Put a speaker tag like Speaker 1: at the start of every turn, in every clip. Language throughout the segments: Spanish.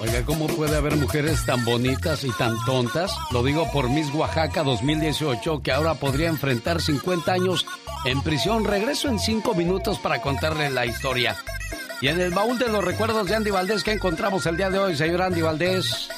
Speaker 1: Oiga, ¿cómo puede haber mujeres tan bonitas y tan tontas? Lo digo por Miss Oaxaca 2018, que ahora podría enfrentar 50 años en prisión. Regreso en 5 minutos para contarle la historia. Y en el baúl de los recuerdos de Andy Valdés, ¿qué encontramos el día de hoy, señor Andy Valdés?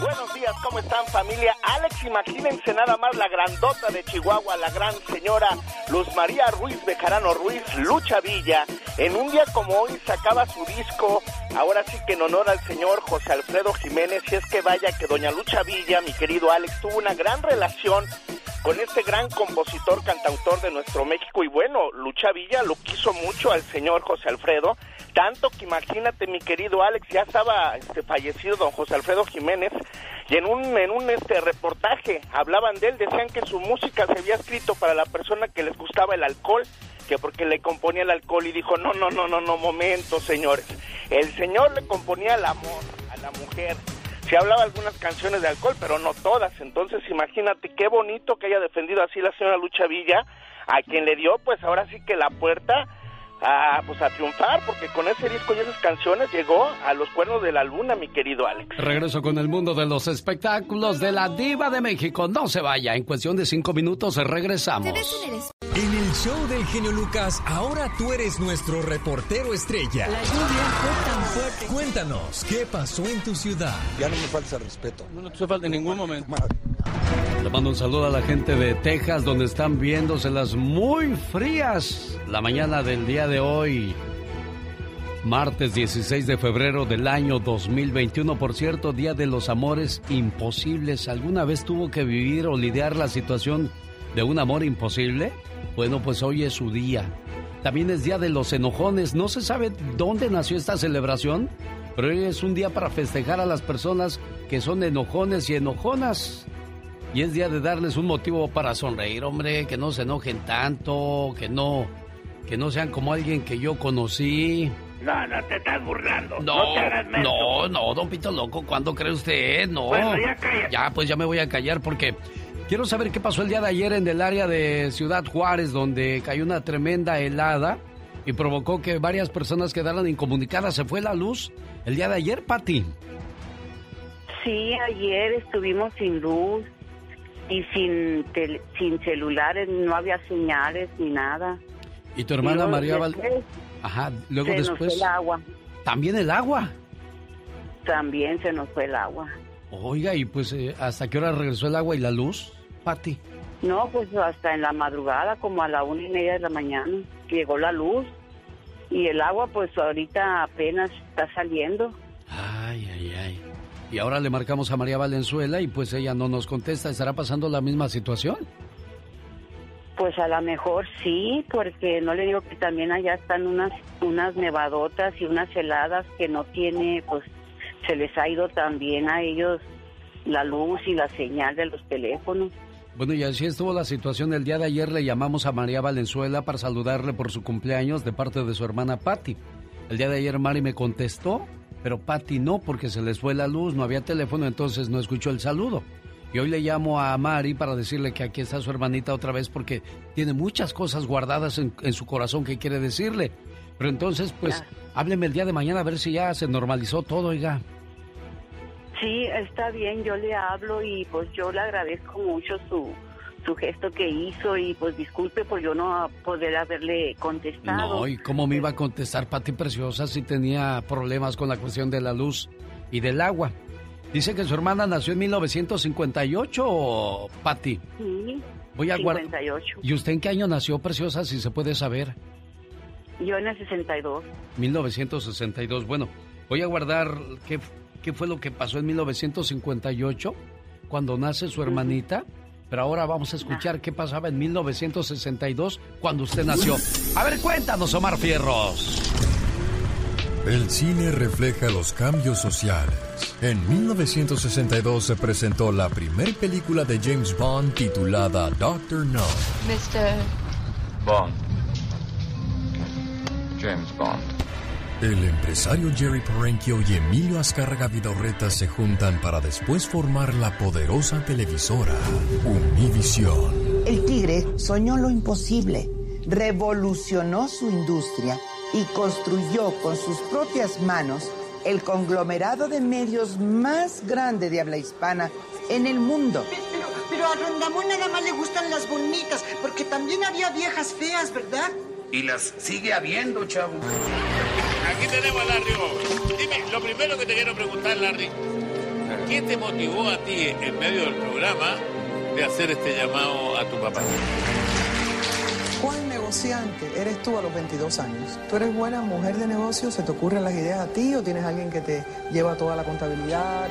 Speaker 2: Buenos días, ¿cómo están familia? Alex, imagínense nada más la grandota de Chihuahua, la gran señora Luz María Ruiz Bejarano Ruiz, Lucha Villa. En un día como hoy sacaba su disco, ahora sí que en honor al señor José Alfredo Jiménez, y es que vaya que doña Lucha Villa, mi querido Alex, tuvo una gran relación con este gran compositor, cantautor de nuestro México. Y bueno, Lucha Villa lo quiso mucho al señor José Alfredo, tanto que imagínate, mi querido Alex, ya estaba este, fallecido don José Alfredo Jiménez, y en un, en un este, reportaje hablaban de él, decían que su música se había escrito para la persona que les gustaba el alcohol, que porque le componía el alcohol y dijo, no, no, no, no, no, momento, señores. El señor le componía el amor a la mujer se hablaba algunas canciones de alcohol, pero no todas. Entonces, imagínate qué bonito que haya defendido así la señora Lucha Villa, a quien le dio, pues ahora sí que la puerta a, pues a triunfar, porque con ese disco y esas canciones llegó a los cuernos de la luna, mi querido Alex.
Speaker 1: Regreso con el mundo de los espectáculos de la diva de México. No se vaya, en cuestión de cinco minutos regresamos.
Speaker 3: En el show del genio Lucas, ahora tú eres nuestro reportero estrella.
Speaker 4: La lluvia fue tan fuerte.
Speaker 3: Cuéntanos, ¿qué pasó en tu ciudad?
Speaker 5: Ya no me falta respeto.
Speaker 6: No, no te falta en ningún momento.
Speaker 1: Le mando un saludo a la gente de Texas, donde están viéndoselas muy frías la mañana del día de hoy. Martes 16 de febrero del año 2021, por cierto, Día de los Amores Imposibles. ¿Alguna vez tuvo que vivir o lidiar la situación de un amor imposible? Bueno, pues hoy es su día. También es Día de los Enojones. No se sabe dónde nació esta celebración, pero hoy es un día para festejar a las personas que son enojones y enojonas. Y es día de darles un motivo para sonreír, hombre, que no se enojen tanto, que no, que no sean como alguien que yo conocí.
Speaker 7: No, no te estás burlando.
Speaker 1: No,
Speaker 7: no,
Speaker 1: no, no, don Pito Loco, ¿cuándo cree usted? No.
Speaker 7: Bueno, ya.
Speaker 1: Ya, pues ya me voy a callar porque Quiero saber qué pasó el día de ayer en el área de Ciudad Juárez, donde cayó una tremenda helada y provocó que varias personas quedaran incomunicadas. ¿Se fue la luz el día de ayer, Pati?
Speaker 8: Sí, ayer estuvimos sin luz y sin, sin celulares, no había señales ni nada.
Speaker 1: ¿Y tu hermana María Val... Ajá, luego
Speaker 8: se
Speaker 1: después...
Speaker 8: Nos fue el agua.
Speaker 1: ¿También el agua?
Speaker 8: También se nos fue el agua.
Speaker 1: Oiga, ¿y pues eh, hasta qué hora regresó el agua y la luz? Pati?
Speaker 8: No, pues hasta en la madrugada, como a la una y media de la mañana, llegó la luz y el agua pues ahorita apenas está saliendo.
Speaker 1: Ay, ay, ay. Y ahora le marcamos a María Valenzuela y pues ella no nos contesta. ¿Estará pasando la misma situación?
Speaker 8: Pues a lo mejor sí, porque no le digo que también allá están unas unas nevadotas y unas heladas que no tiene, pues se les ha ido también a ellos la luz y la señal de los teléfonos.
Speaker 1: Bueno, y así estuvo la situación. El día de ayer le llamamos a María Valenzuela para saludarle por su cumpleaños de parte de su hermana Patti. El día de ayer Mari me contestó, pero Patti no, porque se les fue la luz, no había teléfono, entonces no escuchó el saludo. Y hoy le llamo a Mari para decirle que aquí está su hermanita otra vez porque tiene muchas cosas guardadas en, su corazón que quiere decirle. Pero entonces, pues, hábleme el día de mañana a ver si ya se normalizó todo, oiga.
Speaker 8: Sí, está bien, yo le hablo y pues yo le agradezco mucho su, su gesto que hizo y pues disculpe por yo no poder haberle contestado.
Speaker 1: No, ¿y cómo me iba a contestar Pati Preciosa si tenía problemas con la cuestión de la luz y del agua? Dice que su hermana nació en 1958, Pati.
Speaker 8: Sí,
Speaker 1: Voy a
Speaker 8: 58.
Speaker 1: ¿Y usted en qué año nació, Preciosa, si se puede saber?
Speaker 8: Yo en el 62.
Speaker 1: 1962. Bueno, voy a guardar qué qué fue lo que pasó en 1958 cuando nace su hermanita. Pero ahora vamos a escuchar qué pasaba en 1962 cuando usted nació. A ver, cuéntanos, Omar Fierros.
Speaker 3: El cine refleja los cambios sociales. En 1962 se presentó la primera película de James Bond titulada Doctor No.
Speaker 9: Mr.
Speaker 10: Bond. James Bond.
Speaker 3: El empresario Jerry Parenchio y Emilio Azcárraga Vidorreta se juntan para después formar la poderosa televisora Univision.
Speaker 11: El tigre soñó lo imposible, revolucionó su industria y construyó con sus propias manos
Speaker 12: el conglomerado de medios más grande de habla hispana en el mundo.
Speaker 11: Pero, pero a Rondamón nada más le gustan las bonitas, porque también había viejas feas, ¿verdad?
Speaker 13: Y las sigue habiendo, chavo. Tenemos a Larry. Dime, lo primero que te quiero preguntar, Larry, ¿qué te motivó a ti en medio del programa de hacer este llamado a tu papá?
Speaker 6: ¿Cuál negociante eres tú a los 22 años? ¿Tú eres buena mujer de negocio? ¿Se te ocurren las ideas a ti o tienes alguien que te lleva toda la contabilidad?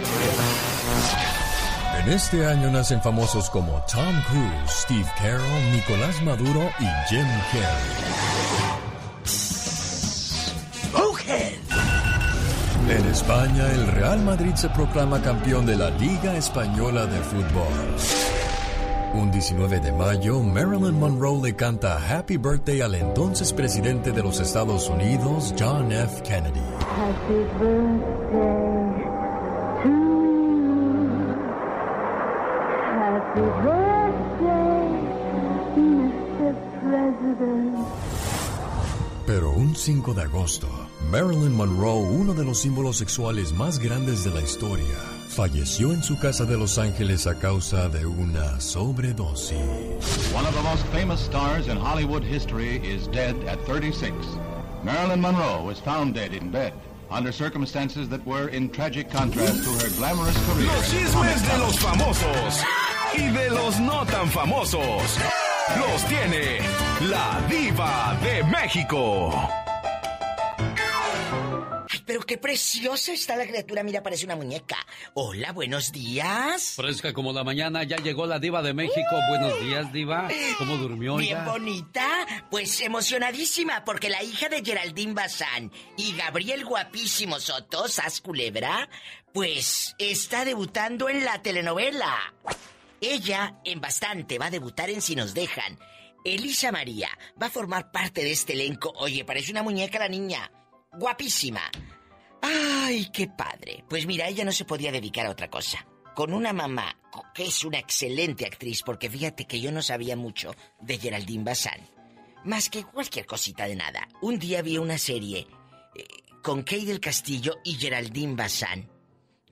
Speaker 14: En este año nacen famosos como Tom Cruise, Steve Carell, Nicolás Maduro y Jim Carrey. En España, el Real Madrid se proclama campeón de la Liga Española de Fútbol. Un 19 de mayo, Marilyn Monroe le canta Happy Birthday al entonces presidente de los Estados Unidos, John F. Kennedy.
Speaker 15: Happy birthday to you. Happy birthday,
Speaker 14: Pero un 5 de agosto, Marilyn Monroe, uno de los símbolos sexuales más grandes de la historia, falleció en su casa de Los Ángeles a causa de una sobredosis.
Speaker 16: One of the most famous stars in Hollywood history is dead at 36. Marilyn Monroe was found dead in bed under circumstances that were in tragic contrast to her glamorous career.
Speaker 17: Los chismes de los famosos y de los no tan famosos los tiene la diva de México.
Speaker 18: Ay, pero qué preciosa está la criatura. Mira, parece una muñeca. Hola, buenos días.
Speaker 1: Fresca como la mañana, ya llegó la diva de México. Buenos días, diva. ¿Cómo durmió
Speaker 18: Bien
Speaker 1: ya?
Speaker 18: bonita, pues emocionadísima porque la hija de Geraldine Bazán y Gabriel guapísimo Soto, Sas Culebra, pues está debutando en la telenovela. Ella en bastante va a debutar en Si nos dejan. Elisa María va a formar parte de este elenco. Oye, parece una muñeca la niña. Guapísima. Ay, qué padre. Pues mira, ella no se podía dedicar a otra cosa. Con una mamá que es una excelente actriz, porque fíjate que yo no sabía mucho de Geraldine Bazán. Más que cualquier cosita de nada. Un día vi una serie eh, con Kay del Castillo y Geraldine Bazán.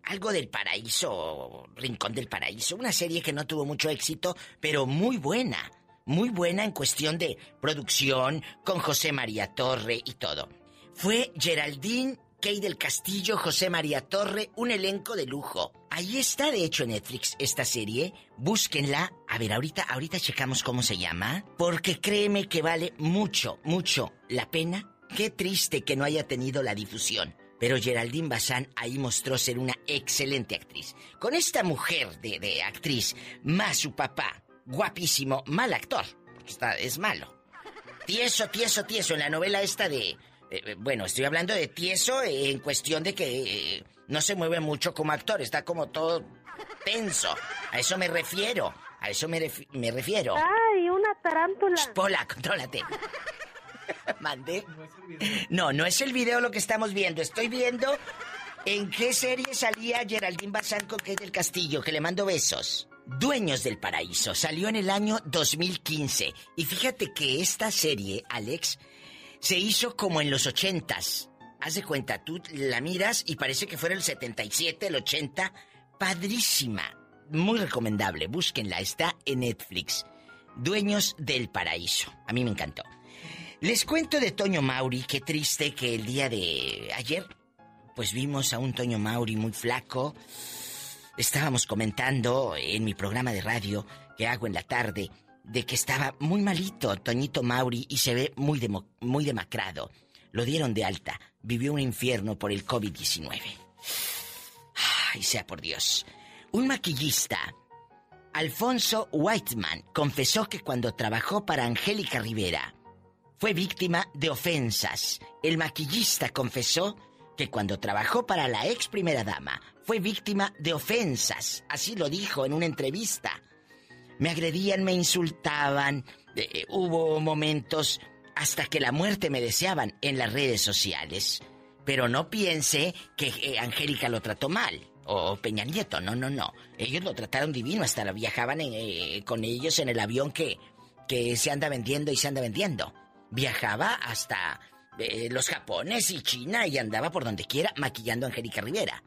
Speaker 18: Algo del paraíso, Rincón del Paraíso. Una serie que no tuvo mucho éxito, pero muy buena. Muy buena en cuestión de producción, con José María Torre y todo. Fue Geraldine, Kay del Castillo, José María Torre, un elenco de lujo. Ahí está, de hecho, en Netflix esta serie. Búsquenla. A ver, ahorita, ahorita checamos cómo se llama. Porque créeme que vale mucho, mucho la pena. Qué triste que no haya tenido la difusión. Pero Geraldine Bazán ahí mostró ser una excelente actriz. Con esta mujer de, de actriz, más su papá, guapísimo, mal actor, porque está, es malo. Tieso, tieso, tieso, en la novela esta de... eh, eh, bueno, estoy hablando de tieso eh, en cuestión de que eh, no se mueve mucho como actor, está como todo tenso. A eso me refiero, a eso me, refi- me refiero.
Speaker 15: Ay, una tarántula.
Speaker 18: Pola, contrólate. Mandé. No, no es el video lo que estamos viendo. Estoy viendo en qué serie salía Geraldine Bazán con Kate del Castillo, que le mando besos. Dueños del Paraíso salió en el año 2015. Y fíjate que esta serie, Alex, se hizo como en los ochentas. Haz de cuenta, tú la miras y parece que fuera el 77, el 80. Padrísima. Muy recomendable. Búsquenla. Está en Netflix. Dueños del Paraíso. A mí me encantó. Les cuento de Toño Mauri. Qué triste que el día de ayer, pues vimos a un Toño Mauri muy flaco. Estábamos comentando en mi programa de radio que hago en la tarde de que estaba muy malito Toñito Mauri y se ve muy, muy demacrado. Lo dieron de alta. Vivió un infierno por el COVID-19. Ay, sea por Dios. Un maquillista, Alfonso Whiteman, confesó que cuando trabajó para Angélica Rivera, fue víctima de ofensas. El maquillista confesó que cuando trabajó para la ex primera dama, fue víctima de ofensas. Así lo dijo en una entrevista. Me agredían, me insultaban, eh, hubo momentos hasta que la muerte me deseaban en las redes sociales. Pero no piense que eh, Angélica lo trató mal. O Peña Nieto, no, no, no. Ellos lo trataron divino, hasta viajaban eh, con ellos en el avión que se anda vendiendo y se anda vendiendo. Viajaba hasta eh, los Japones y China y andaba por donde quiera maquillando a Angélica Rivera.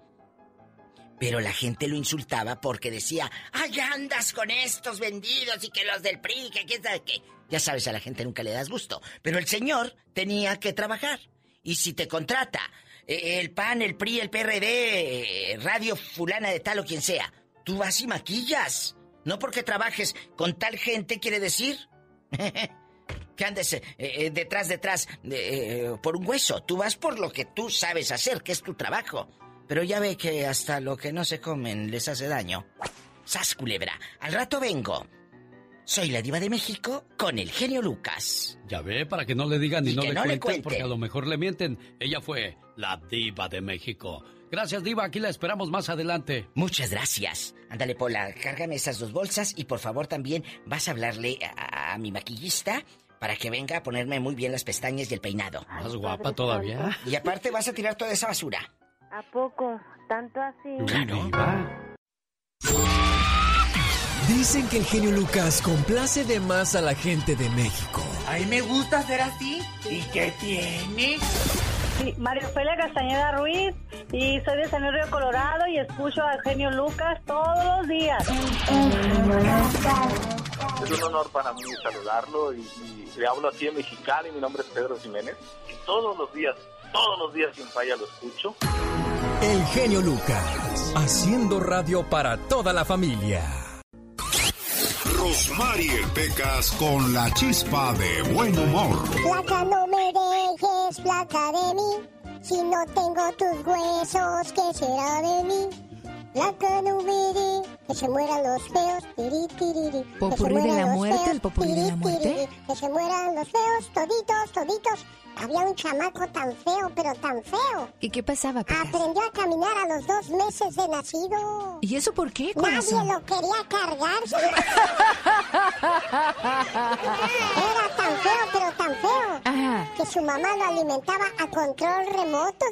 Speaker 18: Pero la gente lo insultaba porque decía, ¡ay, andas con estos vendidos y que los del PRI, que quién sabe qué! Ya sabes, a la gente nunca le das gusto. Pero el señor tenía que trabajar. Y si te contrata eh, el PAN, el PRI, el PRD, eh, Radio Fulana de tal o quien sea, tú vas y maquillas. No porque trabajes con tal gente quiere decir que andes eh, eh, detrás, detrás, eh, por un hueso. Tú vas por lo que tú sabes hacer, que es tu trabajo. Pero ya ve que hasta lo que no se comen les hace daño. Sas culebra, al rato vengo. Soy la diva de México con el genio Lucas.
Speaker 1: Ya ve, para que no le digan ni
Speaker 18: Y
Speaker 1: no,
Speaker 18: que
Speaker 1: le,
Speaker 18: no le
Speaker 1: cuenten,
Speaker 18: cuenten.
Speaker 1: porque a lo mejor le mienten. Ella fue la diva de México. Gracias, diva. Aquí la esperamos más adelante.
Speaker 18: Muchas gracias. Ándale, Pola, cárgame esas dos bolsas y por favor también vas a hablarle a, a mi maquillista para que venga a ponerme muy bien las pestañas y el peinado.
Speaker 1: Más guapa todavía.
Speaker 18: Y aparte vas a tirar toda esa basura.
Speaker 9: ¿A poco? ¿Tanto así?
Speaker 18: Claro.
Speaker 19: Dicen que el genio Lucas complace de más a la gente de México.
Speaker 11: A mí me gusta ser así. ¿Y qué tiene?
Speaker 9: Sí, María Ofelia Castañeda Ruiz y soy de San Río Colorado y escucho al genio Lucas todos los días.
Speaker 2: Es un honor para mí saludarlo y, y le hablo así en mexicano y mi nombre es Pedro Jiménez. Y todos los días, todos los días sin falla lo escucho.
Speaker 19: El genio Lucas, haciendo radio para toda la familia.
Speaker 17: Rosmarie Pecas con la chispa de buen humor.
Speaker 20: Placa, no me dejes, placa de mí. Si no tengo tus huesos, ¿qué será de mí? Me de, que se mueran los feos. Tiri, tiriri, que se
Speaker 21: ¿Popurrí de
Speaker 20: mueran
Speaker 21: la
Speaker 20: los
Speaker 21: muerte?
Speaker 20: feos,
Speaker 21: ¿El popurrí de la
Speaker 20: tiri,
Speaker 21: muerte?
Speaker 20: tiriri, Que se mueran los feos, toditos, toditos. Había un chamaco tan feo, pero tan feo.
Speaker 21: ¿Y qué pasaba?
Speaker 20: Aprendió a caminar a los dos meses de nacido.
Speaker 21: ¿Y eso por qué,
Speaker 20: Nadie
Speaker 21: corazón?
Speaker 20: lo quería cargar. Era tan feo, pero tan feo. Que su mamá lo alimentaba a control remoto,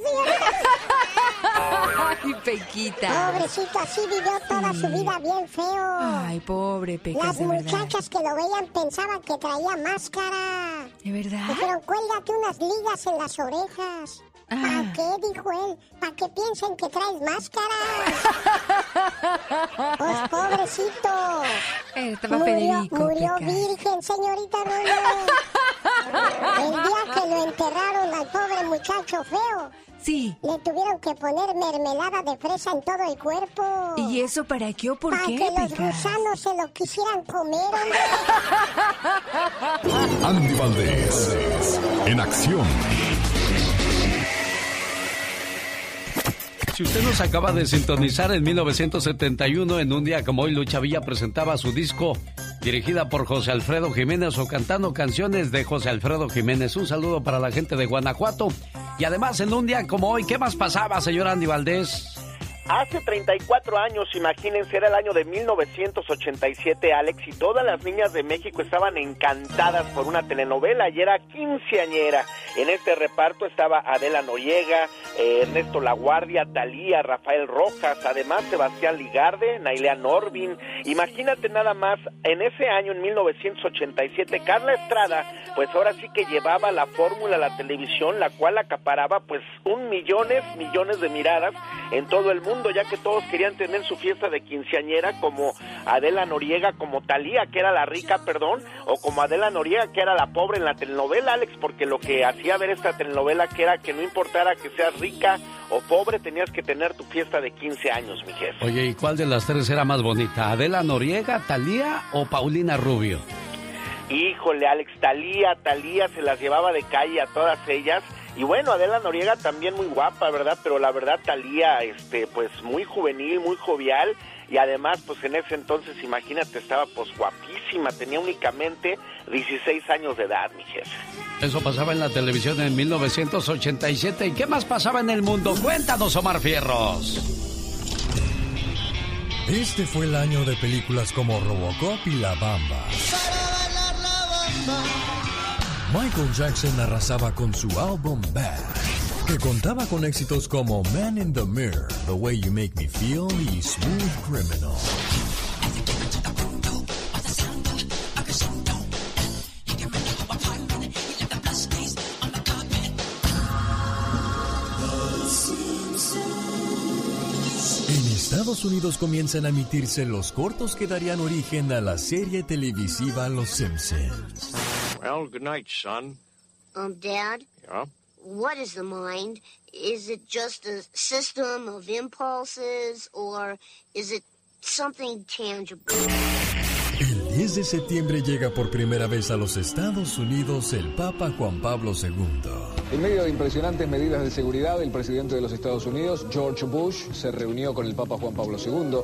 Speaker 21: Ay, Pequita.
Speaker 20: Pobrecito, así vivió toda su vida bien feo.
Speaker 21: Ay, pobre Pecas,
Speaker 20: Las
Speaker 21: verdad.
Speaker 20: muchachas que lo veían pensaban que traía máscara.
Speaker 21: ¿De verdad?
Speaker 20: Dijeron, cuélgate unas ligas en las orejas.
Speaker 21: Ah.
Speaker 20: ¿Para qué? Dijo él. ¿Para que piensen que traes máscara? pues pobrecito.
Speaker 21: Estaba
Speaker 20: murió,
Speaker 21: Federico,
Speaker 20: Murió
Speaker 21: Pecas.
Speaker 20: virgen, señorita Rubio. El día que lo enterraron al pobre muchacho feo.
Speaker 21: Sí.
Speaker 20: Le tuvieron que poner mermelada de fresa en todo el cuerpo.
Speaker 21: ¿Y eso para qué o por
Speaker 20: Para
Speaker 21: qué,
Speaker 20: que los gusanos se lo quisieran comer, hombre.
Speaker 17: Andy Valdés, en acción.
Speaker 1: Si usted nos acaba de sintonizar en 1971, en un día como hoy, Lucha Villa presentaba su disco dirigida por José Alfredo Jiménez o cantando canciones de José Alfredo Jiménez. Un saludo para la gente de Guanajuato. Y además, en un día como hoy, ¿qué más pasaba, señor Andy Valdés?
Speaker 2: Hace 34 años, imagínense, era el año de 1987, Alex, y todas las niñas de México estaban encantadas por una telenovela y era quinceañera. En este reparto estaba Adela Noriega, eh, Ernesto Laguardia, Talía, Rafael Rojas, además Sebastián Ligarde, Nailea Norvin. Imagínate nada más, en ese año, en 1987, Carla Estrada, pues ahora sí que llevaba la fórmula a la televisión, la cual acaparaba pues un millones, millones de miradas en todo el mundo, ya que todos querían tener su fiesta de quinceañera como Adela Noriega, como Talía, que era la rica, perdón, o como Adela Noriega, que era la pobre en la telenovela, Alex, porque lo que hacía ver esta telenovela que era que no importara que seas rica o pobre, tenías que tener tu fiesta de 15 años, mi jefe.
Speaker 1: Oye, ¿y cuál de las tres era más bonita? ¿Adela Noriega, Talía o Paulina Rubio?
Speaker 2: Híjole, Alex, Talía, Talía se las llevaba de calle a todas ellas. Y bueno, Adela Noriega también muy guapa, ¿verdad? Pero la verdad, Talía, este, pues muy juvenil, muy jovial. Y además, pues en ese entonces, imagínate, estaba pues guapísima. Tenía únicamente 16 años de edad, mi jefe.
Speaker 1: Eso pasaba en la televisión en 1987. ¿Y qué más pasaba en el mundo? Cuéntanos, Omar Fierros.
Speaker 14: Este fue el año de películas como Robocop y La Bamba. Michael Jackson arrasaba con su álbum Bad, que contaba con éxitos como Man in the Mirror, The Way You Make Me Feel y Smooth Criminal. En Estados Unidos comienzan a emitirse los cortos que darían origen a la serie televisiva Los Simpsons.
Speaker 22: Well, good night, son.
Speaker 23: Um, Dad,
Speaker 22: Yeah?
Speaker 23: what is the mind? Is it just a system of impulses, or is it something tangible?
Speaker 14: El 10 de septiembre llega por primera vez a los Estados Unidos el Papa Juan Pablo II.
Speaker 24: En medio de impresionantes medidas de seguridad, el presidente de los Estados Unidos, George Bush, se reunió con el Papa Juan Pablo II.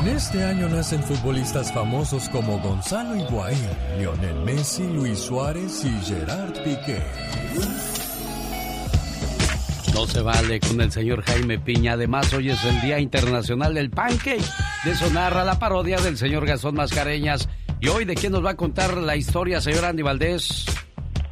Speaker 14: En este año nacen futbolistas famosos como Gonzalo Higuaín, Lionel Messi, Luis Suárez y Gerard Piqué.
Speaker 1: No se vale con el señor Jaime Piña. Además, hoy es el Día Internacional del Pancake. De eso narra la parodia del señor Gastón Mascareñas. Y hoy, ¿de quién nos va a contar la historia, señor Andy Valdés?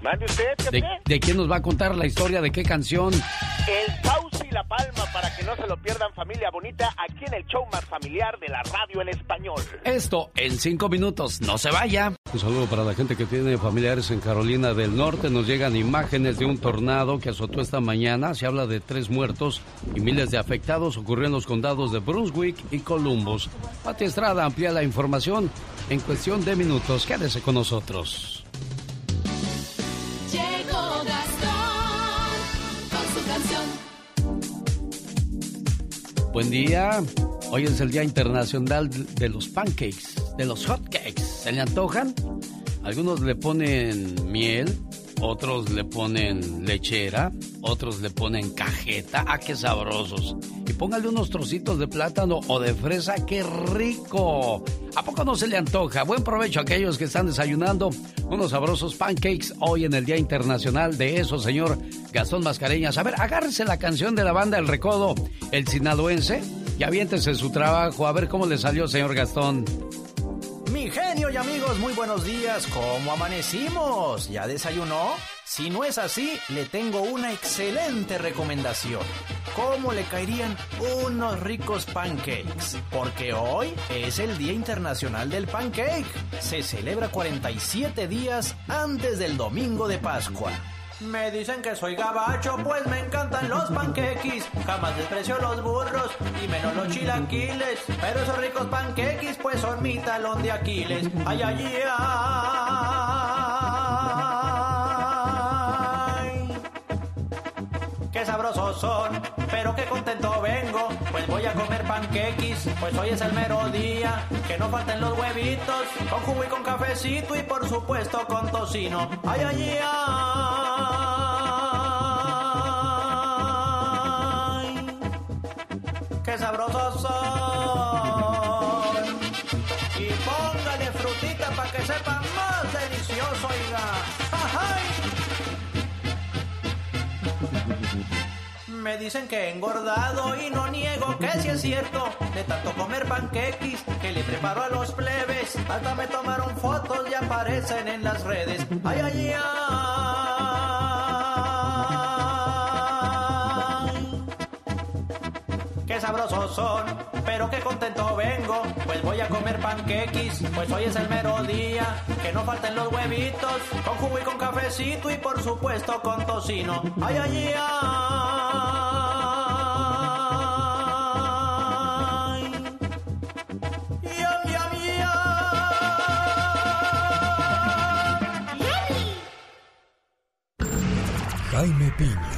Speaker 25: Mande usted,
Speaker 1: ¿De, de quién nos va a contar la historia? ¿De qué canción?
Speaker 25: El Sauce y la Palma para que no se lo pierdan familia bonita aquí en el show más familiar de la radio en español.
Speaker 1: Esto en cinco minutos. No se vaya. Un saludo para la gente que tiene familiares en Carolina del Norte. Nos llegan imágenes de un tornado que azotó esta mañana. Se habla de tres muertos y miles de afectados. Ocurrió en los condados de Brunswick y Columbus. Pati Estrada amplía la información en cuestión de minutos. Quédese con nosotros. Buen día. Hoy es el Día Internacional de los Pancakes, de los hotcakes. ¿Se le antojan? Algunos le ponen miel, otros le ponen lechera, otros le ponen cajeta. ¡Ah, qué sabrosos! Y póngale unos trocitos de plátano o de fresa. ¡Qué rico! ¿A poco no se le antoja? Buen provecho a aquellos que están desayunando unos sabrosos pancakes hoy en el Día Internacional de eso, señor Gastón Mascareñas. A ver, agárrese la canción de la banda El Recodo, el sinaloense, y aviéntese su trabajo. A ver cómo le salió, señor Gastón.
Speaker 26: Mi genio y amigos, muy buenos días. ¿Cómo amanecimos? ¿Ya desayunó? Si no es así, le tengo una excelente recomendación. ¿Cómo le caerían unos ricos pancakes? Porque hoy es el Día Internacional del Pancake. Se celebra 47 días antes del domingo de Pascua. Me dicen que soy gabacho, pues me encantan los panquequis. Jamás desprecio los burros y menos los chilaquiles. Pero esos ricos panquequis, pues son mi talón de Aquiles. Ay, ay, ay. Qué sabrosos son, pero qué contento vengo. Pues voy a comer panquequis, pues hoy es el mero día. Que no falten los huevitos, con jugo y con cafecito y por supuesto con tocino. Ay, ay, ay. Qué sabrosos son. Y póngale frutita para que sepa más delicioso, oiga. Me dicen que he engordado y no niego que sí es cierto. De tanto comer panquequis que le preparo a los plebes. Hasta me tomaron fotos y aparecen en las redes. Ay, ay, ay. Sabrosos son, pero qué contento vengo. Pues voy a comer panquequis, pues hoy es el mero día. Que no falten los huevitos, con jugo y con cafecito y por supuesto con tocino. Ay, ay, ay. Yum, yum,
Speaker 14: Jaime Piña,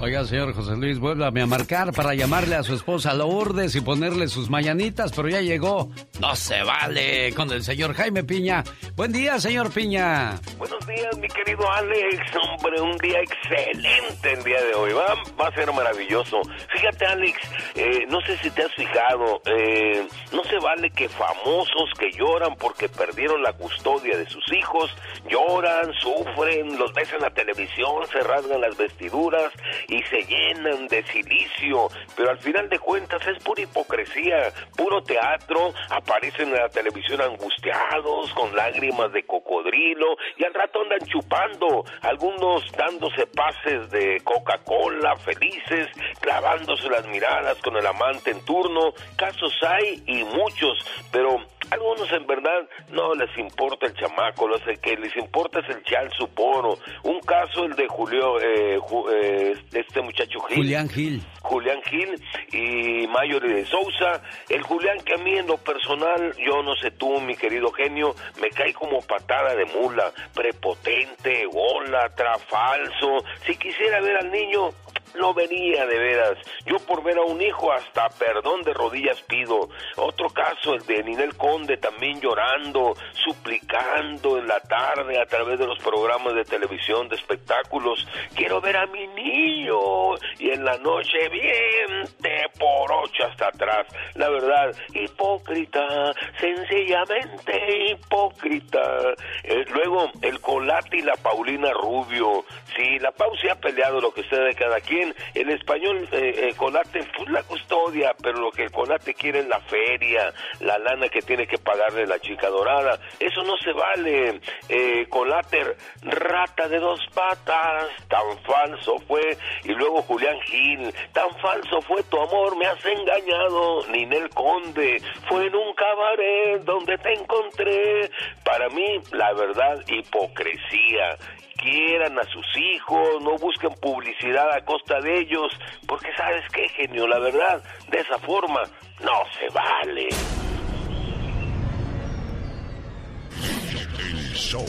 Speaker 1: Oiga, señor José Luis, vuélvame a marcar para llamarle a su esposa Lourdes y ponerle sus mañanitas, pero ya llegó. No se vale con el señor Jaime Piña. Buen día, señor Piña.
Speaker 25: Buenos días, mi querido Alex. Hombre, un día excelente el día de hoy. Va, va a ser maravilloso. Fíjate, Alex, eh, no sé si te has fijado, eh, no se vale que famosos que lloran porque perdieron la custodia de sus hijos, lloran, sufren, los ves en la televisión, se rasgan las vestiduras y se llenan de silicio, pero al final de cuentas es pura hipocresía, puro teatro, aparecen en la televisión angustiados, con lágrimas de cocodrilo y al rato andan chupando, algunos dándose pases de Coca-Cola, felices, clavándose las miradas con el amante en turno, casos hay y muchos, pero algunos en verdad no les importa el chamaco, lo que les importa es el chal suporo. Un caso el de Julio, eh, Ju- eh, este muchacho Gil.
Speaker 1: Julián Gil.
Speaker 25: Julián Gil y Mayori de Sousa. El Julián que a mí en lo personal, yo no sé tú, mi querido genio, me cae como patada de mula, prepotente, golatra, falso. Si quisiera ver al niño, no venía de veras. Yo por ver a un hijo hasta perdón de rodillas pido. Otro caso, el de Ninel Conde también llorando, suplicando en la tarde a través de los programas de televisión, de espectáculos. Quiero ver a mi niño. Y en la noche bien te por ocho hasta atrás. La verdad, hipócrita, sencillamente hipócrita. Eh, luego, el Colate y la Paulina Rubio. Sí, la Pau se ha peleado lo que sea de cada quien. El español eh, eh, pues, la custodia, pero lo que Colate quiere es la feria, la lana que tiene que pagarle la chica dorada. Eso no se vale. Eh, Colate, rata de dos patas, tan falso fue. Y luego Julián Gil, tan falso fue tu amor, me has engañado. Ninel Conde, fue en un cabaret donde te encontré. Para mí, la verdad, hipocresía quieran a sus hijos, no busquen publicidad a costa de ellos, porque sabes qué, genio, la verdad, de esa forma no se vale.
Speaker 17: El show.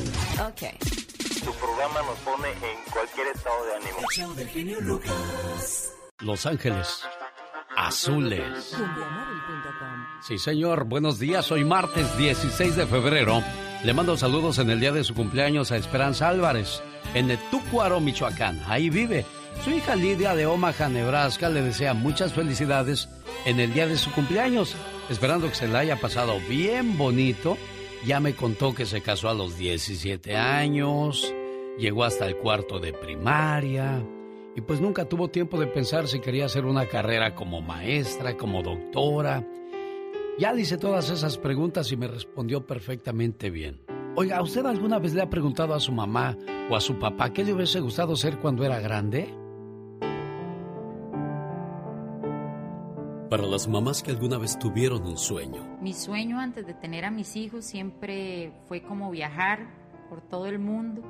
Speaker 27: Ok.
Speaker 28: Tu programa nos pone en cualquier estado de ánimo.
Speaker 1: Los Ángeles Azules. Sí, señor. Buenos días. Hoy martes 16 de febrero. Le mando saludos en el día de su cumpleaños a Esperanza Álvarez, en Etúcuaro, Michoacán. Ahí vive. Su hija Lidia de Omaha, Nebraska, le desea muchas felicidades en el día de su cumpleaños, esperando que se la haya pasado bien bonito. Ya me contó que se casó a los 17 años, llegó hasta el cuarto de primaria y pues nunca tuvo tiempo de pensar si quería hacer una carrera como maestra, como doctora. Ya le hice todas esas preguntas y me respondió perfectamente bien. Oiga, ¿a usted alguna vez le ha preguntado a su mamá o a su papá qué le hubiese gustado ser cuando era grande? Para las mamás que alguna vez tuvieron un sueño,
Speaker 29: Mi sueño antes de tener a mis hijos siempre fue como viajar por todo el mundo.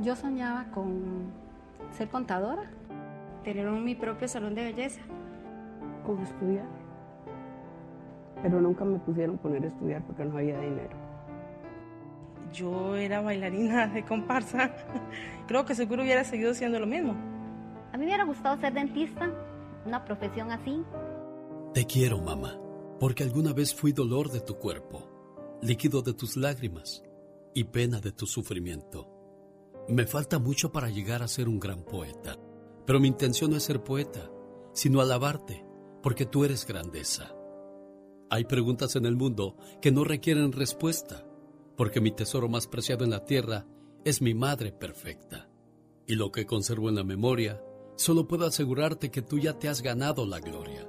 Speaker 30: Yo soñaba con ser contadora, tener un- mi propio salón de belleza.
Speaker 31: Con estudiar. Pero nunca me pusieron poner a estudiar porque no había dinero.
Speaker 32: Yo era bailarina de comparsa. Creo que seguro hubiera seguido siendo lo mismo.
Speaker 33: A mí me hubiera gustado ser dentista, una profesión así.
Speaker 1: Te quiero, mamá, porque alguna vez fui dolor de tu cuerpo, líquido de tus lágrimas y pena de tu sufrimiento. Me falta mucho para llegar a ser un gran poeta, pero mi intención no es ser poeta, sino alabarte, porque tú eres grandeza. Hay preguntas en el mundo que no requieren respuesta, porque mi tesoro más preciado en la tierra es mi madre perfecta. Y lo que conservo en la memoria, solo puedo asegurarte que tú ya te has ganado la gloria.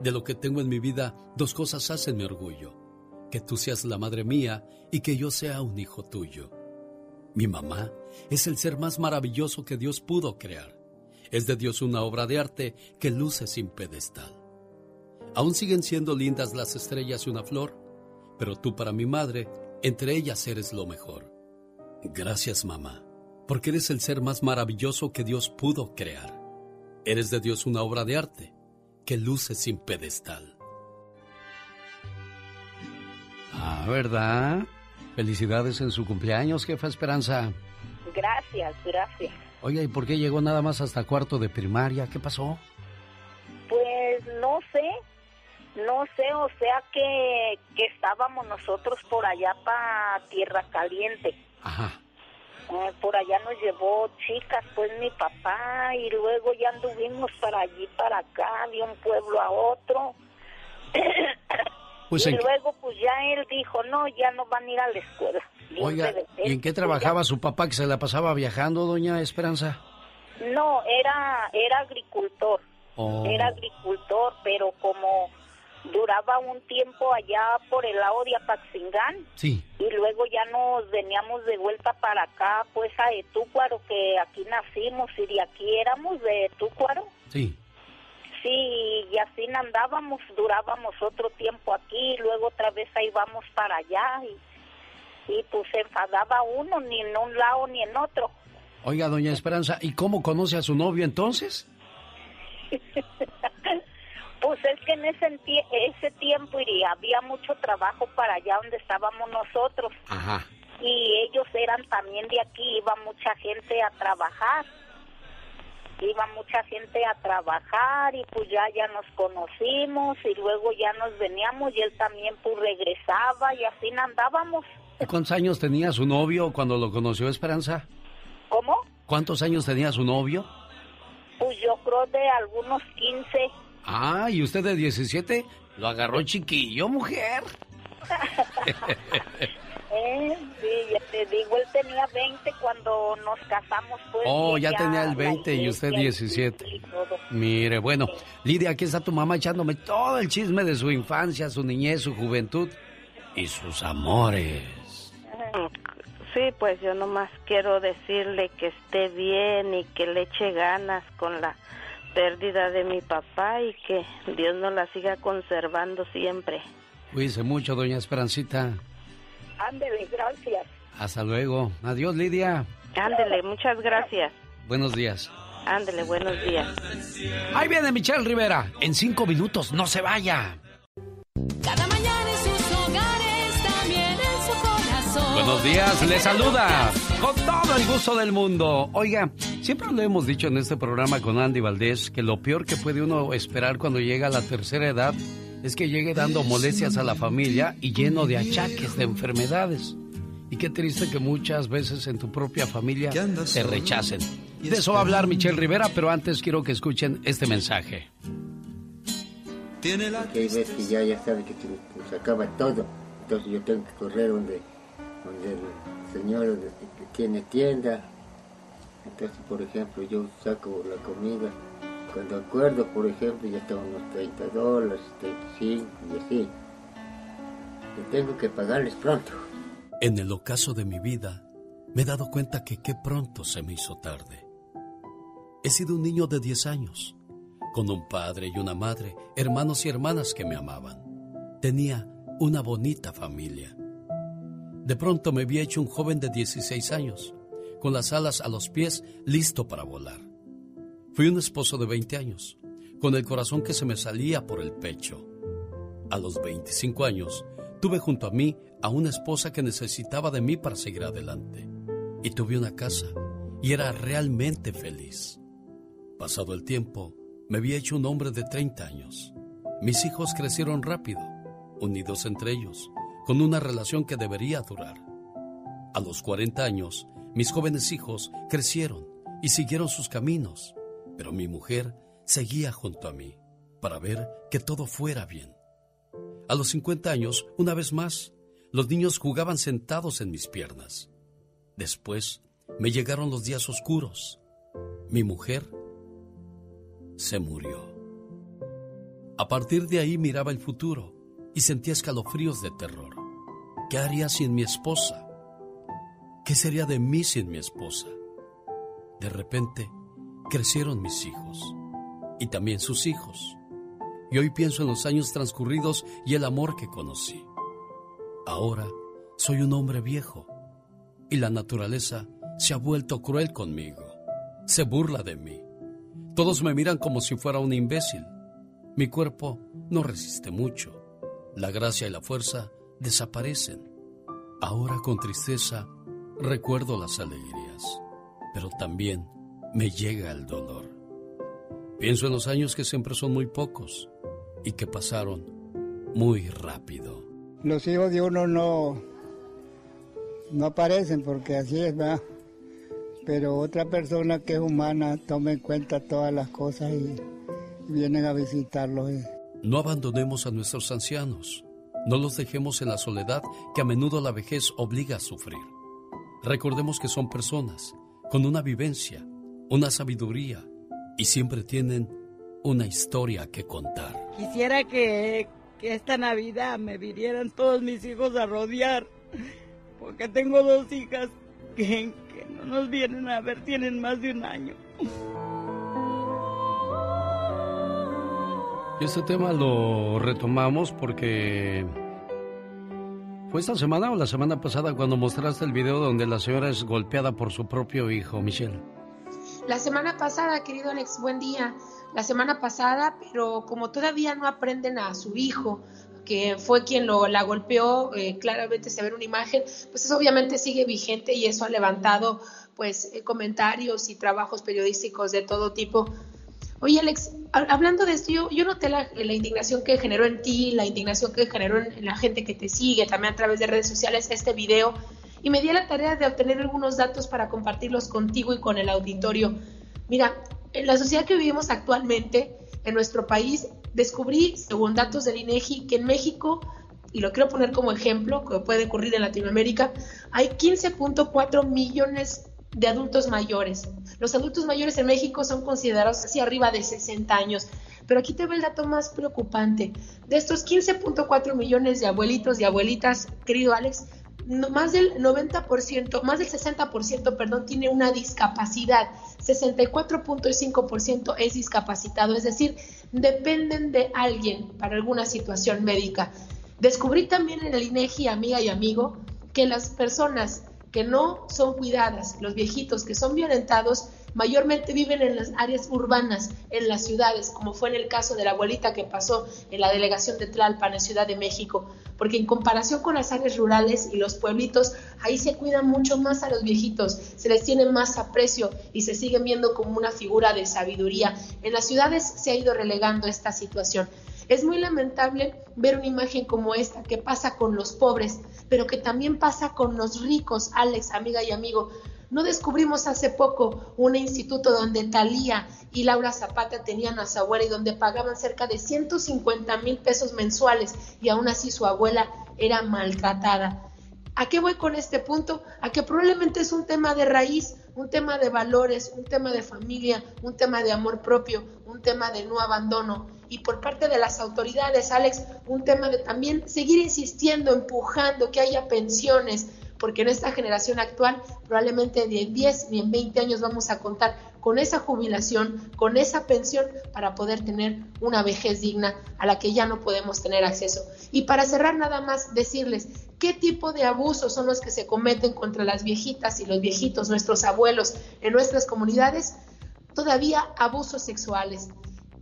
Speaker 1: De lo que tengo en mi vida, dos cosas hacen mi orgullo. Que tú seas la madre mía y que yo sea un hijo tuyo. Mi mamá es el ser más maravilloso que Dios pudo crear. Es de Dios una obra de arte que luce sin pedestal. Aún siguen siendo lindas las estrellas y una flor, pero tú para mi madre, entre ellas eres lo mejor. Gracias mamá, porque eres el ser más maravilloso que Dios pudo crear. Eres de Dios una obra de arte que luce sin pedestal. Ah, ¿verdad? Felicidades en su cumpleaños, jefa Esperanza.
Speaker 34: Gracias, gracias.
Speaker 1: Oiga, ¿y por qué llegó nada más hasta cuarto de primaria? ¿Qué pasó?
Speaker 34: Pues no sé, no sé, o sea que, que estábamos nosotros por allá para Tierra Caliente.
Speaker 1: Ajá.
Speaker 34: Eh, por allá nos llevó chicas, pues mi papá, y luego ya anduvimos para allí, para acá, de un pueblo a otro.
Speaker 1: Pues
Speaker 34: y
Speaker 1: en-
Speaker 34: luego pues ya él dijo, no, ya no van a ir a la escuela.
Speaker 1: Oiga. ¿y en qué trabajaba su papá que se la pasaba viajando, doña Esperanza?
Speaker 34: No, era, era agricultor.
Speaker 35: Oh.
Speaker 34: Era agricultor, pero como duraba un tiempo allá por el lado de Apaxingán
Speaker 35: Sí.
Speaker 34: y luego ya nos veníamos de vuelta para acá, pues a Etúcuaro, que aquí nacimos y de aquí éramos de Etúcuaro.
Speaker 35: Sí.
Speaker 34: Sí, y así andábamos, durábamos otro tiempo aquí, y luego otra vez ahí vamos para allá y, y pues se enfadaba uno ni en un lado ni en otro.
Speaker 35: Oiga, doña Esperanza, ¿y cómo conoce a su novio entonces?
Speaker 34: Pues es que en ese, ese tiempo y había mucho trabajo para allá donde estábamos nosotros
Speaker 35: Ajá.
Speaker 34: y ellos eran también de aquí, iba mucha gente a trabajar. Iba mucha gente a trabajar y pues ya ya nos conocimos y luego ya nos veníamos y él también pues regresaba y así andábamos.
Speaker 35: ¿Y cuántos años tenía su novio cuando lo conoció Esperanza?
Speaker 34: ¿Cómo?
Speaker 35: ¿Cuántos años tenía su novio?
Speaker 34: Pues yo creo de algunos 15.
Speaker 35: Ah, ¿y usted de 17? Lo agarró chiquillo, mujer.
Speaker 34: Eh, sí, ya te digo, él tenía 20 cuando nos casamos. Pues,
Speaker 35: Oh, ya tenía el
Speaker 34: la
Speaker 35: 20 y usted
Speaker 34: iglesia
Speaker 35: 17.
Speaker 34: y todo.
Speaker 35: Mire, bueno, Lidia, aquí está tu mamá echándome todo el chisme de su infancia, su niñez, su juventud y sus amores.
Speaker 36: Sí, pues yo nomás quiero decirle que esté bien y que le eche ganas con la pérdida de mi papá y que Dios nos la siga conservando siempre.
Speaker 35: Cuídese mucho, doña Esperancita.
Speaker 34: Ándele, gracias.
Speaker 35: Hasta luego. Adiós, Lidia.
Speaker 36: Ándele, muchas gracias.
Speaker 35: Buenos días.
Speaker 36: Ándele, buenos días.
Speaker 35: Ahí viene Michelle Rivera. En cinco minutos, no se vaya. Buenos días, le saluda con todo el gusto del mundo. Oiga, siempre lo hemos dicho en este programa con Andy Valdés que lo peor que puede uno esperar cuando llega a la tercera edad es que llegue dando molestias a la familia y lleno de achaques, de enfermedades. Y qué triste que muchas veces en tu propia familia te rechacen. De eso va a hablar Michelle Rivera, pero antes quiero que escuchen este mensaje.
Speaker 37: Hay veces que ya, ya sabe que se, se acaba todo. Entonces yo tengo que correr donde, donde el señor tiene tienda. Entonces, por ejemplo, yo saco la comida. Cuando acuerdo, por ejemplo, ya están unos 30 dólares, 35 y así. Y tengo que pagarles pronto.
Speaker 1: En el ocaso de mi vida, me he dado cuenta que qué pronto se me hizo tarde. He sido un niño de 10 años, con un padre y una madre, hermanos y hermanas que me amaban. Tenía una bonita familia. De pronto me había hecho un joven de 16 años, con las alas a los pies, listo para volar. Fui un esposo de 20 años, con el corazón que se me salía por el pecho. A los 25 años, tuve junto a mí a una esposa que necesitaba de mí para seguir adelante. Y tuve una casa, y era realmente feliz. Pasado el tiempo, me había hecho un hombre de 30 años. Mis hijos crecieron rápido, unidos entre ellos, con una relación que debería durar. A los 40 años, mis jóvenes hijos crecieron y siguieron sus caminos, pero mi mujer seguía junto a mí para ver que todo fuera bien. A los 50 años, una vez más, los niños jugaban sentados en mis piernas. Después me llegaron los días oscuros. Mi mujer se murió. A partir de ahí miraba el futuro y sentía escalofríos de terror. ¿Qué haría sin mi esposa? ¿Qué sería de mí sin mi esposa? De repente, crecieron mis hijos y también sus hijos. Y hoy pienso en los años transcurridos y el amor que conocí. Ahora soy un hombre viejo y la naturaleza se ha vuelto cruel conmigo. Se burla de mí. Todos me miran como si fuera un imbécil. Mi cuerpo no resiste mucho. La gracia y la fuerza desaparecen. Ahora con tristeza recuerdo las alegrías, pero también me llega el dolor. Pienso en los años que siempre son muy pocos y que pasaron muy rápido.
Speaker 38: Los hijos de uno no, no aparecen porque así es, ¿verdad? Pero otra persona que es humana toma en cuenta todas las cosas y, y vienen a visitarlos.
Speaker 1: No abandonemos a nuestros ancianos. No los dejemos en la soledad que a menudo la vejez obliga a sufrir. Recordemos que son personas con una vivencia una sabiduría y siempre tienen una historia que contar.
Speaker 39: Quisiera que, que esta Navidad me vinieran todos mis hijos a rodear, porque tengo dos hijas que, que no nos vienen a ver, tienen más de un año.
Speaker 1: Este tema lo retomamos porque fue esta semana o la semana pasada cuando mostraste el video donde la señora es golpeada por su propio hijo, Michelle.
Speaker 40: La semana pasada, querido Alex, buen día. La semana pasada, pero como todavía no aprenden a su hijo, que fue quien lo, la golpeó, eh, claramente se ve una imagen, pues eso obviamente sigue vigente y eso ha levantado pues eh, comentarios y trabajos periodísticos de todo tipo Oye, Alex, hablando de esto, yo, noté la, indignación que generó en ti, la indignación que generó en, la gente que te sigue, también a través de redes sociales, este video, y me di la tarea de obtener algunos datos para compartirlos contigo y con el auditorio. Mira, en la sociedad que vivimos actualmente, en nuestro país, descubrí, según datos del INEGI, que en México y lo quiero poner como ejemplo, que puede ocurrir en Latinoamérica, hay 15.4 millones de adultos mayores. Los adultos mayores en México son considerados así arriba de 60 años. Pero aquí te ve el dato más preocupante. De estos 15.4 millones de abuelitos y abuelitas, querido Alex, más del 90%, más del 60%, perdón, tiene una discapacidad. 64.5% es discapacitado, es decir, dependen de alguien para alguna situación médica. Descubrí también en el INEGI, amiga y amigo, que las personas que no son cuidadas, los viejitos que son violentados, mayormente viven en las áreas urbanas, en las ciudades, como fue en el caso de la abuelita que pasó en la delegación de Tlalpan, en Ciudad de México, porque en comparación con las áreas rurales y los pueblitos, ahí se cuidan mucho más a los viejitos, se les tiene más aprecio y se siguen viendo como una figura de sabiduría. En las ciudades se ha ido relegando esta situación. Es muy lamentable ver una imagen como esta que pasa con los pobres, pero que también pasa con los ricos, Alex, amiga y amigo. No descubrimos hace poco un instituto donde Talía y Laura Zapata tenían a su abuela y donde pagaban cerca de 150 mil pesos mensuales y aún así su abuela era maltratada. ¿A qué voy con este punto? A que probablemente es un tema de raíz, un tema de valores, un tema de familia, un tema de amor propio, un tema de no abandono. Y por parte de las autoridades, Alex, un tema de también seguir insistiendo, empujando que haya pensiones, porque en esta generación actual probablemente de 10 ni en 20 años vamos a contar con esa jubilación, con esa pensión para poder tener una vejez digna a la que ya no podemos tener acceso. Y para cerrar nada más decirles qué tipo de abusos son los que se cometen contra las viejitas y los viejitos, nuestros abuelos en nuestras comunidades, todavía abusos sexuales,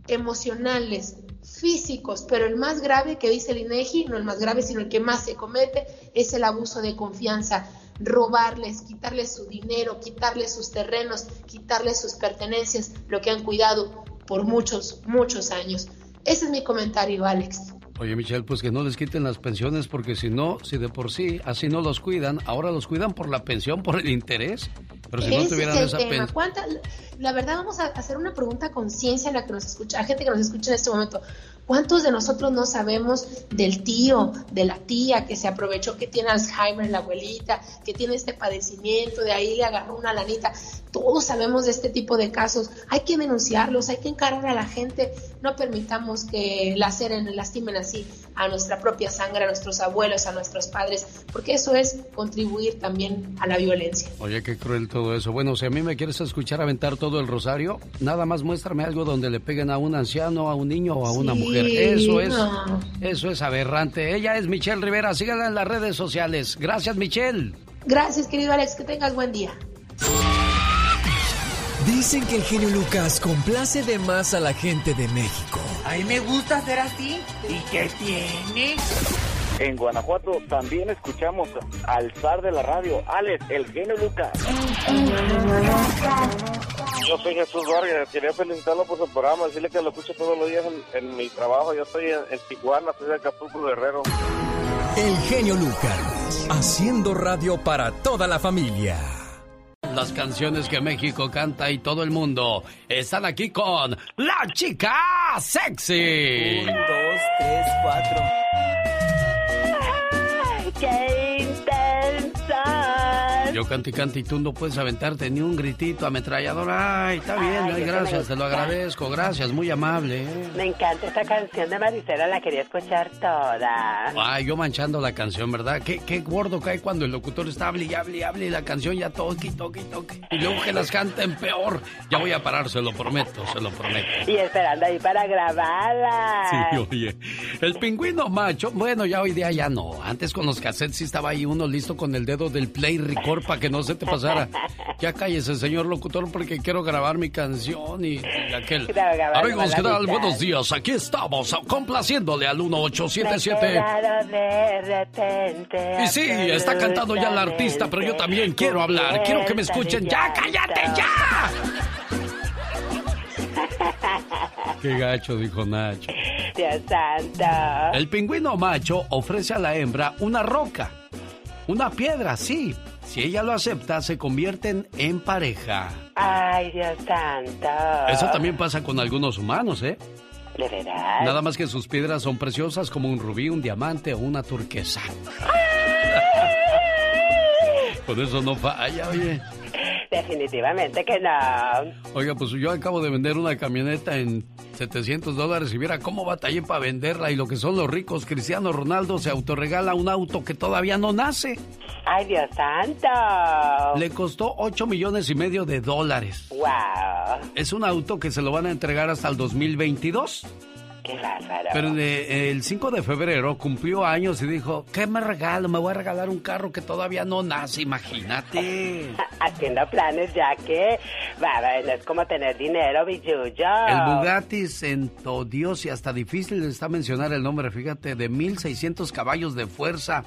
Speaker 40: emocionales, físicos, pero el más grave que dice el INEGI, no el más grave, sino el que más se comete, es el abuso de confianza robarles, quitarles su dinero, quitarles sus terrenos, quitarles sus pertenencias, lo que han cuidado por muchos, muchos años. Ese es mi comentario, Alex.
Speaker 1: Oye, Michelle, pues que no les quiten las pensiones porque si no, si de por sí así no los cuidan, ahora los cuidan por la pensión, por el interés. Pero si no tuvieran esa pensión.
Speaker 40: La verdad, vamos a hacer una pregunta con ciencia a la que nos escucha, a gente que nos escucha en este momento. ¿Cuántos de nosotros no sabemos del tío, de la tía que se aprovechó que tiene Alzheimer, la abuelita, que tiene este padecimiento, de ahí le agarró una lanita? Todos sabemos de este tipo de casos. Hay que denunciarlos, hay que encarar a la gente. No permitamos que laceren, lastimen así a nuestra propia sangre, a nuestros abuelos, a nuestros padres, porque eso es contribuir también a la violencia.
Speaker 1: Oye, qué cruel todo eso. Bueno, si a mí me quieres escuchar aventar todo el rosario, nada más muéstrame algo donde le peguen a un anciano, a un niño o a una mujer eso es, eso es aberrante. Ella es Michelle Rivera. Síganla en las redes sociales. Gracias, Michelle.
Speaker 40: Gracias, querido Alex. Que tengas buen día.
Speaker 41: Dicen que el genio Lucas complace de más a la gente de México.
Speaker 42: A mí me gusta ser así. ¿Y qué tiene?
Speaker 43: En Guanajuato también escuchamos al zar de la radio, Alex, el genio Lucas. Yo soy Jesús Vargas, quería felicitarlo por su programa, decirle que lo escucho todos los días en, mi trabajo. Yo estoy en, Tijuana, estoy de Acapulco Guerrero.
Speaker 41: El genio Lucas, haciendo radio para toda la familia.
Speaker 1: Las canciones que México canta y todo el mundo están aquí con La Chica Sexy.
Speaker 42: Un, dos, tres, cuatro.
Speaker 44: ¡Qué
Speaker 1: Yo canto y canto y tú no puedes aventarte ni un gritito ametrallador. Ay, está bien,
Speaker 45: Ay,
Speaker 1: ay,
Speaker 45: eso
Speaker 1: gracias, te lo agradezco, gracias, muy amable. ¿eh?
Speaker 45: Me encanta esta canción de Maricela, la quería escuchar toda.
Speaker 1: Ay, yo manchando la canción, ¿verdad? Qué, qué gordo cae cuando el locutor está hable y hable y hable y la canción ya toque, toque, toque. Y luego que las canten peor. Ya voy a parar, se lo prometo, se lo prometo.
Speaker 45: Y esperando ahí para grabarla.
Speaker 1: Sí, oye. El pingüino macho, bueno, ya hoy día ya no. Antes con los cassettes sí estaba ahí uno listo con el dedo del play record para que no se te pasara. Ya cállese, señor locutor, porque quiero grabar mi canción y, y aquel. Amigos, ¿qué tal? Buenos días. Aquí estamos, complaciéndole al
Speaker 45: Me he
Speaker 1: 1877.
Speaker 45: quedado de repente
Speaker 1: Y sí, está cantando ya la artista, pero yo también quiero hablar. Quiero que me escuchen. ¡Ya, cállate, ya! Qué gacho, dijo Nacho.
Speaker 45: Dios santo.
Speaker 1: El pingüino macho ofrece a la hembra una roca, una piedra, sí. Si ella lo acepta, se convierten en pareja.
Speaker 45: Ay, Dios santo.
Speaker 1: Eso también pasa con algunos humanos, ¿eh?
Speaker 45: ¿De verdad?
Speaker 1: Nada más que sus piedras son preciosas como un rubí, un diamante o una turquesa. Con eso no falla, oye.
Speaker 45: Definitivamente que no.
Speaker 1: Oiga, pues yo acabo de vender una camioneta en 700 dólares y viera cómo batallé para venderla y lo que son los ricos. Cristiano Ronaldo se autorregala un auto que todavía no nace.
Speaker 45: Ay, Dios santo.
Speaker 1: Le costó 8 millones y medio de dólares.
Speaker 45: Wow.
Speaker 1: Es un auto que se lo van a entregar hasta el 2022.
Speaker 45: Qué bárbaro.
Speaker 1: Pero de- el 5 de febrero cumplió años y dijo, ¿qué me regalo? Me voy a regalar un carro que todavía no nace, imagínate.
Speaker 45: Haciendo planes ya que, bárbaro, no es como tener dinero, billuyo.
Speaker 1: El Bugatti sentó Dios y hasta difícil está mencionar el nombre, fíjate, de 1600 caballos de fuerza.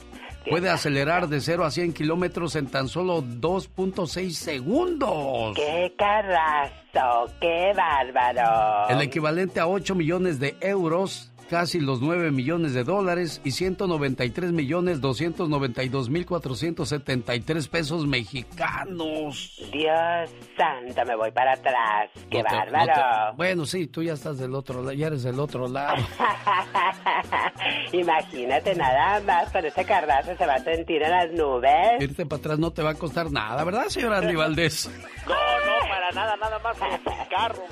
Speaker 1: Puede acelerar de 0 a 100 kilómetros en tan solo 2.6 segundos.
Speaker 45: ¡Qué carrazo! ¡Qué bárbaro!
Speaker 1: El equivalente a 8 millones de euros, casi los 9 millones de dólares y 193 millones 292 mil 473 pesos mexicanos.
Speaker 45: Dios santo, me voy para atrás. ¡Qué
Speaker 1: No te- no te-
Speaker 45: bárbaro!
Speaker 1: bueno, sí, tú ya estás del otro lado, ya eres del otro lado.
Speaker 45: Imagínate nada más, con ese carrazo se va a sentir en las nubes.
Speaker 1: Irte para atrás no te va a costar nada, ¿verdad, señor Andy Valdés?
Speaker 43: No, no, para nada, nada más con un carro.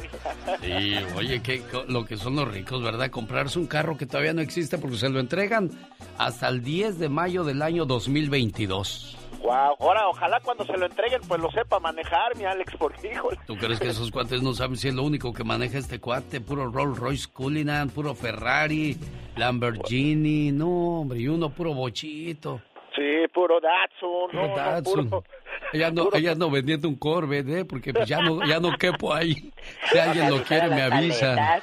Speaker 1: Sí, oye, que lo que son los ricos, ¿verdad? Comprarse un carro que todavía no existe porque se lo entregan hasta el 10 de mayo del año 2022.
Speaker 43: Wow, ahora ojalá cuando se lo entreguen pues lo sepa manejar, mi Alex, porque híjole.
Speaker 1: ¿Tú crees que esos cuates no saben si es lo único que maneja este cuate? Puro Rolls Royce Cullinan, puro Ferrari, Lamborghini, no, hombre, y uno puro bochito.
Speaker 43: Sí, puro Datsun, no,
Speaker 1: Datsun.
Speaker 43: puro-
Speaker 1: Ella no, ella no vendiendo un Corvette, ¿eh? Porque pues ya no, ya no quepo ahí. Si alguien lo quiere, me avisa.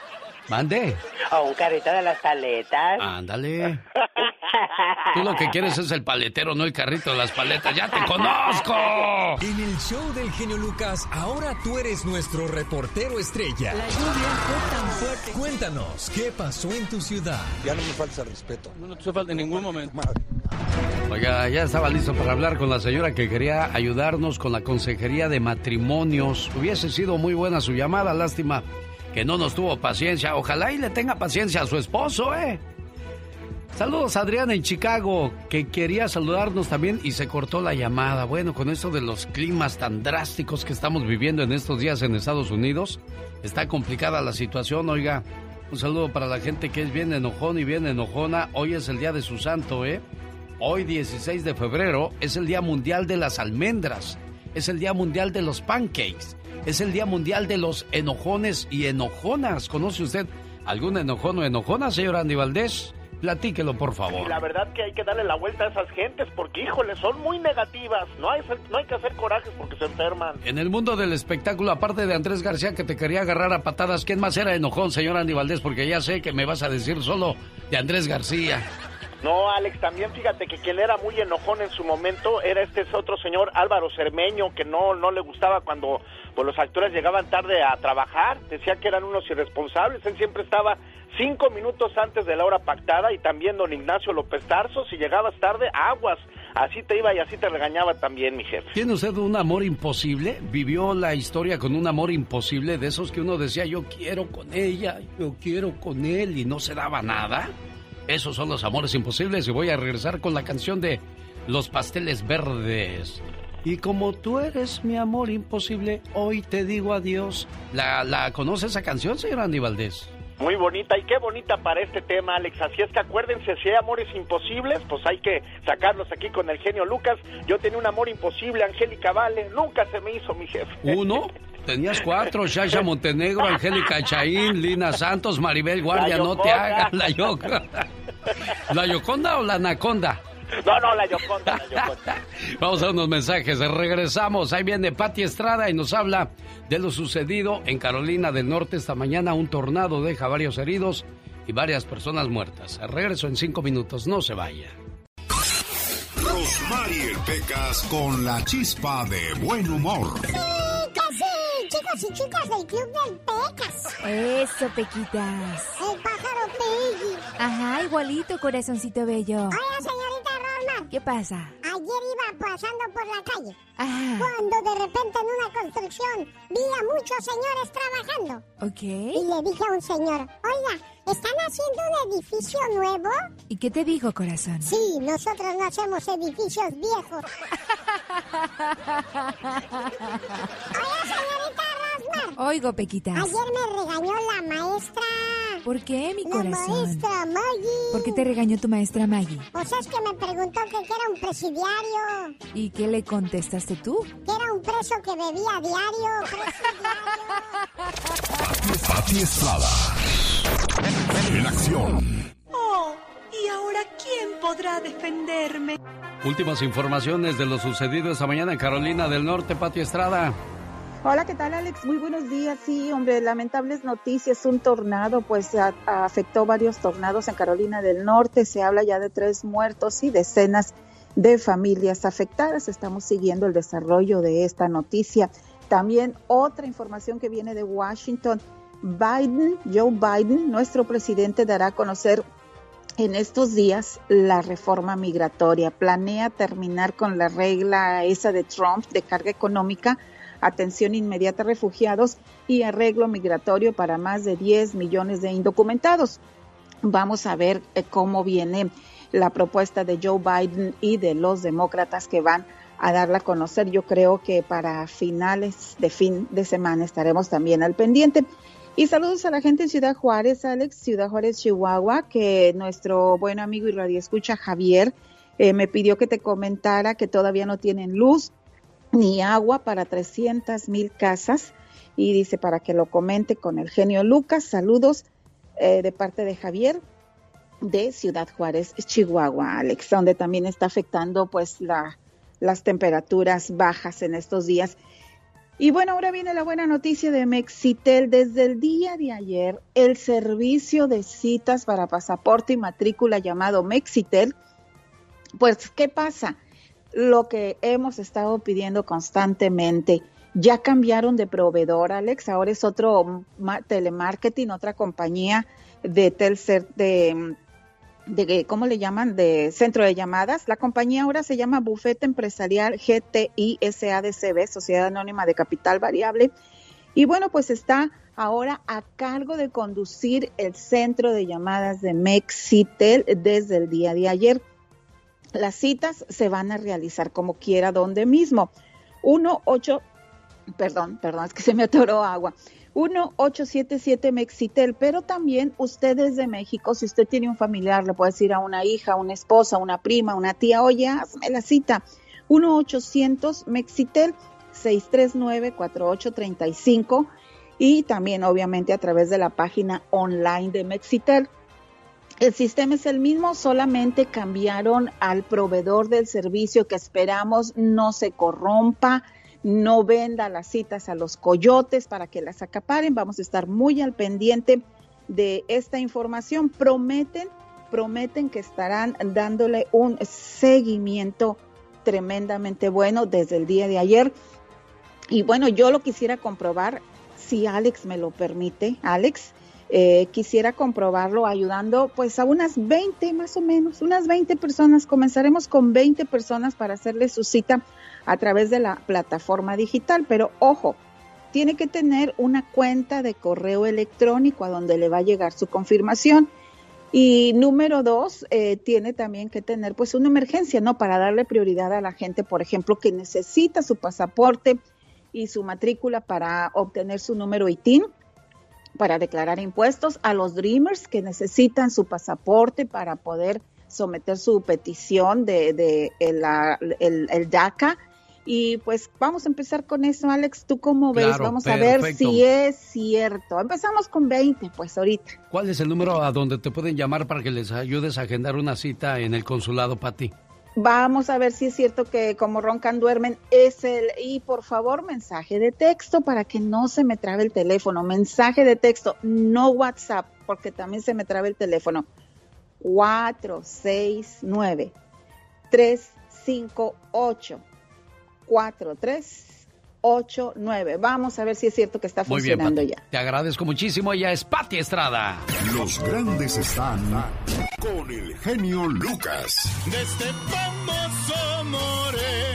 Speaker 1: Mande.
Speaker 45: O un carrito de las paletas.
Speaker 1: Ándale. Tú lo que quieres es el paletero, no el carrito de las paletas. ¡Ya te conozco!
Speaker 41: En el show del genio Lucas, ahora tú eres nuestro reportero estrella.
Speaker 44: La lluvia fue tan fuerte.
Speaker 41: Cuéntanos, ¿qué pasó en tu ciudad?
Speaker 46: Ya no me falta el respeto.
Speaker 44: No te falta en ningún momento.
Speaker 1: Oiga, ya estaba listo para hablar con la señora que quería ayudarnos con la consejería de matrimonios. Hubiese sido muy buena su llamada, lástima que no nos tuvo paciencia. Ojalá y le tenga paciencia a su esposo, ¿eh? Saludos a Adriana en Chicago, que quería saludarnos también y se cortó la llamada. Bueno, con esto de los climas tan drásticos que estamos viviendo en estos días en Estados Unidos, está complicada la situación, oiga. Un saludo para la gente que es bien enojón y bien enojona. Hoy es el día de su santo, ¿eh? Hoy, 16 de febrero, es el Día Mundial de las Almendras. Es el Día Mundial de los Pancakes. Es el Día Mundial de los Enojones y Enojonas. ¿Conoce usted algún enojón o enojona, señor Andy Valdés? Platíquelo, por
Speaker 43: Y
Speaker 1: favor.
Speaker 43: la verdad que hay que darle la vuelta a esas gentes porque, híjole, son muy negativas. No hay, no hay que hacer corajes porque se enferman.
Speaker 1: En el mundo del espectáculo, aparte de Andrés García, que te quería agarrar a patadas, ¿quién más era enojón, señor Andy Valdés? Porque ya sé que me vas a decir solo de Andrés García.
Speaker 43: No, Alex, también fíjate que quien era muy enojón en su momento era este otro señor Álvaro Cermeño, que no, no le gustaba cuando pues, los actores llegaban tarde a trabajar, decía que eran unos irresponsables, él siempre estaba cinco minutos antes de la hora pactada y también don Ignacio López Tarso, si llegabas tarde, aguas, así te iba y así te regañaba también mi jefe.
Speaker 1: ¿Tiene usted un amor imposible? ¿Vivió la historia con un amor imposible de esos que uno decía yo quiero con ella, yo quiero con él y no se daba nada? Esos son los amores imposibles y voy a regresar con la canción de Los Pasteles Verdes. Y como tú eres mi amor imposible, hoy te digo adiós. ¿La, la conoce esa canción, señor Andy Valdés?
Speaker 43: Muy bonita y qué bonita para este tema, Alex. Así es que acuérdense, si hay amores imposibles, pues hay que sacarlos aquí con el genio Lucas. Yo tenía un amor imposible, Angélica Vale, nunca se me hizo mi jefe.
Speaker 1: ¿Uno? Tenías cuatro, Shasha Montenegro, Angélica Chaín, Lina Santos, Maribel Guardia, no te hagas, la Yoconda. ¿La Yoconda o la Anaconda?
Speaker 43: No, no, la Yoconda, la Yoconda.
Speaker 1: Vamos a unos mensajes, regresamos. Ahí viene Pati Estrada y nos habla de lo sucedido en Carolina del Norte esta mañana. Un tornado deja varios heridos y varias personas muertas. Regreso en cinco minutos, no se vaya.
Speaker 17: Rosmarie Pecas con la chispa de buen humor
Speaker 20: chicos y chicas del Club del Pecas.
Speaker 21: Eso, Pequitas.
Speaker 20: El pájaro Peggy.
Speaker 21: Ajá, igualito, corazoncito bello.
Speaker 20: Hola, señorita Rosmar.
Speaker 21: ¿Qué pasa?
Speaker 20: Ayer iba pasando por la calle.
Speaker 21: Ajá.
Speaker 20: Cuando de repente en una construcción vi a muchos señores trabajando.
Speaker 21: Ok.
Speaker 20: Y le dije a un señor, oiga, ¿están haciendo un edificio nuevo?
Speaker 21: ¿Y qué te dijo, corazón?
Speaker 20: Sí, nosotros no hacemos edificios viejos. Hola, señorita Rosmar.
Speaker 21: Oigo, Pequitas.
Speaker 20: Ayer me regañó la maestra.
Speaker 21: ¿Por qué, mi
Speaker 20: La
Speaker 21: corazón?
Speaker 20: maestra Maggie.
Speaker 21: ¿Por qué te regañó tu maestra Maggie?
Speaker 20: Pues es que me preguntó que era un presidiario.
Speaker 21: ¿Y qué le contestaste tú?
Speaker 20: Que era un preso que bebía a diario. Presidiario.
Speaker 17: Pati Estrada. En acción.
Speaker 46: Oh, ¿y ahora quién podrá defenderme?
Speaker 1: Últimas informaciones de lo sucedido esta mañana en Carolina del Norte, Pati Estrada.
Speaker 28: Hola, ¿qué tal Alex? Muy buenos días. Sí, hombre, lamentables noticias. Un tornado, pues a- afectó varios tornados en Carolina del Norte. Se habla ya de tres muertos y decenas de familias afectadas. Estamos siguiendo el desarrollo de esta noticia. También otra información que viene de Washington. Biden, Joe Biden, nuestro presidente, dará a conocer en estos días la reforma migratoria. Planea terminar con la regla esa de Trump de carga económica, atención inmediata a refugiados y arreglo migratorio para más de 10 millones de indocumentados. Vamos a ver eh, cómo viene la propuesta de Joe Biden y de los demócratas que van a darla a conocer. Yo creo que para finales de fin de semana estaremos también al pendiente. Y saludos a la gente en Ciudad Juárez, Alex, Ciudad Juárez, Chihuahua, que nuestro buen amigo y radioescucha Javier eh, me pidió que te comentara que todavía no tienen luz ni agua para 300 mil casas y dice para que lo comente con el genio Lucas. Saludos eh, de parte de Javier de Ciudad Juárez, Chihuahua, Alex, donde también está afectando pues la, las temperaturas bajas en estos días. Y bueno, ahora viene la buena noticia de Mexitel. Desde el día de ayer, el servicio de citas para pasaporte y matrícula llamado Mexitel, pues, ¿qué pasa? Lo que hemos estado pidiendo constantemente. Ya cambiaron de proveedor, Alex. Ahora es otro ma- telemarketing, otra compañía de Telcer, de, de, ¿cómo le llaman? De centro de llamadas. La compañía ahora se llama Bufete Empresarial GTI SADCB, Sociedad Anónima de Capital Variable. Y bueno, pues está ahora a cargo de conducir el centro de llamadas de Mexitel desde el día de ayer. Las citas se van a realizar como quiera, donde mismo. 1 8 perdón, perdón, es que se me atoró agua. 1877 Mexitel, pero también ustedes de México, si usted tiene un familiar, le puede decir a una hija, una esposa, una prima, una tía, oye, hazme la cita. 1-800 Mexitel 639-4835 y también obviamente a través de la página online de Mexitel. El sistema es el mismo, solamente cambiaron al proveedor del servicio que esperamos no se corrompa, no venda las citas a los coyotes para que las acaparen. Vamos a estar muy al pendiente de esta información. Prometen, prometen que estarán dándole un seguimiento tremendamente bueno desde el día de ayer. Y bueno, yo lo quisiera comprobar, si Alex me lo permite, Alex, eh, quisiera comprobarlo ayudando pues a unas 20 más o menos, unas 20 personas. Comenzaremos con 20 personas para hacerle su cita a través de la plataforma digital, pero ojo, tiene que tener una cuenta de correo electrónico a donde le va a llegar su confirmación. Y número dos, eh, tiene también que tener pues una emergencia, ¿no? Para darle prioridad a la gente, por ejemplo, que necesita su pasaporte y su matrícula para obtener su número ITIN para declarar impuestos, a los Dreamers que necesitan su pasaporte para poder someter su petición de, de el, el DACA. Y pues vamos a empezar con eso, Alex. ¿Tú cómo ves?
Speaker 1: Claro,
Speaker 28: vamos a ver si es cierto. Empezamos con 20, pues ahorita.
Speaker 1: ¿Cuál es el número a donde te pueden llamar para que les ayudes a agendar una cita en el consulado para ti?
Speaker 28: Vamos a ver si es cierto que como roncan duermen es el y por favor mensaje de texto para que no se me trabe el teléfono, mensaje de texto, no WhatsApp, porque también se me trabe el teléfono. 469 358 4389. Vamos a ver si es cierto que está
Speaker 1: Muy bien,
Speaker 28: funcionando
Speaker 1: Pati.
Speaker 28: ya.
Speaker 1: Te agradezco muchísimo. Ella es Pati Estrada.
Speaker 17: Los grandes están con el genio Lucas.
Speaker 47: De este famoso moreño.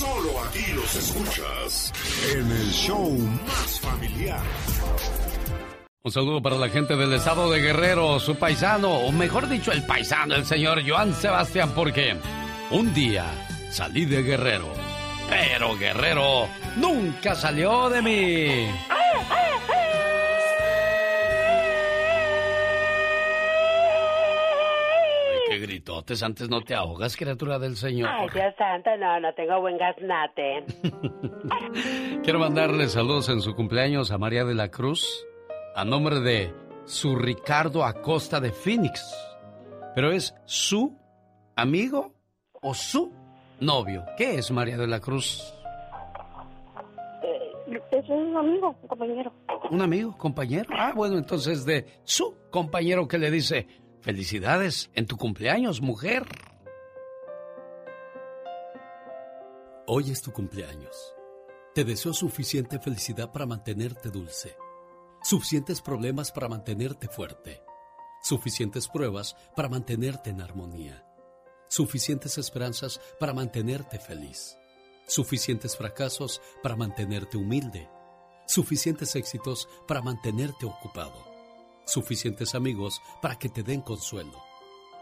Speaker 17: Solo aquí los escuchas en el show más familiar.
Speaker 1: Un saludo para la gente del estado de Guerrero, su paisano, o mejor dicho, el paisano, el señor Joan Sebastián, porque un día salí de Guerrero, pero Guerrero nunca salió de mí. Gritotes, antes no te ahogas, criatura del Señor.
Speaker 45: Ay, Dios santo, no, no tengo buen gaznate.
Speaker 1: Quiero mandarle saludos en su cumpleaños a María de la Cruz, a nombre de su Ricardo Acosta de Phoenix. Pero es su amigo o su novio. ¿Qué es María de la Cruz?
Speaker 34: Eh, es un amigo, un compañero.
Speaker 1: ¿Un amigo, compañero? Ah, bueno, entonces de su compañero que le dice, felicidades en tu cumpleaños, mujer.
Speaker 48: Hoy es tu cumpleaños. Te deseo suficiente felicidad para mantenerte dulce, suficientes problemas para mantenerte fuerte, suficientes pruebas para mantenerte en armonía, suficientes esperanzas para mantenerte feliz, suficientes fracasos para mantenerte humilde, suficientes éxitos para mantenerte ocupado, suficientes amigos para que te den consuelo.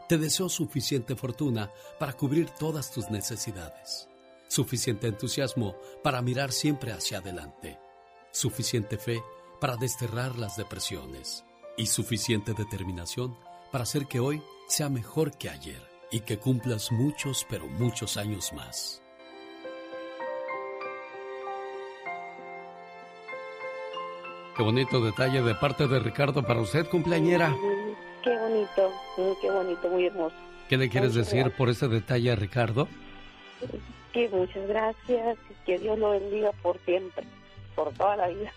Speaker 48: Te deseo suficiente fortuna para cubrir todas tus necesidades, suficiente entusiasmo para mirar siempre hacia adelante, suficiente fe para desterrar las depresiones y suficiente determinación para hacer que hoy sea mejor que ayer y que cumplas muchos, pero muchos años más.
Speaker 1: Qué bonito detalle de parte de Ricardo para usted, cumpleañera.
Speaker 34: Qué bonito, qué bonito, muy hermoso.
Speaker 1: ¿Qué le quieres
Speaker 34: Muchas
Speaker 1: decir por este detalle a Ricardo?
Speaker 34: Que muchas gracias y que Dios lo bendiga por siempre, por toda la vida.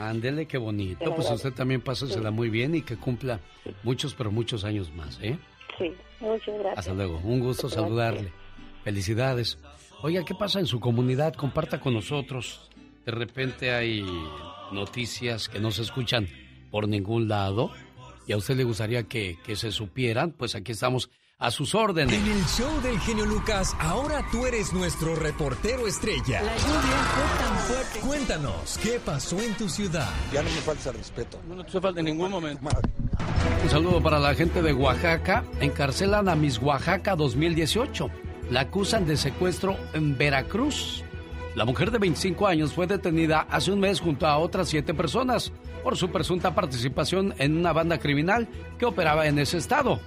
Speaker 1: Ándele, qué bonito. Pues usted también pásensela
Speaker 34: Sí.
Speaker 1: muy bien y que cumpla muchos, pero muchos años más, ¿eh?
Speaker 34: Sí, muchas gracias.
Speaker 1: Hasta luego. Un gusto
Speaker 34: Gracias.
Speaker 1: saludarle. Felicidades. Oiga, ¿qué pasa en su comunidad? Comparta con nosotros. De repente hay noticias que no se escuchan por ningún lado y a usted le gustaría que, que se supieran, pues aquí estamos a sus órdenes.
Speaker 41: En el show del genio Lucas, ahora tú eres nuestro reportero estrella.
Speaker 44: La lluvia fue tan fuerte.
Speaker 41: Cuéntanos, ¿qué pasó en tu ciudad?
Speaker 44: Ya no me falta respeto. No te falta en ningún momento.
Speaker 1: Un saludo para la gente de Oaxaca. Encarcelan a Miss Oaxaca 2018. La acusan de secuestro en Veracruz. La mujer de 25 años fue detenida hace un mes junto a otras siete personas por su presunta participación en una banda criminal que operaba en ese estado.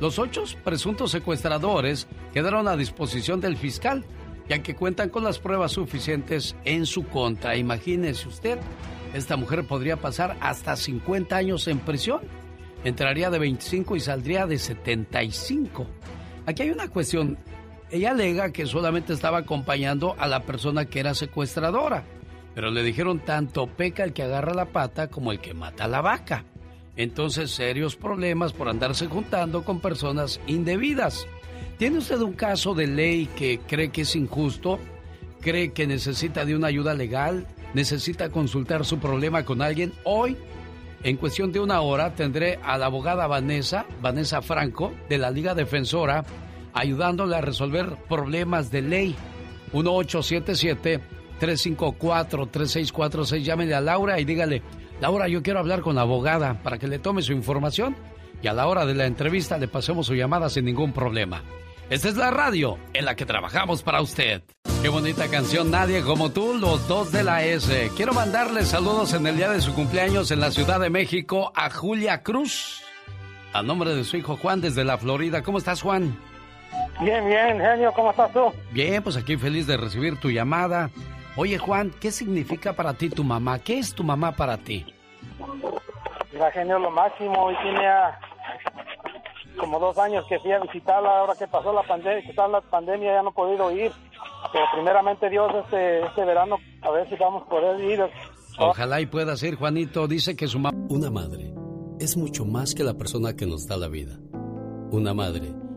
Speaker 1: Los ocho presuntos secuestradores quedaron a disposición del fiscal, ya que cuentan con las pruebas suficientes en su contra. Imagínese usted, esta mujer podría pasar hasta 50 años en prisión. Entraría de 25 y saldría de 75. Aquí hay una cuestión. Ella alega que solamente estaba acompañando a la persona que era secuestradora, pero le dijeron tanto peca el que agarra la pata como el que mata la vaca. entonces serios problemas por andarse juntando con personas indebidas. ¿Tiene usted un caso de ley que cree que es injusto? ¿Cree que necesita de una ayuda legal? ¿Necesita consultar su problema con alguien? Hoy, en cuestión de una hora, tendré a la abogada Vanessa, Vanessa Franco, de la Liga Defensora, ayudándole a resolver problemas de ley. 1877-354-3646. Llámele a Laura y dígale, Laura, yo quiero hablar con la abogada para que le tome su información y a la hora de la entrevista le pasemos su llamada sin ningún problema. Esta es la radio en la que trabajamos para usted. Qué bonita canción, Nadie como tú, los dos de la S. Quiero mandarle saludos en el día de su cumpleaños en la Ciudad de México a Julia Cruz. A nombre de su hijo Juan desde la Florida. ¿Cómo estás, Juan?
Speaker 49: Bien, bien, genio, ¿cómo estás tú?
Speaker 1: Bien, pues aquí feliz de recibir tu llamada. Oye, Juan, ¿qué significa para ti tu mamá? ¿Qué es tu mamá para ti?
Speaker 49: Mira, genio, lo máximo. Y tiene a como dos años que fui a visitarla, ahora que pasó la pandemia, que está la pandemia ya no he podido ir. Pero primeramente Dios este, este verano, a ver si vamos a poder ir.
Speaker 1: Ojalá y puedas ir, Juanito. Dice que su mamá...
Speaker 48: Una madre es mucho más que la persona que nos da la vida. Una madre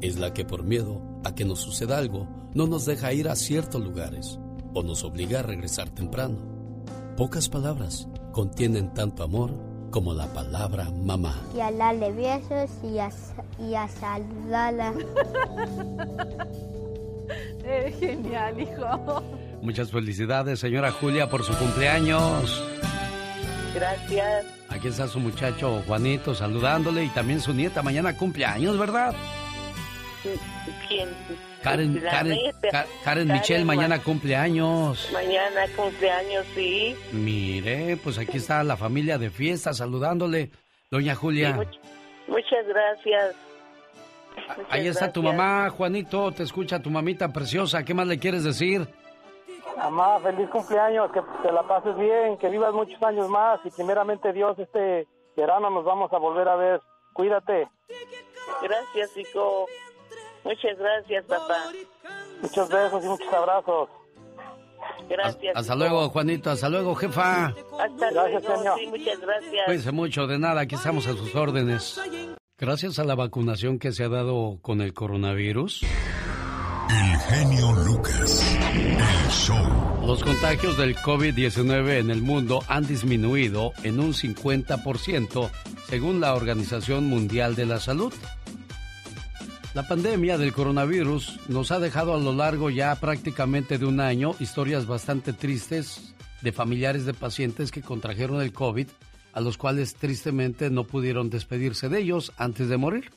Speaker 48: Es la que por miedo a que nos suceda algo no nos deja ir a ciertos lugares o nos obliga a regresar temprano. Pocas palabras contienen tanto amor como la palabra mamá.
Speaker 50: Y a darle besos y a, y a saludarla.
Speaker 51: Eres genial, hijo.
Speaker 1: Muchas felicidades, señora Julia, por su cumpleaños.
Speaker 45: Gracias.
Speaker 1: Aquí está su muchacho Juanito saludándole y también su nieta mañana cumpleaños, ¿verdad?
Speaker 45: ¿Quién?
Speaker 1: Karen,
Speaker 45: La
Speaker 1: Karen, Michelle
Speaker 45: Ma-
Speaker 1: mañana cumpleaños.
Speaker 45: Mañana cumpleaños, sí.
Speaker 1: Mire, pues aquí está la familia de fiesta saludándole. Doña Julia,
Speaker 45: Sí, much- muchas gracias. Muchas
Speaker 1: ahí está tu mamá, Juanito, te escucha tu mamita preciosa. ¿Qué más le quieres decir?
Speaker 49: Mamá, feliz cumpleaños, que te la pases bien, que vivas muchos años más y primeramente Dios, este verano nos vamos a volver a ver. Cuídate.
Speaker 45: Gracias, hijo. Muchas gracias, papá.
Speaker 49: Muchos besos y muchos abrazos.
Speaker 45: Gracias.
Speaker 1: Hasta
Speaker 45: hijo.
Speaker 1: luego, Juanito, hasta luego, jefa.
Speaker 45: Hasta
Speaker 49: Gracias,
Speaker 45: luego.
Speaker 49: señor.
Speaker 45: Sí, muchas gracias.
Speaker 1: Cuídense mucho, de nada, aquí estamos a sus órdenes. Gracias a la vacunación que se ha dado con el coronavirus,
Speaker 17: El genio Lucas. El show.
Speaker 1: Los contagios del COVID-19 en el mundo han disminuido en un 50% según la Organización Mundial de la Salud. La pandemia del coronavirus nos ha dejado a lo largo ya prácticamente de un año historias bastante tristes de familiares de pacientes que contrajeron el COVID, a los cuales tristemente no pudieron despedirse de ellos antes de morir.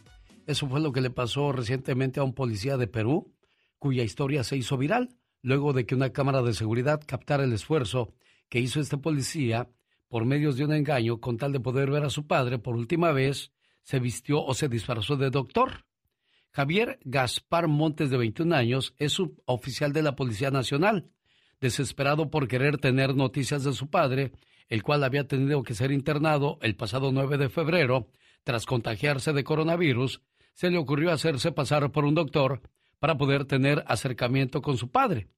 Speaker 1: Eso fue lo que le pasó recientemente a un policía de Perú, cuya historia se hizo viral luego de que una cámara de seguridad captara el esfuerzo que hizo este policía por medios de un engaño con tal de poder ver a su padre por última vez, se vistió o se disfrazó de doctor. Javier Gaspar Montes, de 21 años, es suboficial de la Policía Nacional. Desesperado por querer tener noticias de su padre, el cual había tenido que ser internado el pasado 9 de febrero tras contagiarse de coronavirus, se le ocurrió hacerse pasar por un doctor para poder tener acercamiento con su padre.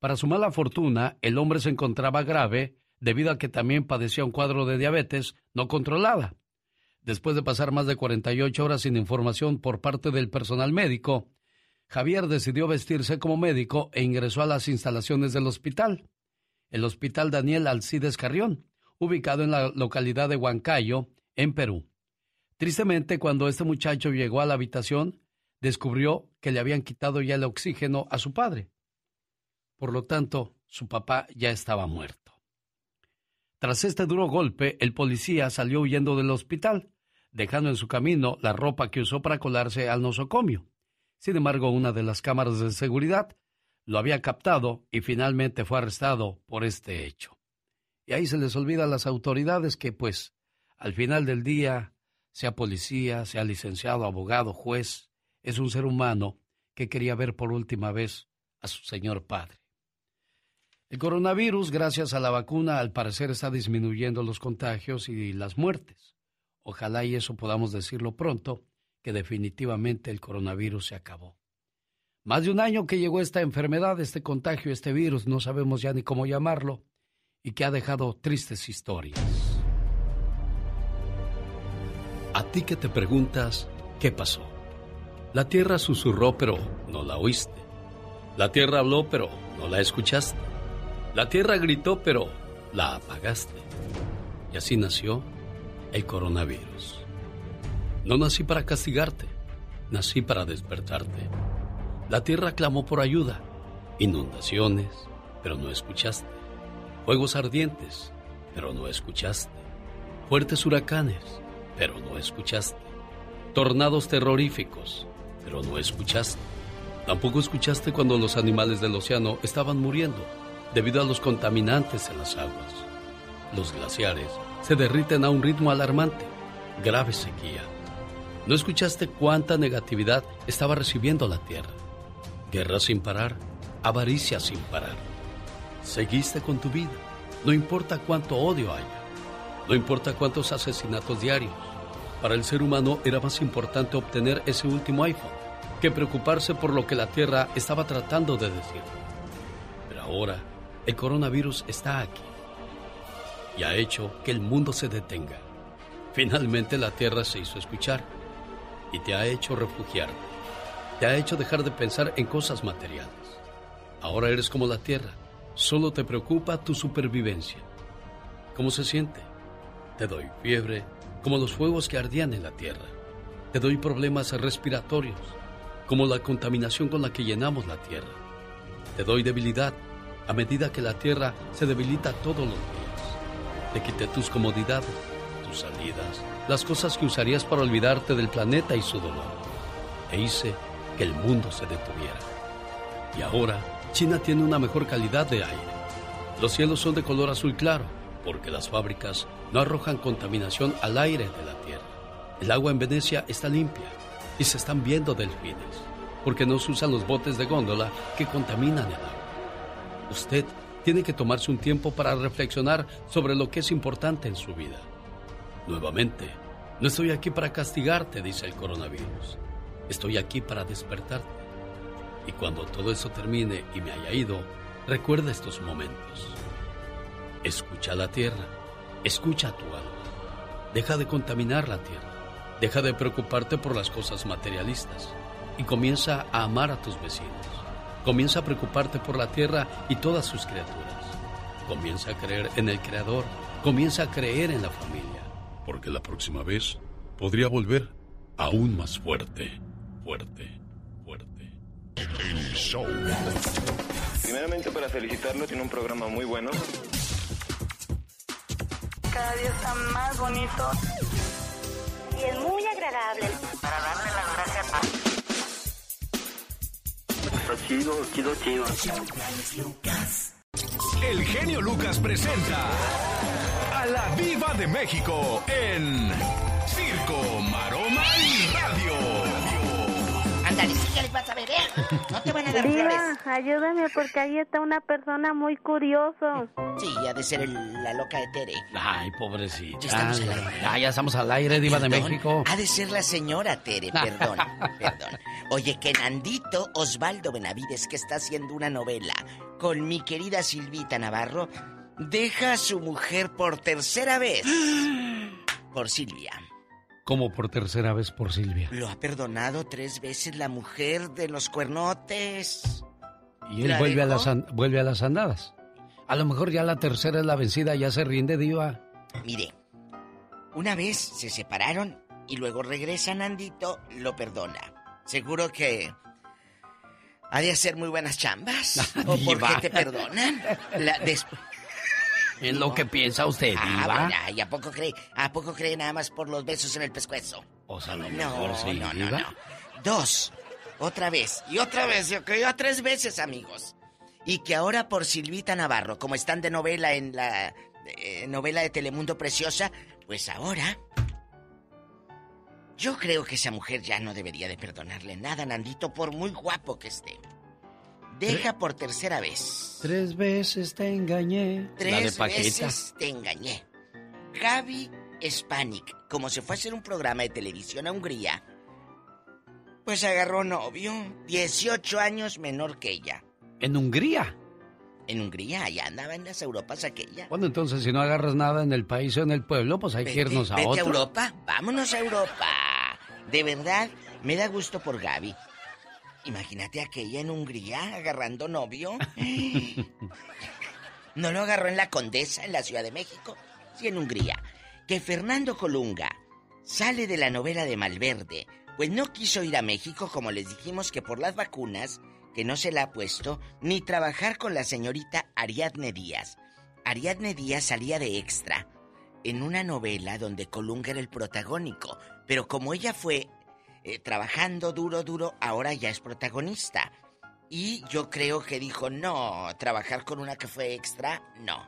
Speaker 1: Para su mala fortuna, el hombre se encontraba grave debido a que también padecía un cuadro de diabetes no controlada. Después de pasar más de 48 horas sin información por parte del personal médico, Javier decidió vestirse como médico e ingresó a las instalaciones del hospital, el Hospital Daniel Alcides Carrión, ubicado en la localidad de Huancayo, en Perú. Tristemente, cuando este muchacho llegó a la habitación, descubrió que le habían quitado ya el oxígeno a su padre. Por lo tanto, su papá ya estaba muerto. Tras este duro golpe, el policía salió huyendo del hospital, dejando en su camino la ropa que usó para colarse al nosocomio. Sin embargo, una de las cámaras de seguridad lo había captado y finalmente fue arrestado por este hecho. Y ahí se les olvida a las autoridades que, pues, al final del día, sea policía, sea licenciado, abogado, juez, es un ser humano que quería ver por última vez a su señor padre. El coronavirus, gracias a la vacuna, al parecer está disminuyendo los contagios y las muertes. Ojalá y eso podamos decirlo pronto, que definitivamente el coronavirus se acabó. Más de un año que llegó esta enfermedad, este contagio, este virus, no sabemos ya ni cómo llamarlo, y que ha dejado tristes historias. A ti que te preguntas, ¿qué pasó? La tierra susurró, pero no la oíste. La tierra habló, pero no la escuchaste. La tierra gritó, pero la apagaste. Y así nació el coronavirus. No nací para castigarte, nací para despertarte. La tierra clamó por ayuda, inundaciones, pero no escuchaste. Fuegos ardientes, pero no escuchaste. Fuertes huracanes, pero no escuchaste. Tornados terroríficos, pero no escuchaste. Tampoco escuchaste cuando los animales del océano estaban muriendo debido a los contaminantes en las aguas. Los glaciares se derriten a un ritmo alarmante, grave sequía. No escuchaste cuánta negatividad estaba recibiendo la Tierra. Guerra sin parar, avaricia sin parar. Seguiste con tu vida, no importa cuánto odio haya, no importa cuántos asesinatos diarios. Para el ser humano era más importante obtener ese último iPhone que preocuparse por lo que la Tierra estaba tratando de decir. Pero ahora el coronavirus está aquí y ha hecho que el mundo se detenga. Finalmente la Tierra se hizo escuchar y te ha hecho refugiarte. Te ha hecho dejar de pensar en cosas materiales. Ahora eres como la Tierra. Solo te preocupa tu supervivencia. ¿Cómo se siente? Te doy fiebre, como los fuegos que ardían en la Tierra. Te doy problemas respiratorios, como la contaminación con la que llenamos la Tierra. Te doy debilidad, a medida que la tierra se debilita todos los días. Te quité tus comodidades, tus salidas, las cosas que usarías para olvidarte del planeta y su dolor. E hice que el mundo se detuviera. Y ahora China tiene una mejor calidad de aire. Los cielos son de color azul claro, porque las fábricas no arrojan contaminación al aire de la tierra. El agua en Venecia está limpia y se están viendo delfines, porque no se usan los botes de góndola que contaminan el agua. Usted tiene que tomarse un tiempo para reflexionar sobre lo que es importante en su vida. Nuevamente, no estoy aquí para castigarte, dice el coronavirus. Estoy aquí para despertarte. Y cuando todo eso termine y me haya ido, recuerda estos momentos. Escucha la tierra, escucha tu alma. Deja de contaminar la tierra. Deja de preocuparte por las cosas materialistas y comienza a amar a tus vecinos
Speaker 52: Comienza a preocuparte por la tierra y todas sus criaturas. Comienza a creer en el Creador. Comienza a creer en la familia. Porque la próxima vez podría volver aún más fuerte, fuerte, fuerte.
Speaker 53: El show.
Speaker 28: Primeramente para felicitarlo, tiene un programa muy bueno.
Speaker 54: Cada día está más bonito.
Speaker 34: Y es muy agradable.
Speaker 54: Para darle las gracias a...
Speaker 17: El genio Lucas presenta a la Viva de México en Circo, Maroma y.
Speaker 18: Ándale, sí, ¿qué les vas a ver, eh? No te van a dar flores.
Speaker 15: Diva, ayúdame porque ahí está una persona muy curioso.
Speaker 18: Sí, ha de ser el- la loca de Tere.
Speaker 1: Ay, pobrecita.
Speaker 18: Ya estamos al aire.
Speaker 1: Ya, ya estamos al aire, Diva de
Speaker 18: Perdón,
Speaker 1: México.
Speaker 18: Ha de ser la señora Tere, perdón, perdón. Oye, que Nandito Osvaldo Benavides, que está haciendo una novela con mi querida Silvita Navarro, deja a su mujer por tercera vez. Por Silvia.
Speaker 1: Como por tercera vez por Silvia.
Speaker 18: Lo ha perdonado tres veces la mujer de los cuernotes.
Speaker 1: Y él
Speaker 18: ¿La
Speaker 1: vuelve a, las, vuelve a las andadas. A lo mejor ya la tercera es la vencida, ya se rinde, Diva.
Speaker 18: Mire, una vez se separaron y luego regresa Nandito, lo perdona. Seguro que ha de hacer muy buenas chambas. ¿O por qué te perdonan? La-
Speaker 1: En lo que piensa usted,
Speaker 18: Ah,
Speaker 1: Diva.
Speaker 18: bueno, ¿y a poco cree? ¿A poco cree nada más por los besos en el pescuezo?
Speaker 1: O sea, lo
Speaker 18: No,
Speaker 1: mejor sí,
Speaker 18: no, no, no. Dos. Otra vez. Y otra vez. Yo creo tres veces, amigos. Y que ahora por Silvita Navarro, como están de novela en la eh, novela de Telemundo Preciosa, pues ahora... Yo creo que esa mujer ya no debería de perdonarle nada Nandito por muy guapo que esté. Deja por tercera vez.
Speaker 1: Tres veces te engañé.
Speaker 18: Tres
Speaker 1: la de Paquita.
Speaker 18: veces te engañé. Gaby Spanik, como se fue a hacer un programa de televisión a Hungría, pues agarró novio, 18 años menor que ella.
Speaker 1: En Hungría.
Speaker 18: En Hungría, allá andaba en las Europas aquella.
Speaker 1: Bueno, entonces si no agarras nada en el país o en el pueblo, pues hay que irnos a
Speaker 18: vete
Speaker 1: otro.
Speaker 18: Europa, vámonos a Europa. De verdad, me da gusto por Gaby. Imagínate aquella en Hungría agarrando novio. ¿No lo agarró en la Condesa, en la Ciudad de México? Sí, en Hungría. Que Fernando Colunga sale de la novela de Malverde, pues no quiso ir a México, como les dijimos que por las vacunas, que no se la ha puesto, ni trabajar con la señorita Ariadne Díaz. Ariadne Díaz salía de extra en una novela donde Colunga era el protagónico, pero como ella fue eh, trabajando duro, duro, ahora ya es protagonista. Y yo creo que dijo, no, trabajar con una que fue extra, no.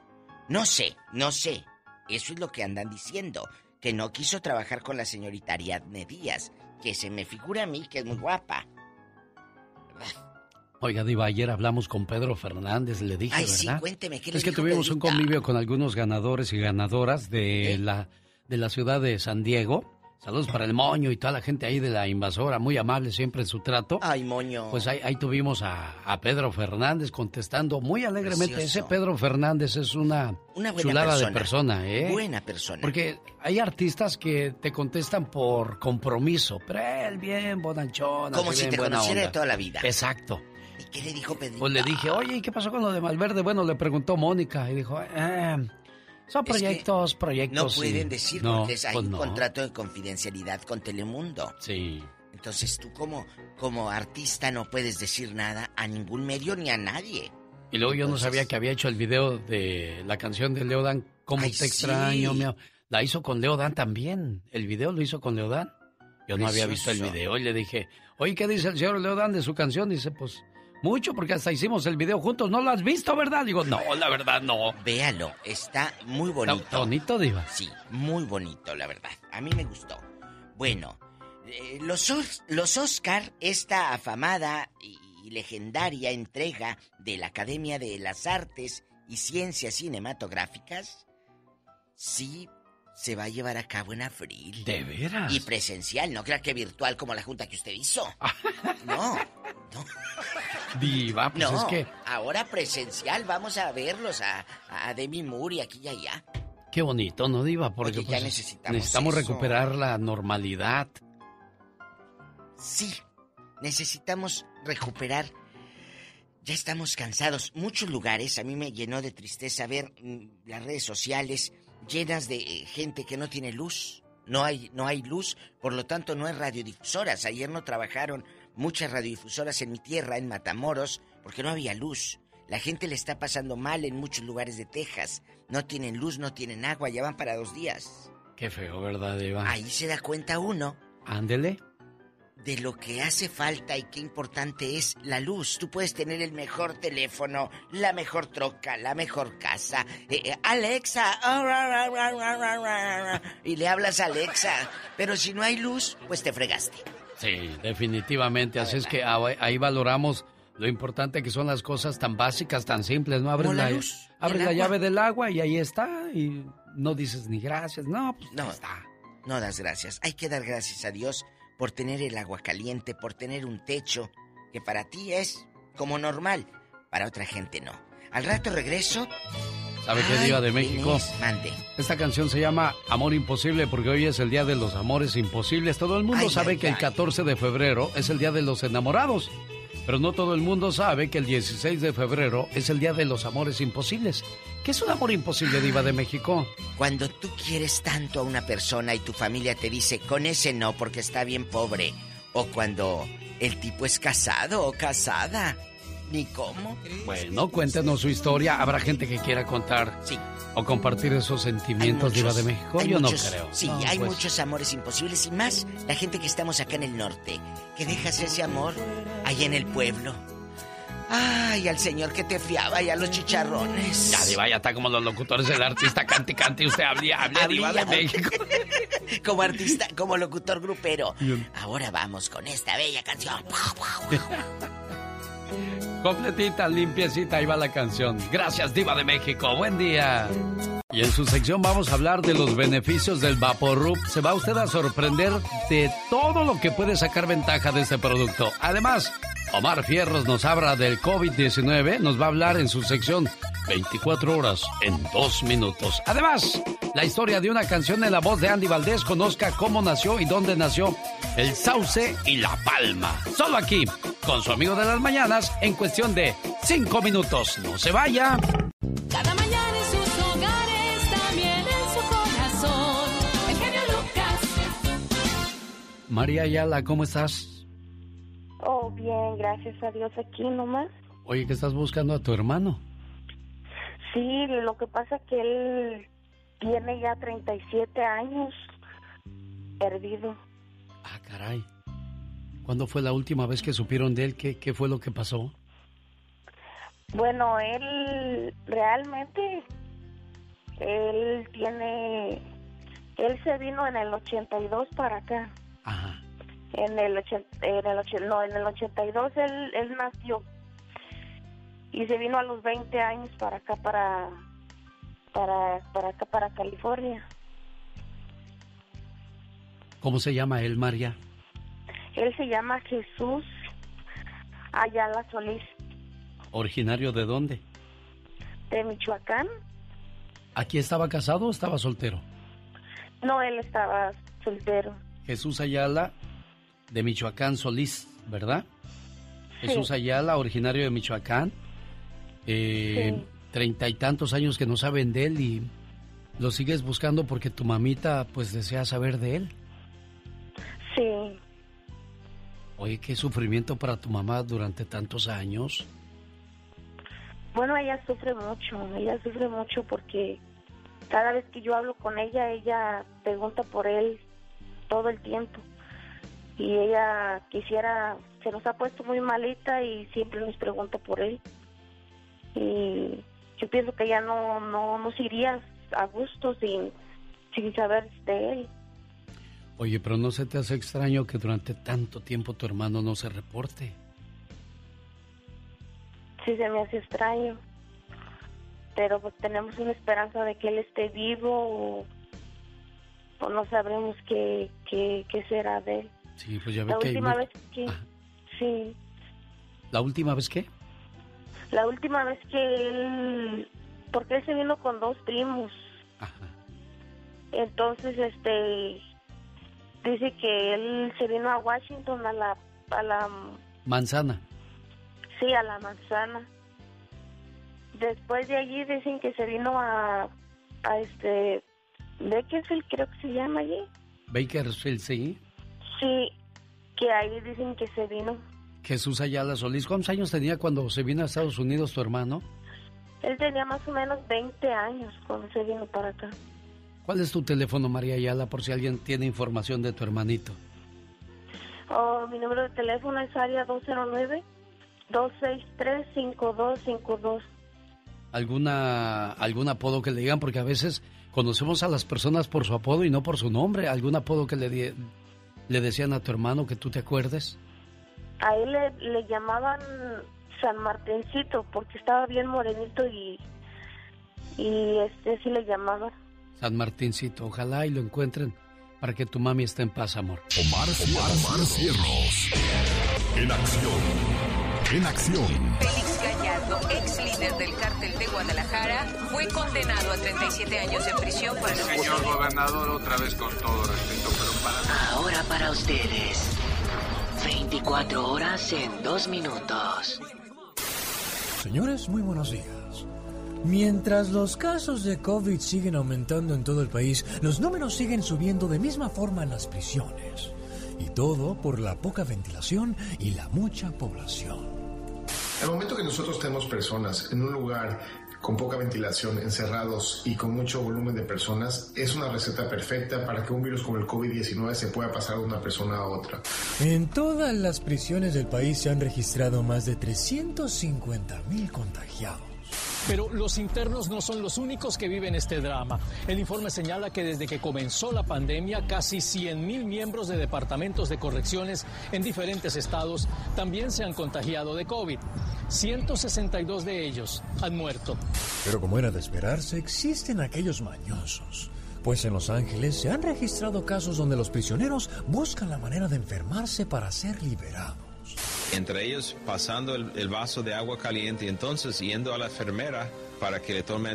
Speaker 18: No sé, no sé. Eso es lo que andan diciendo, que no quiso trabajar con la señorita Ariadne Díaz, que se me figura a mí que es muy guapa.
Speaker 1: Oiga, Diva, ayer hablamos con Pedro Fernández, le dije,
Speaker 18: Ay, sí,
Speaker 1: ¿verdad?
Speaker 18: cuénteme, ¿qué le
Speaker 1: Es que
Speaker 18: dijo
Speaker 1: tuvimos un convivio con algunos ganadores y ganadoras de la de la ciudad de San Diego. Saludos para el moño y toda la gente ahí de la invasora, muy amable siempre en su trato.
Speaker 18: Ay, moño.
Speaker 1: Pues ahí, ahí tuvimos a, a Pedro Fernández contestando muy alegremente.
Speaker 18: Precioso.
Speaker 1: Ese Pedro Fernández es una,
Speaker 18: Una buena
Speaker 1: chulada
Speaker 18: persona.
Speaker 1: de persona, ¿eh?
Speaker 18: Buena persona.
Speaker 1: Porque hay artistas que te contestan por compromiso, pero él bien bonachón.
Speaker 18: Como si
Speaker 1: bien
Speaker 18: te conociera de toda la vida.
Speaker 1: Exacto.
Speaker 18: ¿Y qué le dijo Pedrito?
Speaker 1: Pues le dije, oye, ¿y qué pasó con lo de Malverde? Bueno, le preguntó Mónica y dijo, eh, son
Speaker 18: Es que
Speaker 1: proyectos, proyectos.
Speaker 18: No pueden decir
Speaker 1: No,
Speaker 18: porque hay
Speaker 1: pues
Speaker 18: un
Speaker 1: no.
Speaker 18: contrato de confidencialidad con Telemundo.
Speaker 1: Sí.
Speaker 18: Entonces tú como, como artista no puedes decir nada a ningún medio ni a nadie.
Speaker 1: Y luego yo no sabía que había hecho el video de la canción de Leodan, ¿Cómo
Speaker 18: Ay,
Speaker 1: te
Speaker 18: sí.
Speaker 1: extraño? La hizo con Leodan también. El video lo hizo con Leodan. Yo no había visto el video y le dije, oye, ¿qué dice el señor Leodan de su canción? Dice, pues, mucho, porque hasta hicimos el video juntos. ¿No lo has visto, verdad? Digo, no, la verdad no.
Speaker 18: Véalo, está muy bonito.
Speaker 1: Está bonito, Diva.
Speaker 18: Sí, muy bonito, la verdad. A mí me gustó. Bueno, eh, los, Os- los Oscar, esta afamada y, y legendaria entrega de la Academia de las Artes y Ciencias Cinematográficas, sí se va a llevar a cabo en abril.
Speaker 1: ¿De veras?
Speaker 18: Y presencial, no crea que virtual como la junta que usted hizo. No,
Speaker 1: Diva, pues
Speaker 18: no.
Speaker 1: es que
Speaker 18: Ahora presencial, vamos a verlos a, a Demi Moore y aquí y allá.
Speaker 1: qué bonito, ¿no, Diva? Porque
Speaker 18: Oye, ya
Speaker 1: pues,
Speaker 18: necesitamos
Speaker 1: necesitamos
Speaker 18: eso.
Speaker 1: recuperar la normalidad.
Speaker 18: Sí, necesitamos recuperar ya estamos cansados. Muchos lugares, a mí me llenó de tristeza ver mm, las redes sociales llenas de eh, gente que no tiene luz. No hay, no hay luz, por lo tanto no hay radiodifusoras. Ayer no trabajaron muchas radiodifusoras en mi tierra, en Matamoros, porque no había luz. La gente le está pasando mal en muchos lugares de Texas. No tienen luz, no tienen agua, ya van para dos días.
Speaker 1: Qué feo, ¿verdad, Eva?
Speaker 18: Ahí se da cuenta uno
Speaker 1: Ándele.
Speaker 18: De lo que hace falta y qué importante es la luz. Tú puedes tener el mejor teléfono, la mejor troca, la mejor casa. Eh, Alexa, ra, ra, ra, y le hablas a Alexa. Pero si no hay luz, pues te fregaste.
Speaker 1: Sí, definitivamente. Así es que ah, ahí valoramos lo importante que son las cosas tan básicas, tan simples, ¿no? Abres
Speaker 18: la
Speaker 1: la,
Speaker 18: luz,
Speaker 1: abres la llave del agua y ahí está. Y no dices ni gracias. No, pues
Speaker 18: No, no das gracias. Hay que dar gracias a Dios por tener el agua caliente, por tener un techo que para ti es como normal, para otra gente no. Al rato regreso.
Speaker 1: ¿Sabe qué diva de México?
Speaker 18: Mande.
Speaker 1: Esta canción se llama Amor Imposible porque hoy es el día de los amores imposibles. Todo el mundo
Speaker 18: Ay,
Speaker 1: sabe
Speaker 18: ay,
Speaker 1: que el
Speaker 18: ay.
Speaker 1: 14 de febrero es el día de los enamorados. Pero no todo el mundo sabe que el 16 de febrero es el día de los amores imposibles. ¿Qué es un amor imposible, diva de México?
Speaker 18: Cuando tú quieres tanto a una persona y tu familia te dice, con ese no porque está bien pobre. O cuando el tipo es casado o casada. Ni cómo.
Speaker 1: Bueno, cuéntenos su historia. Habrá gente que quiera contar o compartir esos sentimientos, diva de México. Yo
Speaker 18: muchos-
Speaker 1: no creo.
Speaker 18: Sí,
Speaker 1: No,
Speaker 18: hay
Speaker 1: pues,
Speaker 18: muchos amores imposibles y más la gente que estamos acá en el norte, que dejas ese amor allá en el pueblo. Ay, al señor que te fiaba y a los chicharrones.
Speaker 1: Ya, diva, ya está como los locutores del artista cante, cante. y Usted hable, hable, diva de. México.
Speaker 18: como artista, como locutor grupero.
Speaker 1: Bien.
Speaker 18: Ahora vamos con esta bella canción.
Speaker 1: Completita, limpiecita, ahí va la canción. Gracias, Diva de México. Buen día. Y en su sección vamos a hablar de los beneficios del Vaporub. Se va usted a sorprender de todo lo que puede sacar ventaja de este producto. Además, Omar Fierros nos habla del COVID-19. Nos va a hablar en su sección 24 horas en dos minutos. Además, la historia de una canción en la voz de Andy Valdés. Conozca cómo nació y dónde nació el sauce y la palma. Solo aquí, con su amigo de las mañanas, en cuestión de cinco minutos. No se vaya.
Speaker 35: Cada mañana en sus hogares, también en su corazón. El genio Lucas.
Speaker 1: María Ayala, ¿cómo estás?
Speaker 15: Oh, bien, gracias a Dios aquí nomás.
Speaker 1: Oye, que estás buscando a tu hermano.
Speaker 15: Sí, lo que pasa es que él tiene ya 37 años perdido.
Speaker 1: Ah, caray. ¿Cuándo fue la última vez que supieron de él? ¿Qué, qué fue lo que pasó?
Speaker 15: Bueno, él realmente, él tiene, él se vino en el 82 para acá.
Speaker 1: Ajá.
Speaker 15: En el, ochen- en el, ochen- no, en el 82 él, él nació y se vino a los 20 años para acá, para, para, para acá, para California.
Speaker 1: ¿Cómo se llama él, María?
Speaker 15: Él se llama Jesús Ayala Solís
Speaker 1: ¿Originario de dónde?
Speaker 15: de Michoacán.
Speaker 1: ¿Aquí estaba casado o estaba soltero?
Speaker 15: No, él estaba soltero.
Speaker 1: Jesús Ayala, de Michoacán, Solís, ¿verdad?
Speaker 15: Sí.
Speaker 1: Jesús Ayala, originario de Michoacán. Eh,
Speaker 15: Sí.
Speaker 1: Treinta y tantos años que no saben de él y lo sigues buscando porque tu mamita pues desea saber de él.
Speaker 15: Sí,
Speaker 1: Oye, qué sufrimiento para tu mamá durante tantos años.
Speaker 15: bueno, ella sufre mucho, ella sufre mucho porque cada vez que yo hablo con ella, ella pregunta por él todo el tiempo. Y ella quisiera, se nos ha puesto muy malita y siempre nos pregunta por él. Y yo pienso que ella no, no nos iría a gusto sin, sin saber de él.
Speaker 1: Oye, pero ¿no se te hace extraño que durante tanto tiempo tu hermano no se reporte?
Speaker 15: Sí, se me hace extraño. Pero pues tenemos una esperanza de que él esté vivo o, o no sabremos qué, qué, qué será de él.
Speaker 1: Sí, pues ya ve
Speaker 15: La
Speaker 1: que
Speaker 15: última vez que... Sí,
Speaker 1: ¿La última vez qué?
Speaker 15: la última vez que él... Porque él se vino con dos primos. Entonces, este... Dice que él se vino a Washington a la... A la
Speaker 1: Manzana.
Speaker 15: Sí, a la manzana. Después de allí dicen que se vino a, a este, Bakersfield creo que se llama allí.
Speaker 1: Bakersfield, sí.
Speaker 15: Sí, que ahí dicen que se vino.
Speaker 1: Jesús Ayala Solís, ¿cuántos años tenía cuando se vino a Estados Unidos tu hermano?
Speaker 15: Él tenía más o menos 20 años cuando se vino para acá.
Speaker 1: ¿Cuál es tu teléfono, María Ayala, por si alguien tiene información de tu hermanito?
Speaker 15: Oh, mi número de teléfono es área 209-263-5252.
Speaker 1: ¿Alguna, ¿Algún apodo que le digan? Porque a veces conocemos a las personas por su apodo y no por su nombre. ¿Algún apodo que le, le decían a tu hermano que tú te acuerdes?
Speaker 15: A él le, le llamaban San Martincito porque estaba bien morenito y, y este sí le llamaban.
Speaker 1: San Martincito, ojalá y lo encuentren para que tu mami esté en paz, amor.
Speaker 17: Omar, Omar, Omar Cierros. En acción. En acción.
Speaker 55: Félix Gallardo, ex líder del cártel de Guadalajara, fue condenado a 37 años de prisión por el
Speaker 56: Señor gobernador, otra vez con todo respeto, pero.
Speaker 57: Ahora para ustedes. 24 horas en 2 minutos.
Speaker 14: Señores, muy buenos días. Mientras los casos de COVID siguen aumentando en todo el país, los números siguen subiendo de misma forma en las prisiones. Y todo por la poca ventilación y la mucha población.
Speaker 58: Al momento que nosotros tenemos personas en un lugar con poca ventilación, encerrados y con mucho volumen de personas, es una receta perfecta para que un virus como el COVID-19 se pueda pasar de una persona a otra.
Speaker 14: En todas las prisiones del país se han registrado más de 350 mil contagiados.
Speaker 59: Pero los internos no son los únicos que viven este drama. El informe señala que desde que comenzó la pandemia, casi 100.000 miembros de departamentos de correcciones en diferentes estados también se han contagiado de COVID. 162 de ellos han muerto.
Speaker 14: Pero como era de esperarse, existen aquellos mañosos. Pues en Los Ángeles se han registrado casos donde los prisioneros buscan la manera de enfermarse para ser liberados.
Speaker 60: Entre ellos pasando el, vaso de agua caliente y entonces yendo a la enfermera para que le tome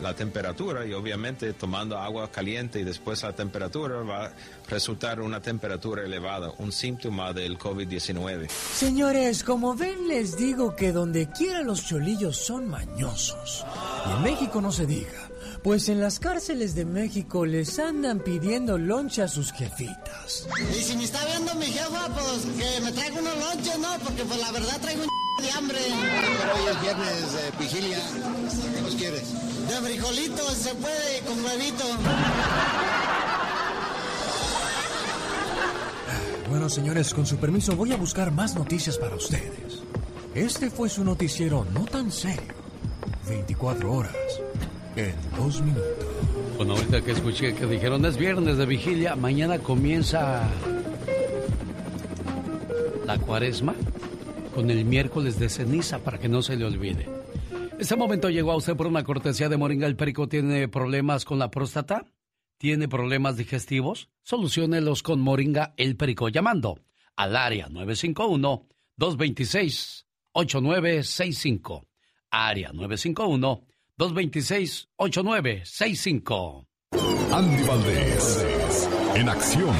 Speaker 60: la temperatura y obviamente tomando agua caliente y después la temperatura va a resultar una temperatura elevada, un síntoma del COVID-19.
Speaker 14: Señores, como ven, les digo que donde quiera los cholillos son mañosos. Y en México no se diga, pues en las cárceles de México les andan pidiendo loncha a sus jefitas.
Speaker 61: Y si me está viendo mi jefa, pues que me traiga unos lonches, ¿no? Porque pues la verdad traigo un de hambre. Pero hoy es viernes de vigilia. ¿Qué nos quieres? De frijolitos, se puede, con huevito.
Speaker 14: Bueno, señores, con su permiso voy a buscar más noticias para ustedes. Este fue su noticiero no tan serio. 24 horas en 2 minutos.
Speaker 1: Bueno, ahorita que escuché que dijeron es viernes de vigilia, mañana comienza la cuaresma con el miércoles de ceniza para que no se le olvide. Este momento llegó a usted por una cortesía de Moringa el Perico. ¿Tiene problemas con la próstata? ¿Tiene problemas digestivos? Soluciónelos con Moringa el Perico llamando al área 951-226-8965. Área 951-226-8965.
Speaker 17: Andy Valdés. En acción.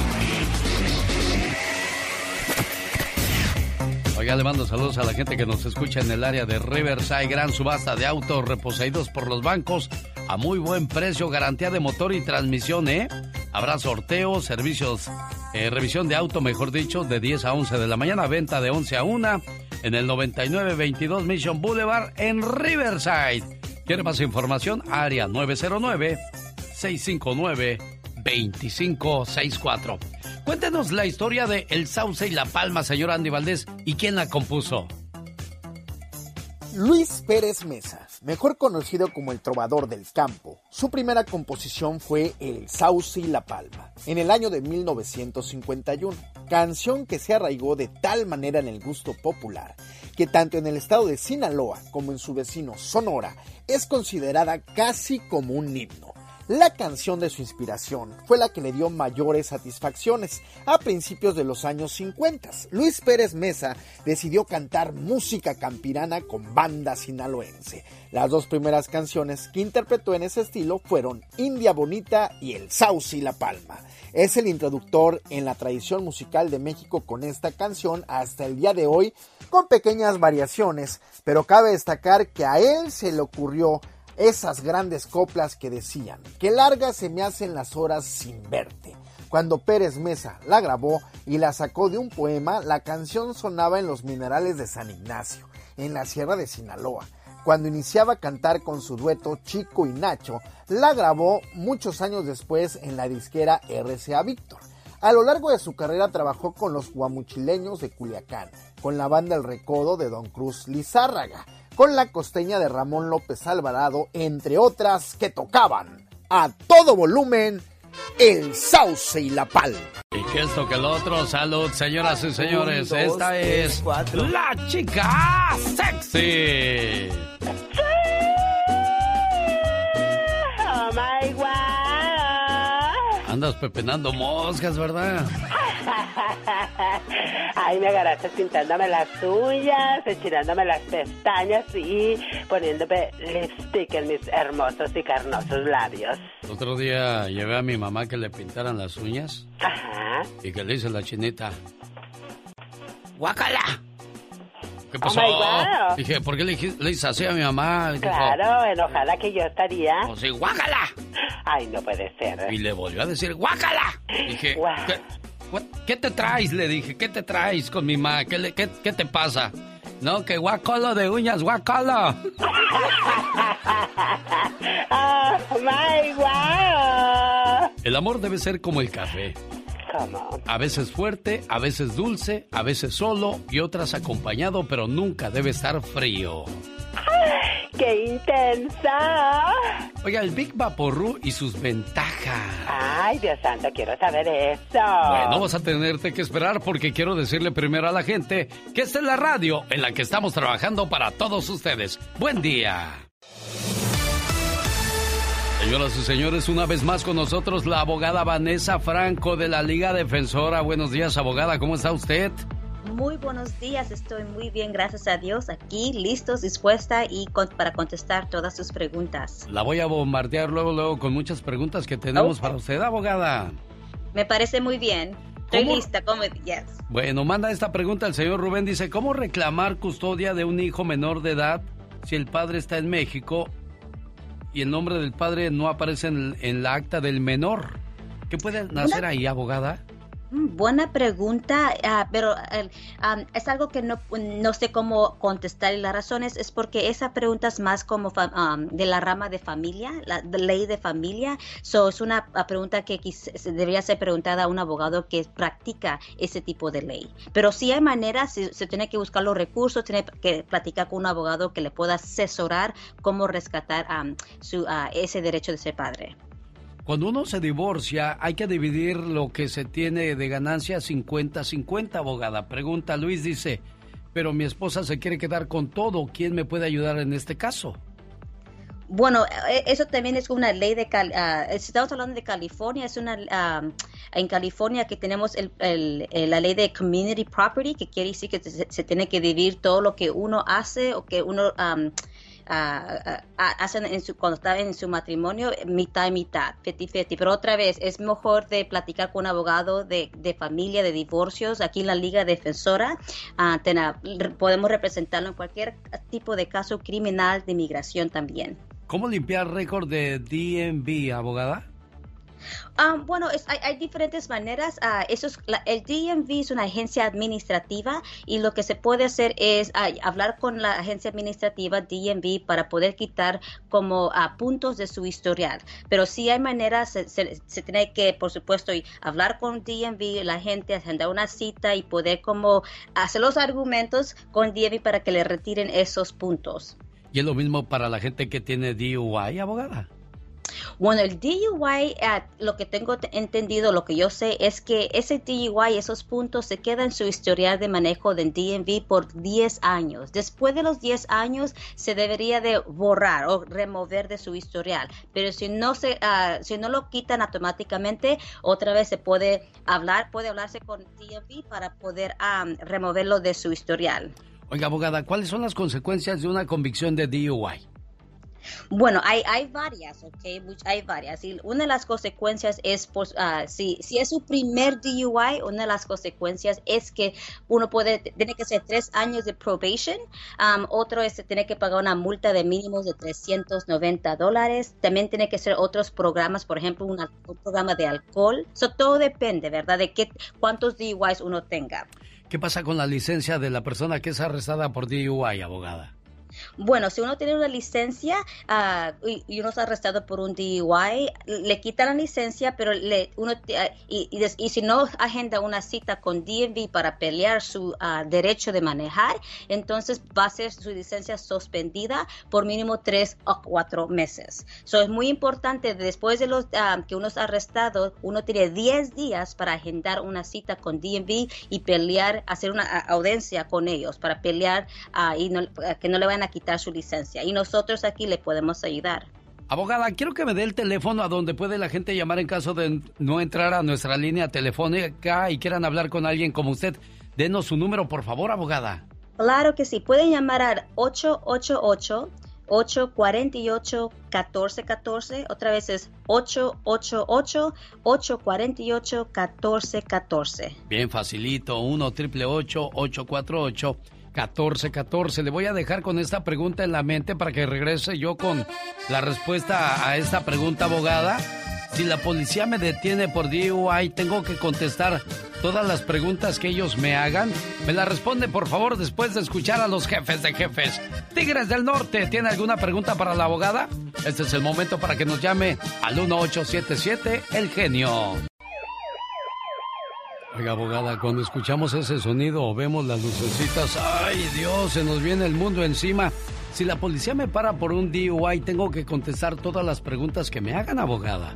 Speaker 1: Oiga, le mando saludos a la gente que nos escucha en el área de Riverside. Gran subasta de autos reposeídos por los bancos a muy buen precio, garantía de motor y transmisión, ¿eh? Habrá sorteos, servicios, eh, revisión de auto, mejor dicho, de 10 a 11 de la mañana, venta de 11 a 1 en el 9922 Mission Boulevard en Riverside. ¿Quiere más información? Área 909-659-2564. Cuéntenos la historia de El Sauce y la Palma, señor Andy Valdés, y quién la compuso.
Speaker 62: Luis Pérez Mesa, mejor conocido como el trovador del campo, su primera composición fue El Sauce y la Palma, en el año de 1951, canción que se arraigó de tal manera en el gusto popular que tanto en el estado de Sinaloa como en su vecino Sonora es considerada casi como un himno. La canción de su inspiración fue la que le dio mayores satisfacciones a principios de los años 50. Luis Pérez Mesa decidió cantar música campirana con banda sinaloense. Las dos primeras canciones que interpretó en ese estilo fueron India Bonita y El Sauce y la Palma. Es el introductor en la tradición musical de México con esta canción hasta el día de hoy, con pequeñas variaciones, pero cabe destacar que a él se le ocurrió esas grandes coplas que decían, que largas se me hacen las horas sin verte. Cuando Pérez Mesa la grabó y la sacó de un poema, la canción sonaba en los minerales de San Ignacio, en la Sierra de Sinaloa. Cuando iniciaba a cantar con su dueto Chico y Nacho, la grabó muchos años después en la disquera RCA Víctor. A lo largo de su carrera trabajó con los guamuchileños de Culiacán, con la banda El Recodo de Don Cruz Lizárraga, con la costeña de Ramón López Alvarado, entre otras que tocaban a todo volumen el sauce y la palma.
Speaker 1: Y que esto que el otro, salud, señoras y señores. Esta es la chica sexy. Andas pepenando moscas, ¿verdad?
Speaker 63: Ay, me agarraste pintándome las uñas, estirándome las pestañas y poniéndome lipstick en mis hermosos y carnosos labios.
Speaker 1: El otro día llevé a mi mamá que le pintaran las uñas.
Speaker 63: Ajá.
Speaker 1: Y que le hice la chinita. ¡Guácala! ¿Qué
Speaker 63: Oh
Speaker 1: pasó?
Speaker 63: God.
Speaker 1: Dije, ¿por qué le, le hice así a mi mamá? Dijo,
Speaker 63: Claro, enojada que yo estaría.
Speaker 1: Pues sí, guácala.
Speaker 63: Ay, no puede ser.
Speaker 1: Y le volvió a decir, ¡guácala! Dije. ¿qué, what- qué te traes? Le dije, ¿qué te traes con mi mamá? ¿Qué, le- qué, qué te pasa? No, que guacolo de uñas, guacolo.
Speaker 63: Oh my God.
Speaker 1: El amor debe ser como el café. A veces fuerte, a veces dulce, a veces solo y otras acompañado, pero nunca debe estar frío.
Speaker 63: ¡Qué intensa!
Speaker 1: Oiga, el Big Vaporru y sus ventajas.
Speaker 63: Ay, Dios santo, quiero saber eso.
Speaker 1: Bueno, vas a tenerte que esperar porque quiero decirle primero a la gente que esta es la radio en la que estamos trabajando para todos ustedes. Buen día. Señoras y señores, una vez más con nosotros la abogada Vanessa Franco de la Liga Defensora. Buenos días, abogada, ¿cómo está usted?
Speaker 64: Muy buenos días, estoy muy bien, gracias a Dios, aquí listos, dispuesta y con- para contestar todas sus preguntas.
Speaker 1: La voy a bombardear luego, luego con muchas preguntas que tenemos para usted, abogada.
Speaker 64: Me parece muy bien. Estoy
Speaker 1: ¿Cómo?
Speaker 64: lista, como yes.
Speaker 1: Bueno, manda esta pregunta el señor Rubén. Dice, ¿cómo reclamar custodia de un hijo menor de edad si el padre está en México y el nombre del padre no aparece en, en la acta del menor? ¿Qué puede nacer ahí, abogada?
Speaker 64: Mm, Buena pregunta, ah, pero am, es algo que no, no sé cómo contestar y la razón es, porque esa pregunta es más como am, de la rama de familia, la ley de familia. So, es una pregunta que debería ser preguntada a un abogado que practica ese tipo de ley. Pero sí hay maneras, se, se tiene que buscar los recursos, tiene que platicar con un abogado que le pueda asesorar cómo rescatar su, ah, ese derecho de ser padre.
Speaker 1: Cuando uno se divorcia, hay que dividir lo que se tiene de ganancia 50-50, abogada. Pregunta Luis, dice, pero mi esposa se quiere quedar con todo. ¿Quién me puede ayudar en este caso?
Speaker 64: Bueno, eh, eso también es una ley de, si estamos hablando de California, es una, ah, en California que tenemos el, el- la ley de community property, que quiere decir que se, tiene que dividir todo lo que uno hace o que uno am, ah, ah, hacen en su, cuando está en su matrimonio, mitad y mitad, 50-50. Pero otra vez, es mejor de platicar con un abogado de, familia, de divorcios. Aquí en la Liga Defensora ah, tena- podemos representarlo en cualquier tipo de caso criminal de inmigración también.
Speaker 1: ¿Cómo limpiar récord de DMV, abogada?
Speaker 64: Ah, bueno, es- hay, hay diferentes maneras. Ah, eso es, la- el DMV es una agencia administrativa y lo que se puede hacer es hablar con la agencia administrativa DMV para poder quitar como ah, puntos de su historial. Pero sí hay maneras, se, se- se tiene que, por supuesto, hablar con DMV, la gente, agendar una cita y poder como hacer los argumentos con DMV para que le retiren esos puntos.
Speaker 1: Y es lo mismo para la gente que tiene DUI, abogada.
Speaker 64: Bueno, el DUI, eh, lo que tengo te- entendido, lo que yo sé es que ese DUI, esos puntos se quedan en su historial de manejo del DMV por 10 años. Después de los 10 años se debería de borrar o remover de su historial. Pero si no se, ah, si no lo quitan automáticamente, otra vez se puede hablar, puede hablarse con DMV para poder ah, removerlo de su historial.
Speaker 1: Oiga, abogada, ¿cuáles son las consecuencias de una convicción de DUI?
Speaker 64: Bueno, hay, hay varias, ¿ok? Hay varias. Y una de las consecuencias es, pues, ah, si, es su primer DUI, una de las consecuencias es que uno puede, tiene que ser tres años de probation. Am, otro es tiene que pagar una multa de mínimos de 390 dólares. También tiene que ser otros programas, por ejemplo, un programa de alcohol. Eso todo depende, ¿verdad? De qué, cuántos DUIs uno tenga.
Speaker 1: ¿Qué pasa con la licencia de la persona que es arrestada por DUI, abogada?
Speaker 64: Bueno, si uno tiene una licencia ah, y, uno está arrestado por un DUI, le quitan la licencia, pero le, uno ah, y, si no agenda una cita con DMV para pelear su ah, derecho de manejar, entonces va a ser su licencia suspendida por mínimo tres o cuatro meses. So, es muy importante, después de los que uno es arrestado, uno tiene 10 días para agendar una cita con DMV y pelear, hacer una audiencia con ellos para pelear y que no le vayan a quitar su licencia. Y nosotros aquí le podemos ayudar.
Speaker 1: Abogada, quiero que me dé el teléfono a donde puede la gente llamar en caso de no entrar a nuestra línea telefónica y quieran hablar con alguien como usted. Denos su número, por favor, abogada.
Speaker 64: Claro que sí, pueden llamar al 888 848 1414, otra vez es 888 848 1414.
Speaker 1: Bien facilito, 1 triple 848 1414. Le voy a dejar con esta pregunta en la mente para que regrese yo con la respuesta a esta pregunta, abogada. Si la policía me detiene por DUI, tengo que contestar todas las preguntas que ellos me hagan. Me la responde, por favor, después de escuchar a los jefes de jefes. Tigres del Norte, ¿tiene alguna pregunta para la abogada? Este es el momento para que nos llame al 1877 El Genio. Abogada, cuando escuchamos ese sonido o vemos las lucecitas, ¡ay Dios! Se nos viene el mundo encima. Si la policía me para por un DUI, tengo que contestar todas las preguntas que me hagan, abogada.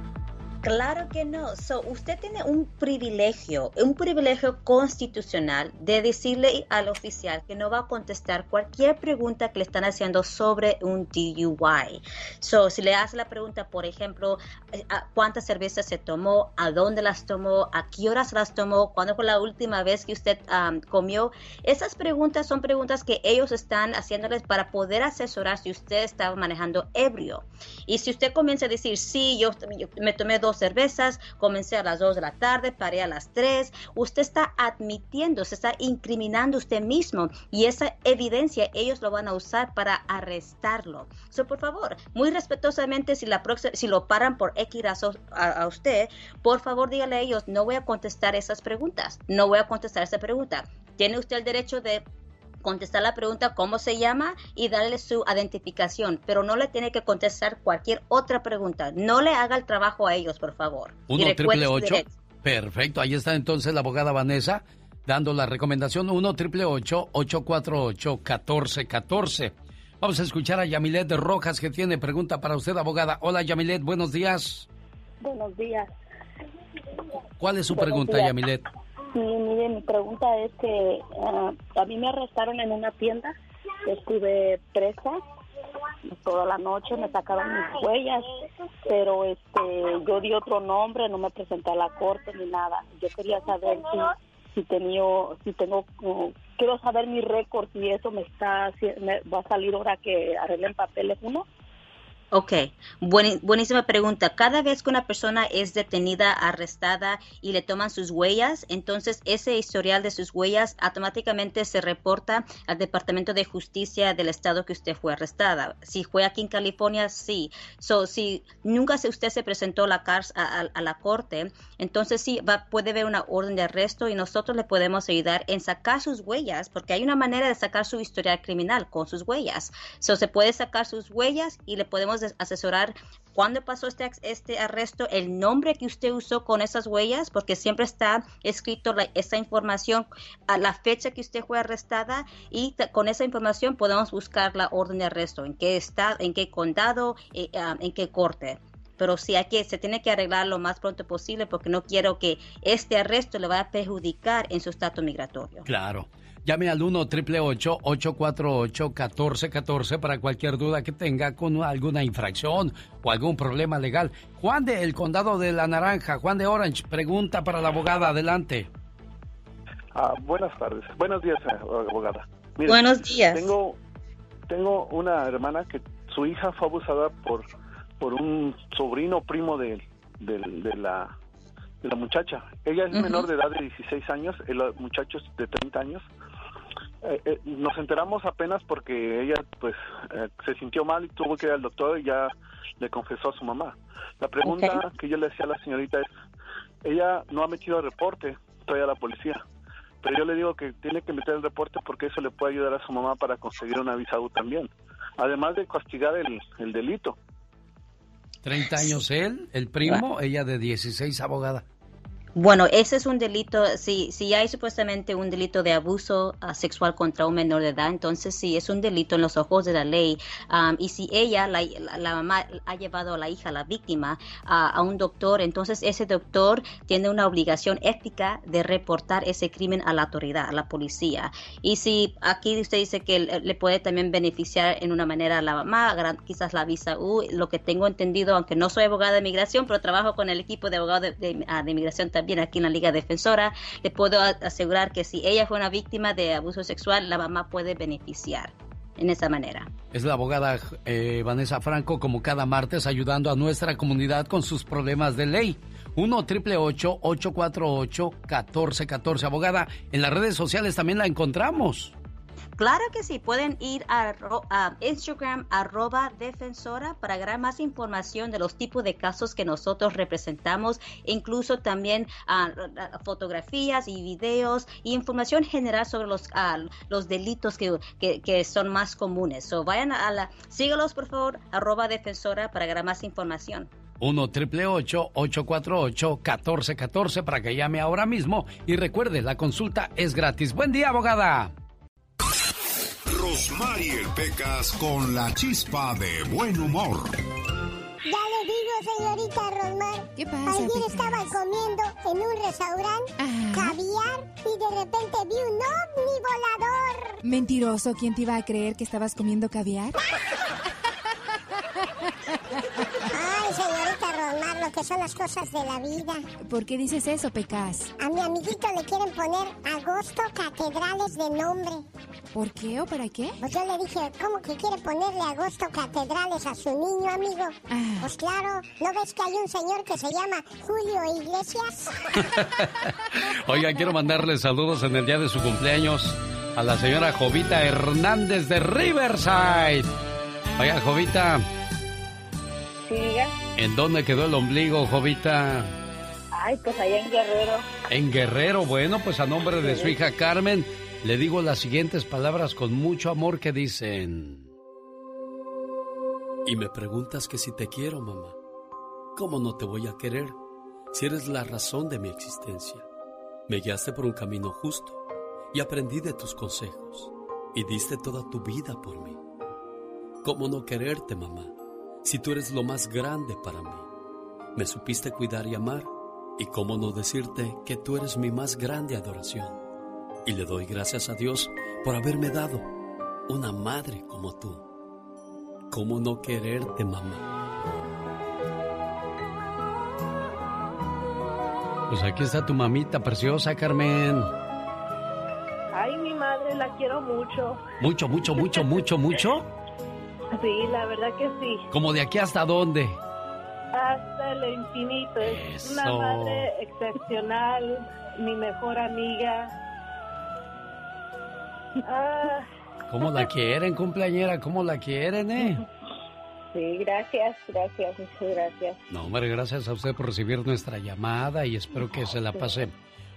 Speaker 64: Claro que no. So, usted tiene un privilegio, un privilegio constitucional de decirle al oficial que no va a contestar cualquier pregunta que le están haciendo sobre un DUI. So, si le hace la pregunta, por ejemplo, eh, cuántas cervezas se tomó, a dónde las tomó, a qué horas las tomó, cuándo fue la última vez que usted am, comió, esas preguntas son preguntas que ellos están haciéndoles para poder asesorar si usted estaba manejando ebrio. Y si usted comienza a decir, sí, yo, yo me tomé dos cervezas, comencé a las 2 de la tarde, paré a las 3, usted está admitiendo, se está incriminando usted mismo y esa evidencia ellos lo van a usar para arrestarlo. So, por favor, muy respetuosamente, si, la próxima, si lo paran por X a, a usted, por favor dígale a ellos, no voy a contestar esas preguntas, no voy a contestar esa pregunta. Tiene usted el derecho de contestar la pregunta cómo se llama y darle su identificación, pero no le tiene que contestar cualquier otra pregunta. No le haga el trabajo a ellos, por favor. Y
Speaker 1: 1
Speaker 64: recuerde
Speaker 1: triple
Speaker 64: su
Speaker 1: 8.
Speaker 64: derecho.
Speaker 1: Perfecto, ahí está entonces la abogada Vanessa dando la recomendación 1 triple 848 1414. Vamos a escuchar a Yamilet de Rojas que tiene pregunta para usted, abogada. Hola Yamilet, buenos días.
Speaker 65: Buenos días.
Speaker 1: ¿Cuál es su
Speaker 65: Buenos
Speaker 1: pregunta,
Speaker 65: días.
Speaker 1: Yamilet?
Speaker 65: Sí, mire, mi pregunta es que ah, a mí me arrestaron en una tienda, estuve presa toda la noche, me sacaron mis huellas, pero este, yo di otro nombre, no me presenté a la corte ni nada. Yo quería saber si si tenía, si tengo, quiero saber mi récord, si eso me está, si me va a salir ahora que arreglen papeles uno.
Speaker 64: Ok, Bueni- buenísima pregunta. Cada vez que una persona es detenida, arrestada y le toman sus huellas, entonces ese historial de sus huellas automáticamente se reporta al Departamento de Justicia del estado que usted fue arrestada. Si fue aquí en California, sí. So, si nunca se, usted se presentó la, a- a la corte, entonces sí va, puede haber una orden de arresto y nosotros le podemos ayudar en sacar sus huellas, porque hay una manera de sacar su historial criminal con sus huellas. So, se puede sacar sus huellas y le podemos asesorar cuándo pasó este, este arresto, el nombre que usted usó con esas huellas, porque siempre está escrito la- esa información a la fecha que usted fue arrestada y con esa información podemos buscar la orden de arresto, en qué estado, en qué condado, eh, ah, en qué corte. pero sí hay que, se tiene que arreglar lo más pronto posible porque no quiero que este arresto le vaya a perjudicar en su estatus migratorio.
Speaker 1: Claro. Llame al 1 848 1414 para cualquier duda que tenga con alguna infracción o algún problema legal. Juan de El Condado de la Naranja, Juan de Orange, pregunta para la abogada. Adelante.
Speaker 59: Ah, buenas tardes. Buenos días, eh, abogada. Mire,
Speaker 64: Buenos días.
Speaker 59: Tengo, tengo una hermana que su hija fue abusada por, por un sobrino primo de, de, de la, de la muchacha. Ella es menor de edad de 16 años, el muchacho es de 30 años. Eh, eh, nos enteramos apenas porque ella pues eh, se sintió mal y tuvo que ir al doctor y ya le confesó a su mamá. La pregunta que yo le hacía a la señorita es, ella no ha metido el reporte todavía a la policía, pero yo le digo que tiene que meter el reporte porque eso le puede ayudar a su mamá para conseguir una visa U también, además de castigar el, el delito.
Speaker 1: 30 años él, el primo, ella de 16, abogada.
Speaker 64: Bueno, ese es un delito, si, si hay supuestamente un delito de abuso ah, sexual contra un menor de edad, entonces sí, es un delito en los ojos de la ley. Am, y si ella, la, la- mamá, ha llevado a la hija, la víctima, a, un doctor, entonces ese doctor tiene una obligación ética de reportar ese crimen a la autoridad, a la policía. Y si aquí usted dice que le puede también beneficiar en una manera a la mamá, quizás la visa U, lo que tengo entendido, aunque no soy abogada de migración, pero trabajo con el equipo de abogados de, de- ah, de migración también aquí en la Liga Defensora, le puedo asegurar que si ella fue una víctima de abuso sexual, la mamá puede beneficiar en esa manera.
Speaker 1: Es la abogada eh, Vanessa Franco, como cada martes, ayudando a nuestra comunidad con sus problemas de ley. 1 888 848 1414 Abogada, en las redes sociales también la encontramos.
Speaker 64: Claro que sí, pueden ir a, a Instagram defensora para agarrar más información de los tipos de casos que nosotros representamos, incluso también ah, fotografías y videos y información general sobre los, ah, los delitos que, que- son más comunes. So vayan a la, sígalos por favor, arroba defensora para agarrar más información.
Speaker 1: 1 888 848 1414 para que llame ahora mismo. Y recuerde, la consulta es gratis. Buen día, abogada.
Speaker 17: Rosmarie Pecas con la chispa de buen humor.
Speaker 20: Ya le digo, señorita Rosmar.
Speaker 21: ¿Qué pasa,
Speaker 20: Ayer
Speaker 21: Pecas?
Speaker 20: estaba comiendo en un restaurante caviar y de repente vi un ovni volador.
Speaker 21: Mentiroso, ¿quién te iba a creer que estabas comiendo caviar?
Speaker 20: Ay, señorita Rosmar, lo que son las cosas de la vida.
Speaker 21: ¿Por qué dices eso, Pecas?
Speaker 20: A mi amiguito le quieren poner Agosto Catedrales de nombre.
Speaker 21: ¿Por qué o para qué?
Speaker 20: Pues yo le dije, ¿cómo que quiere ponerle Agosto Catedrales a su niño, amigo?
Speaker 21: Ah.
Speaker 20: Pues claro, ¿no ves que hay un señor que se llama Julio Iglesias?
Speaker 1: Oiga, quiero mandarle saludos en el día de su cumpleaños a la señora Jovita Hernández de Riverside. Oiga, Jovita,
Speaker 66: Sí, diga.
Speaker 1: ¿en dónde quedó el ombligo, Jovita?
Speaker 66: Ay, pues allá en Guerrero.
Speaker 1: En Guerrero. Bueno, pues a nombre de su hija Carmen, le digo las siguientes palabras con mucho amor que dicen...
Speaker 67: Y me preguntas que si te quiero, mamá. ¿Cómo no te voy a querer si eres la razón de mi existencia? Me guiaste por un camino justo y aprendí de tus consejos y diste toda tu vida por mí. ¿Cómo no quererte, mamá, si tú eres lo más grande para mí? Me supiste cuidar y amar y cómo no decirte que tú eres mi más grande adoración. Y le doy gracias a Dios por haberme dado una madre como tú. ¿Cómo no quererte, mamá?
Speaker 1: Pues aquí está tu mamita preciosa, Carmen.
Speaker 68: Ay, mi madre, la quiero mucho.
Speaker 1: Mucho, mucho, mucho, mucho, mucho.
Speaker 68: Sí, la verdad que sí.
Speaker 1: Como de aquí hasta dónde.
Speaker 68: Hasta el infinito. Es una madre excepcional, mi mejor amiga. Ah,
Speaker 1: ¿Cómo la quieren, cumpleañera? ¿Cómo la quieren, eh?
Speaker 68: sí, gracias, gracias, muchas gracias.
Speaker 1: No, hombre, gracias a usted por recibir nuestra llamada y espero que se la pase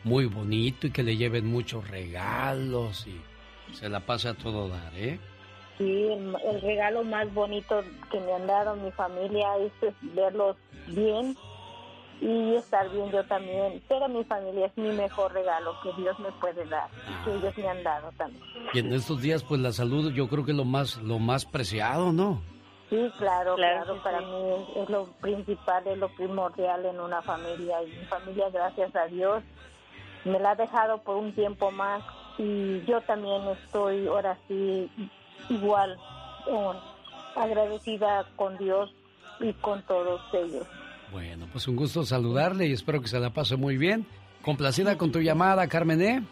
Speaker 1: muy bonito y que le lleven muchos regalos y se la pase a todo dar, ¿eh?
Speaker 68: Sí, el, el regalo más bonito que me han dado mi familia es verlos bien y estar bien yo también. Pero mi familia es mi mejor regalo que Dios me puede dar, que ellos me han dado también.
Speaker 1: Y en estos días, pues la salud yo creo que es lo más, lo más preciado, ¿no?
Speaker 69: Sí, claro,
Speaker 63: Claro
Speaker 69: para
Speaker 63: sí.
Speaker 69: mí es, es lo principal, es lo primordial en una familia y mi familia, gracias a Dios, me la ha dejado por un tiempo más y yo también estoy ahora sí igual eh, agradecida con Dios y con todos ellos.
Speaker 1: Bueno, pues un gusto saludarle y espero que se la pase muy bien. Complacida con tu llamada, Carmen E.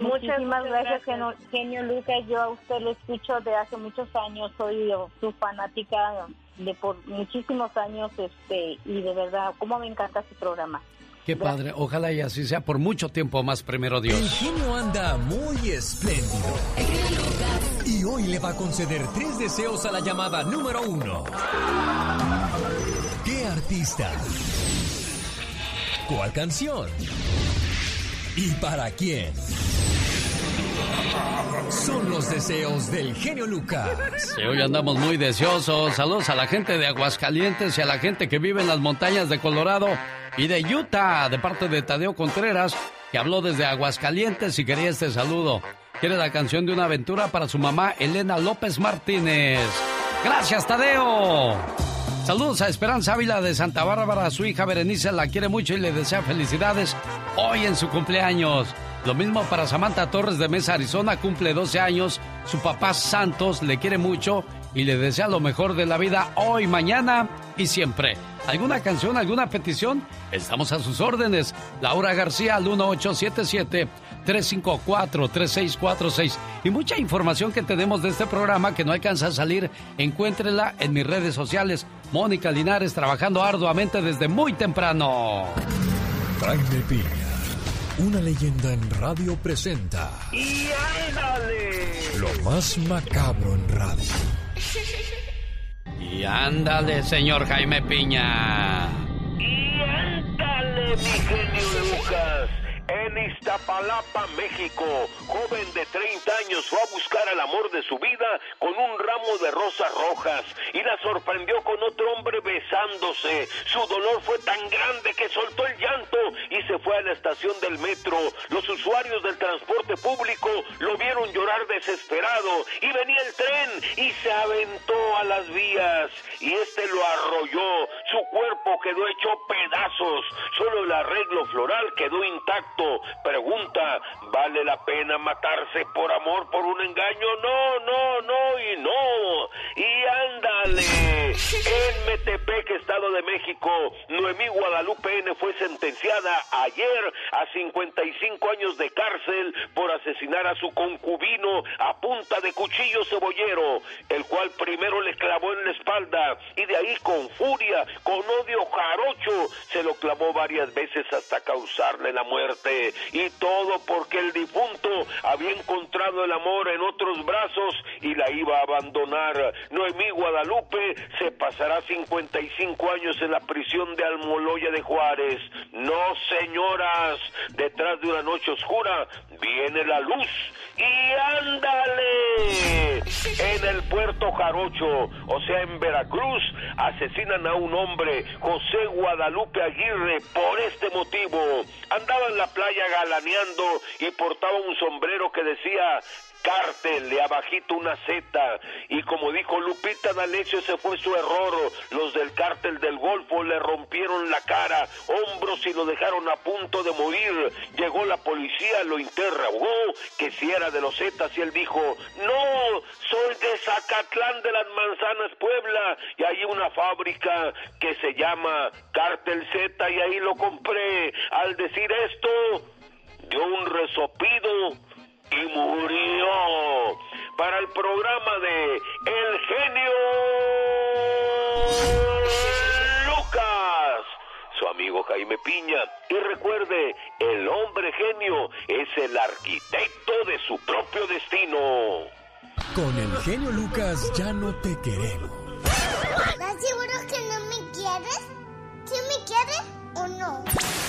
Speaker 69: Muchísimas gracias, Genio, Genio Lucas. Yo a usted lo escucho de hace muchos años. Soy eh, su fanática de por muchísimos años este y de verdad, cómo me encanta su programa.
Speaker 1: Qué padre, ojalá y así sea por mucho tiempo más, primero Dios.
Speaker 14: El genio anda muy espléndido. Y hoy le va a conceder tres deseos a la llamada número uno. ¿Qué artista? ¿Cuál canción? ¿Y para quién? Son los deseos del genio Lucas.
Speaker 1: Hoy andamos muy deseosos. Saludos a la gente de Aguascalientes y a la gente que vive en las montañas de Colorado y de Utah, de parte de Tadeo Contreras, que habló desde Aguascalientes y quería este saludo. Quiere la canción de una aventura para su mamá Elena López Martínez. Gracias, Tadeo. Saludos a Esperanza Ávila de Santa Bárbara. Su hija Berenice la quiere mucho y le desea felicidades hoy en su cumpleaños. Lo mismo para Samantha Torres de Mesa, Arizona, cumple 12 años. Su papá Santos le quiere mucho y le desea lo mejor de la vida hoy, mañana y siempre. ¿Alguna canción, alguna petición? Estamos a sus órdenes. Laura García al 1877-354-3646. Y mucha información que tenemos de este programa que no alcanza a salir, encuéntrela en mis redes sociales. Mónica Linares trabajando arduamente desde muy temprano.
Speaker 14: Jaime Piña, una leyenda en radio presenta
Speaker 25: ¡Y ándale!
Speaker 14: lo más macabro en radio.
Speaker 1: Y ándale, señor Jaime Piña.
Speaker 25: ¡Y ándale, mi genio Lucas! En Iztapalapa, México, joven de 30 años fue a buscar el amor de su vida con un ramo de rosas rojas y la sorprendió con otro hombre besándose. Su dolor fue tan grande que soltó el llanto y se fue a la estación del metro. Los usuarios del transporte público lo vieron llorar desesperado y venía el tren y se aventó a las vías y este lo arrolló. Su cuerpo quedó hecho pedazos. Solo el arreglo floral quedó intacto. Pregunta, ¿vale la pena matarse por amor, por un engaño? No, no, no y no. Y ándale. En Metepec, Estado de México, Noemí Guadalupe N fue sentenciada ayer a 55 años de cárcel por asesinar a su concubino a punta de cuchillo cebollero, el cual primero le clavó en la espalda y de ahí con furia, con odio jarocho, se lo clavó varias veces hasta causarle la muerte. Y todo porque el difunto había encontrado el amor en otros brazos y la iba a abandonar. Noemí Guadalupe se pasará 55 años en la prisión de Almoloya de Juárez. No, señoras, detrás de una noche oscura viene la luz. Y ándale. En el puerto Jarocho, o sea, en Veracruz, asesinan a un hombre, José Guadalupe Aguirre, por este motivo. Andaba en la playa galaneando y portaba un sombrero que decía cártel, de abajito una Z. Y como dijo Lupita D'Alessio, ese fue su error. Los del cártel del Golfo le rompieron la cara, hombros y lo dejaron a punto de morir. Llegó la policía, lo interrogó, que si era de los Zetas, y él dijo, no, soy de Zacatlán de las Manzanas, Puebla, y hay una fábrica que se llama Cártel Z, y ahí lo compré. Al decir esto, dio un resopido y murió para el programa de El genio Lucas, su amigo Jaime Piña. Y recuerde, el hombre genio es el arquitecto de su propio destino.
Speaker 14: Con el genio Lucas ya no te queremos.
Speaker 70: ¿Estás seguro que no me quieres? ¿Sí me quieres o no?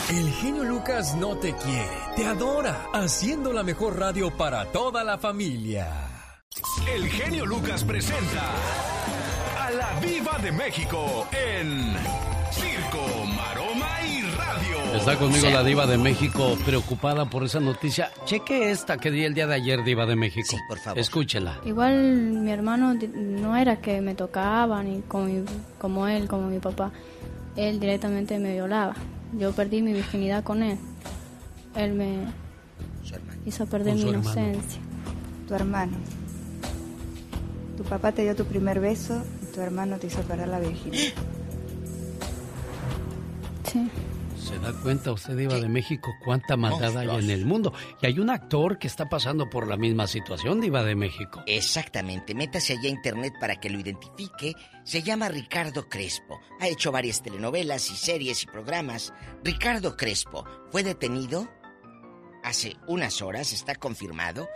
Speaker 14: El genio Lucas no te quiere, te adora, haciendo la mejor radio para toda la familia.
Speaker 17: El genio Lucas presenta a la Viva de México en Circo, Maroma y Radio.
Speaker 1: Está conmigo la diva de México, preocupada por esa noticia. Cheque esta que di el día de ayer, diva de México. Sí, por favor. Escúchela.
Speaker 71: Igual mi hermano no era que me tocaba ni como, mi- como él, como mi papá. Él directamente me violaba. Yo perdí mi virginidad con él. Él me hizo perder mi
Speaker 72: hermano.
Speaker 71: inocencia.
Speaker 72: Tu hermano. Tu papá te dio tu primer beso y tu hermano te hizo perder la virginidad.
Speaker 71: Sí.
Speaker 1: ¿Se da cuenta usted, diva de México, cuánta maldad hay en el mundo? Y hay un actor que está pasando por la misma situación, diva de México.
Speaker 18: Exactamente, métase allá a internet para que lo identifique. Se llama Ricardo Crespo. Ha hecho varias telenovelas y series y programas. Ricardo Crespo fue detenido hace unas horas, está confirmado,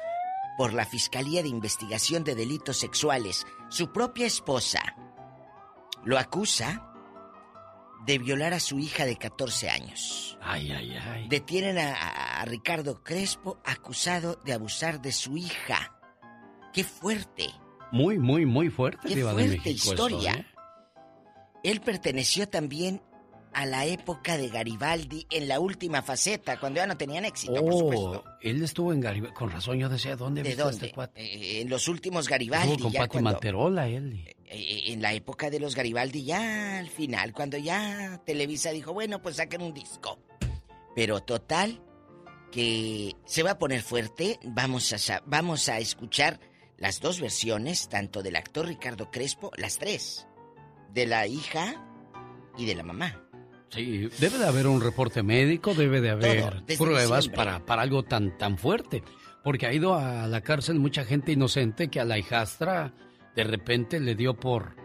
Speaker 18: por la Fiscalía de Investigación de Delitos Sexuales. Su propia esposa lo acusa de violar a su hija de 14 años.
Speaker 1: Ay, ay, ay.
Speaker 18: Detienen a, a- Ricardo Crespo acusado de abusar de su hija. ¡Qué fuerte!
Speaker 1: Muy, muy, muy fuerte,
Speaker 18: ¡Qué
Speaker 1: diva de
Speaker 18: fuerte
Speaker 1: México.
Speaker 18: historia!
Speaker 1: eso, ¿eh?
Speaker 18: Él perteneció también a la época de Garibaldi en la última faceta, cuando ya no tenían éxito, por supuesto.
Speaker 1: Oh, él estuvo en Garibaldi. Con razón, yo decía, ¿dónde
Speaker 18: ¿De
Speaker 1: viste a
Speaker 18: dónde?
Speaker 1: este cuate?
Speaker 18: Eh, en los últimos Garibaldi.
Speaker 1: Estuvo con
Speaker 18: ya
Speaker 1: Pati
Speaker 18: cuando-
Speaker 1: Manterola, él.
Speaker 18: Eh, en la época de los Garibaldi, ya al final, cuando ya Televisa dijo, bueno, pues saquen un disco. Pero total, que se va a poner fuerte. Vamos a, vamos a escuchar las dos versiones, tanto del actor Ricardo Crespo, las tres, de la hija y de la mamá.
Speaker 1: Sí, debe de haber un reporte médico, debe de haber
Speaker 18: Todo,
Speaker 1: pruebas para, para algo tan, tan fuerte. Porque ha ido a la cárcel mucha gente inocente que a la hijastra de repente le dio por,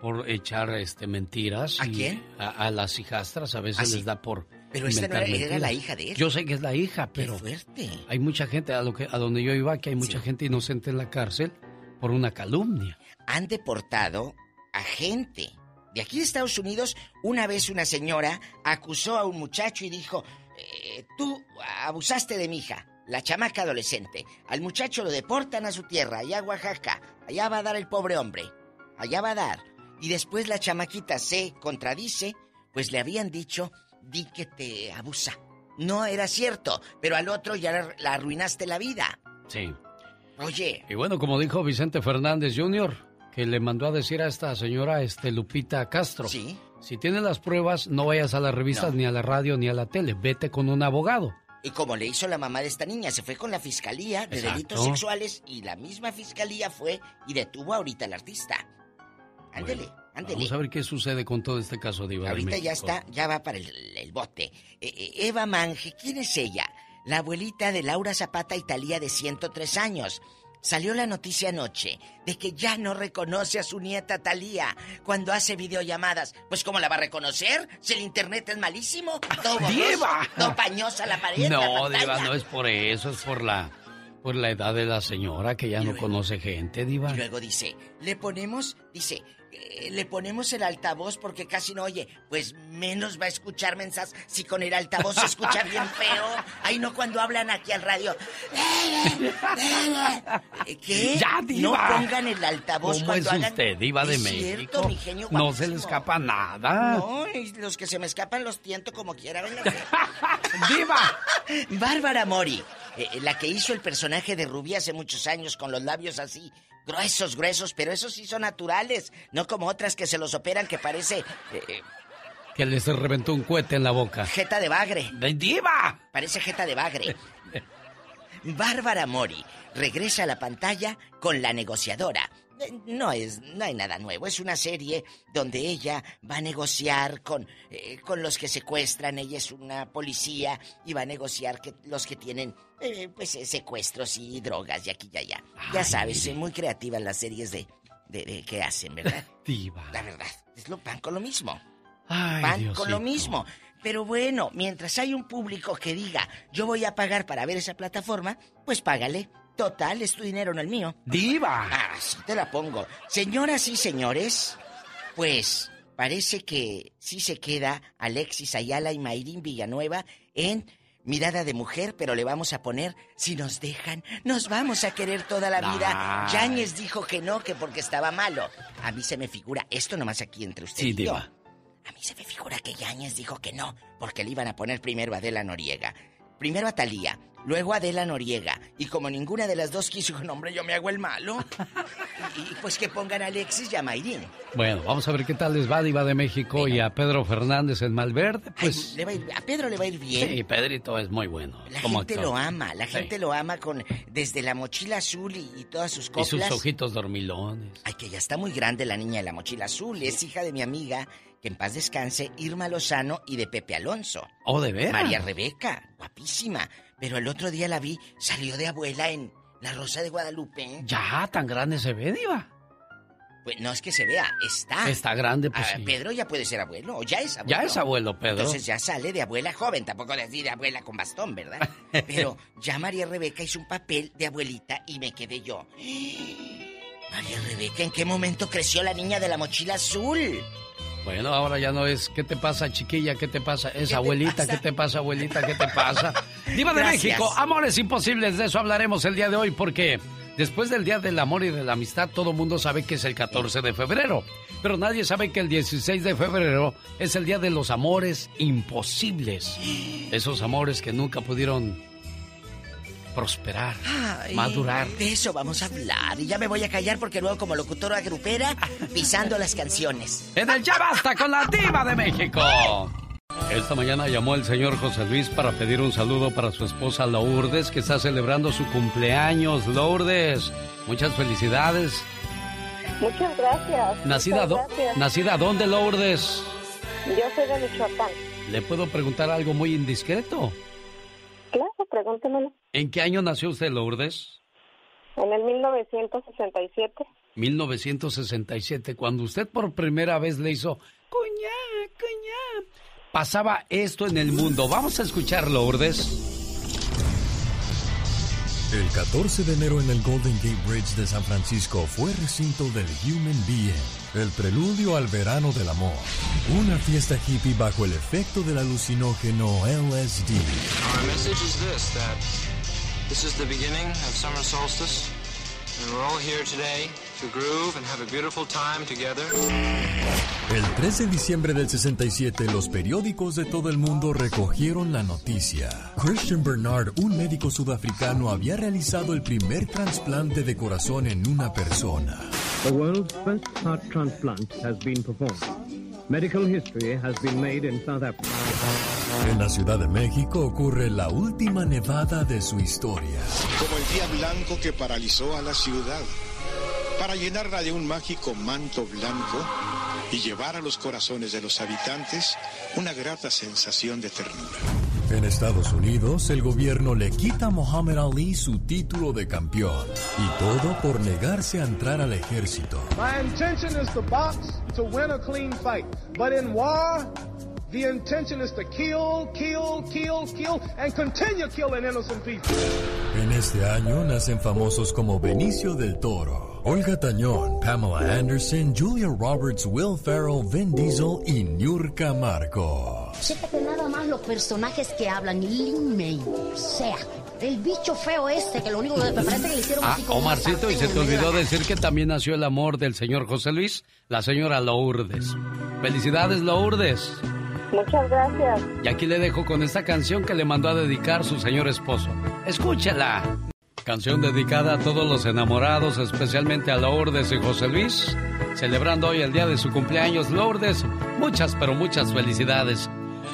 Speaker 1: por echar este, mentiras.
Speaker 18: ¿A quién?
Speaker 1: A, a las hijastras a veces
Speaker 18: ¿Ah, sí?
Speaker 1: les da por.
Speaker 18: Pero esta no era- la hija de él.
Speaker 1: Yo sé que es la hija, pero.
Speaker 18: fuerte.
Speaker 1: Hay mucha gente, a, lo que, a donde yo iba, que hay mucha gente inocente en la cárcel por una calumnia.
Speaker 18: han deportado a gente. De aquí de Estados Unidos, una vez una señora acusó a un muchacho y dijo, eh, tú abusaste de mi hija, la chamaca adolescente. Al muchacho lo deportan a su tierra, allá a Oaxaca. Allá va a dar el pobre hombre. Allá va a dar. Y después la chamaquita se contradice, pues le habían dicho, di que te abusa. No era cierto, pero al otro ya la- arruinaste la vida.
Speaker 1: Sí.
Speaker 18: Oye,
Speaker 1: Y bueno, como dijo Vicente Fernández Jr., que le mandó a decir a esta señora este, Lupita Castro.
Speaker 18: Sí.
Speaker 1: Si tienes las pruebas, no vayas a las revistas,
Speaker 18: No.
Speaker 1: ni a la radio, ni a la tele. Vete con un abogado.
Speaker 18: Y como le hizo la mamá de esta niña, se fue con la fiscalía de
Speaker 1: Exacto.
Speaker 18: delitos sexuales y la misma fiscalía fue y detuvo ahorita al artista. Ándele, ándele.
Speaker 1: Vamos a ver qué sucede con todo este caso, de
Speaker 18: Ahorita ya está, ya va para el, el bote. Eh, eh, Eva Mange, ¿quién es ella? La abuelita de Laura Zapata Italia de 103 años. Salió la noticia anoche de que ya no reconoce a su nieta Talía cuando hace videollamadas. Pues ¿cómo la va a reconocer? Si el internet es malísimo, todo
Speaker 1: ¡Diva!
Speaker 18: todo pañosa la pared,
Speaker 1: No. Diva, no es por eso, es por la, por la edad de la señora que ya no conoce gente, Diva.
Speaker 18: Y luego dice, le ponemos, dice, eh, le ponemos el altavoz porque casi no oye. Pues menos va a escuchar mensajes si con el altavoz se escucha bien feo. Ay, no cuando hablan aquí al radio. Eh, ¿Qué?
Speaker 1: Ya,
Speaker 18: No
Speaker 1: Diva.
Speaker 18: pongan el altavoz
Speaker 1: ¿Cómo
Speaker 18: cuando
Speaker 1: es
Speaker 18: hagan...
Speaker 1: usted, Diva de
Speaker 18: Es
Speaker 1: México?
Speaker 18: cierto, mi genio
Speaker 1: no se le escapa nada.
Speaker 18: No, y los que se me escapan los tiento como quiera.
Speaker 1: ¡Viva!
Speaker 18: Bárbara Mori, eh, la que hizo el personaje de Rubí hace muchos años con los labios así, gruesos, gruesos, pero esos sí son naturales, no como otras que se los operan que parece eh, eh,
Speaker 1: Que les reventó un cohete en la boca.
Speaker 18: jeta de bagre.
Speaker 1: ¡De diva!
Speaker 18: Parece jeta de bagre. Bárbara Mori regresa a la pantalla con la negociadora. Eh, No es, no hay nada nuevo, es una serie donde ella va a negociar con, eh, con los que secuestran, ella es una policía y va a negociar que los que tienen eh, pues secuestros y drogas y aquí y allá. Ya sabes, son muy creativas las series de, de- de que hacen, ¿verdad?
Speaker 1: Diva.
Speaker 18: La verdad, es lo van con lo mismo.
Speaker 1: Ay,
Speaker 18: van
Speaker 1: Diosito.
Speaker 18: con lo mismo. Pero bueno, mientras hay un público que diga, yo voy a pagar para ver esa plataforma, pues págale. Total, es tu dinero, no el mío.
Speaker 1: ¡Diva!
Speaker 18: Ah, sí te la pongo. Señoras y señores, pues parece que sí se queda Alexis Ayala y Mayrín Villanueva en Mirada de Mujer, pero le vamos a poner, si nos dejan, nos vamos a querer toda la vida. Yáñez dijo que no, que porque estaba malo. A mí se me figura, esto nomás aquí entre usted
Speaker 1: Sí,
Speaker 18: y yo.
Speaker 1: Diva.
Speaker 18: A mí se me figura que Yáñez dijo que no, porque le iban a poner primero a Adela Noriega. Primero a Talía, luego a Adela Noriega. Y como ninguna de las dos quiso, dijo, no, hombre, yo me hago el malo. y pues que pongan a Alexis y a Mayrín.
Speaker 1: Bueno, vamos a ver qué tal les va Diva de México y a Pedro Fernández en Malverde. Pues
Speaker 18: Le va a, ir- a Pedro le va a ir bien.
Speaker 1: sí, Pedrito es muy bueno.
Speaker 18: La
Speaker 1: como
Speaker 18: gente
Speaker 1: actor.
Speaker 18: lo ama, la
Speaker 1: Sí.
Speaker 18: gente lo ama con desde la mochila azul y, y todas sus
Speaker 1: Y
Speaker 18: coplas.
Speaker 1: sus ojitos dormilones.
Speaker 18: Ay, que ya está muy grande la niña de la mochila azul. Es hija de mi amiga, que en paz descanse, Irma Lozano y de Pepe Alonso.
Speaker 1: Oh, de veras.
Speaker 18: María Rebeca, guapísima. Pero el otro día la vi, salió de abuela en La Rosa de Guadalupe.
Speaker 1: Ya, tan grande se ve, Diva.
Speaker 18: Pues no es que se vea, está.
Speaker 1: Está grande, pues
Speaker 18: Ah,
Speaker 1: sí.
Speaker 18: Pedro ya puede ser abuelo, o ya es abuelo.
Speaker 1: Ya es abuelo, Pedro.
Speaker 18: Entonces ya sale de abuela joven, tampoco decir de abuela con bastón, ¿verdad? Pero ya María Rebeca hizo un papel de abuelita y me quedé yo. María Rebeca, ¿en qué momento creció la niña de la mochila azul?
Speaker 1: Bueno, ahora ya no es ¿qué te pasa, chiquilla? ¿Qué te pasa? Es abuelita,
Speaker 18: pasa?
Speaker 1: ¿qué te pasa, abuelita? ¿Qué te pasa? Diva de
Speaker 18: Gracias.
Speaker 1: México, amores imposibles, de eso hablaremos el día de hoy porque después del Día del Amor y de la Amistad todo mundo sabe que es el 14 de febrero, pero nadie sabe que el 16 de febrero es el Día de los Amores Imposibles. Esos amores que nunca pudieron prosperar,
Speaker 18: Ay,
Speaker 1: madurar.
Speaker 18: De eso vamos a hablar. Y ya me voy a callar porque luego como locutora grupera, pisando las canciones.
Speaker 1: En el Ya Basta con la Diva de México. Esta mañana llamó el señor José Luis para pedir un saludo para su esposa Lourdes, que está celebrando su cumpleaños. Lourdes, muchas felicidades.
Speaker 69: Muchas gracias.
Speaker 1: ¿Nacida,
Speaker 69: Muchas gracias.
Speaker 1: ¿Nacida dónde, Lourdes?
Speaker 69: Yo soy de Michoacán.
Speaker 1: ¿Le puedo preguntar algo muy indiscreto?
Speaker 69: Claro, pregúntemelo.
Speaker 1: ¿En qué año nació usted, Lourdes?
Speaker 69: En el 1967.
Speaker 1: 1967, cuando usted por primera vez le hizo cuñá, cuñá. Pasaba esto en el mundo. Vamos a escuchar, Lourdes.
Speaker 14: El 14 de enero en el Golden Gate Bridge de San Francisco fue recinto del Human Being, el preludio al verano del amor. Una fiesta hippie bajo el efecto del alucinógeno LSD.
Speaker 73: Our message is this that this is the beginning of summer solstice, and we're all here today to groove and have a beautiful time together.
Speaker 14: El 3 de diciembre del 67, los periódicos de todo el mundo recogieron la noticia. Christian Bernard, un médico sudafricano, había realizado el primer trasplante de corazón en una persona.
Speaker 74: The world's first heart transplant has been performed. Medical history has been made in South Africa.
Speaker 14: En la Ciudad de México ocurre la última nevada de su historia.
Speaker 75: como el día blanco que paralizó a la ciudad, para llenarla de un mágico manto blanco y llevar a los corazones de los habitantes una grata sensación de ternura.
Speaker 14: En Estados Unidos, el gobierno le quita a Muhammad Ali su título de campeón. Y todo por negarse a entrar al ejército.
Speaker 76: My intention is to box to win a clean fight. But in war, the intention is to kill, kill, kill, kill, and continue killing innocent people.
Speaker 14: En este año nacen famosos como Benicio del Toro, Olga Tañón, Pamela Anderson, Julia Roberts, Will Ferrell, Vin Diesel y Niurka Marco.
Speaker 77: Chécate nada más los personajes que hablan. Lin May, o sea, el bicho feo este que lo único que me parece que le hicieron
Speaker 1: Ah,
Speaker 77: así como
Speaker 1: Omarcito, y se te
Speaker 77: de
Speaker 1: olvidó
Speaker 77: la
Speaker 1: decir que también nació el amor del señor José Luis, la señora Lourdes. Felicidades, Lourdes.
Speaker 69: Muchas gracias.
Speaker 1: Y aquí le dejo con esta canción que le mandó a dedicar su señor esposo. Escúchela. Canción dedicada a todos los enamorados, especialmente a Lourdes y José Luis. Celebrando hoy el día de su cumpleaños, Lourdes. Muchas, pero muchas felicidades.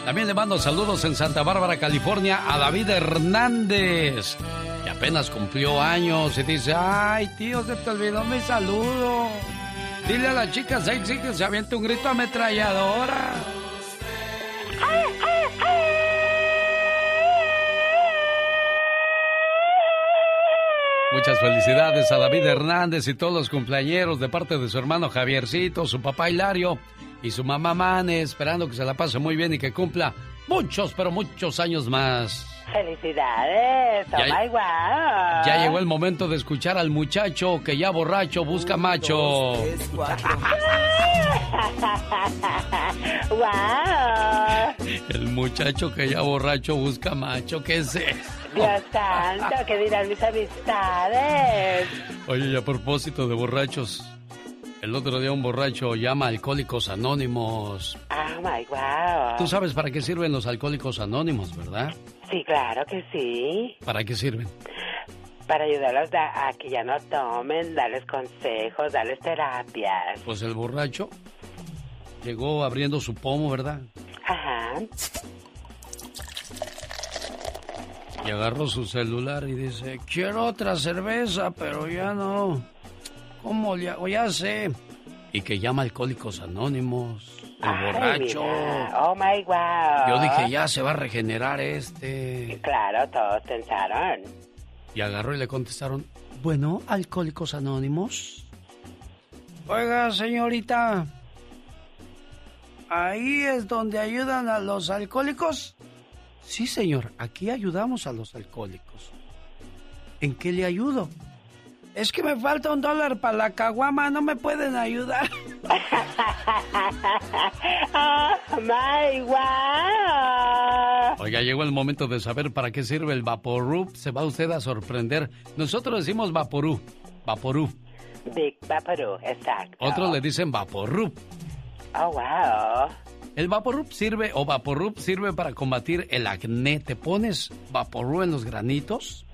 Speaker 1: También le mando saludos en Santa Bárbara, California, a David Hernández. Que apenas cumplió años y dice, ay tío, se te olvidó mi saludo. Dile a la chica sexy que se aviente un grito ametralladora. Muchas felicidades a David Hernández y todos los cumpleañeros de parte de su hermano Javiercito, su papá Hilario y su mamá Mane, esperando que se la pase muy bien y que cumpla muchos, pero muchos años más.
Speaker 63: Felicidades, oh
Speaker 1: Ya-
Speaker 63: my wow.
Speaker 1: Ya llegó el momento de escuchar al muchacho que ya borracho busca macho.
Speaker 63: wow.
Speaker 1: El muchacho que ya borracho busca macho, ¿qué es eso?
Speaker 63: Dios santo, ¿qué dirán mis amistades?
Speaker 1: Oye, y a propósito de borrachos, El otro día un borracho llama a Alcohólicos Anónimos.
Speaker 45: Oh my wow.
Speaker 1: Tú sabes para qué sirven los Alcohólicos Anónimos, ¿verdad?
Speaker 45: Sí, claro que sí.
Speaker 1: ¿Para qué sirven?
Speaker 45: Para ayudarlos a, a que ya no tomen, darles consejos, darles terapias.
Speaker 1: Pues el borracho llegó abriendo su pomo, ¿verdad?
Speaker 45: Ajá.
Speaker 1: Y agarró su celular y dice, quiero otra cerveza, pero ya no. ¿Cómo le hago? Ya sé. Y que llama Alcohólicos Anónimos. El
Speaker 45: Ay,
Speaker 1: borracho.
Speaker 45: mira. Oh my wow.
Speaker 1: Yo dije, ya se va a regenerar este.
Speaker 45: Claro, todos pensaron.
Speaker 1: Y agarró y le contestaron, bueno, Alcohólicos Anónimos. Oiga, señorita, ¿ahí es donde ayudan a los alcohólicos? Sí, señor, aquí ayudamos a los alcohólicos. ¿En qué le ayudo? Es que me falta un dólar para la caguama, ¿no me pueden ayudar?
Speaker 45: Oh my wow.
Speaker 1: Oiga, llegó el momento de saber para qué sirve el Vaporub. Se va usted a sorprender. Nosotros decimos Vaporú, Vaporú.
Speaker 45: Big Vaporú, exacto.
Speaker 1: Otros le dicen Vaporub.
Speaker 45: Oh wow.
Speaker 1: El Vaporub sirve, o Vaporub sirve para combatir el acné. Te pones Vaporub en los granitos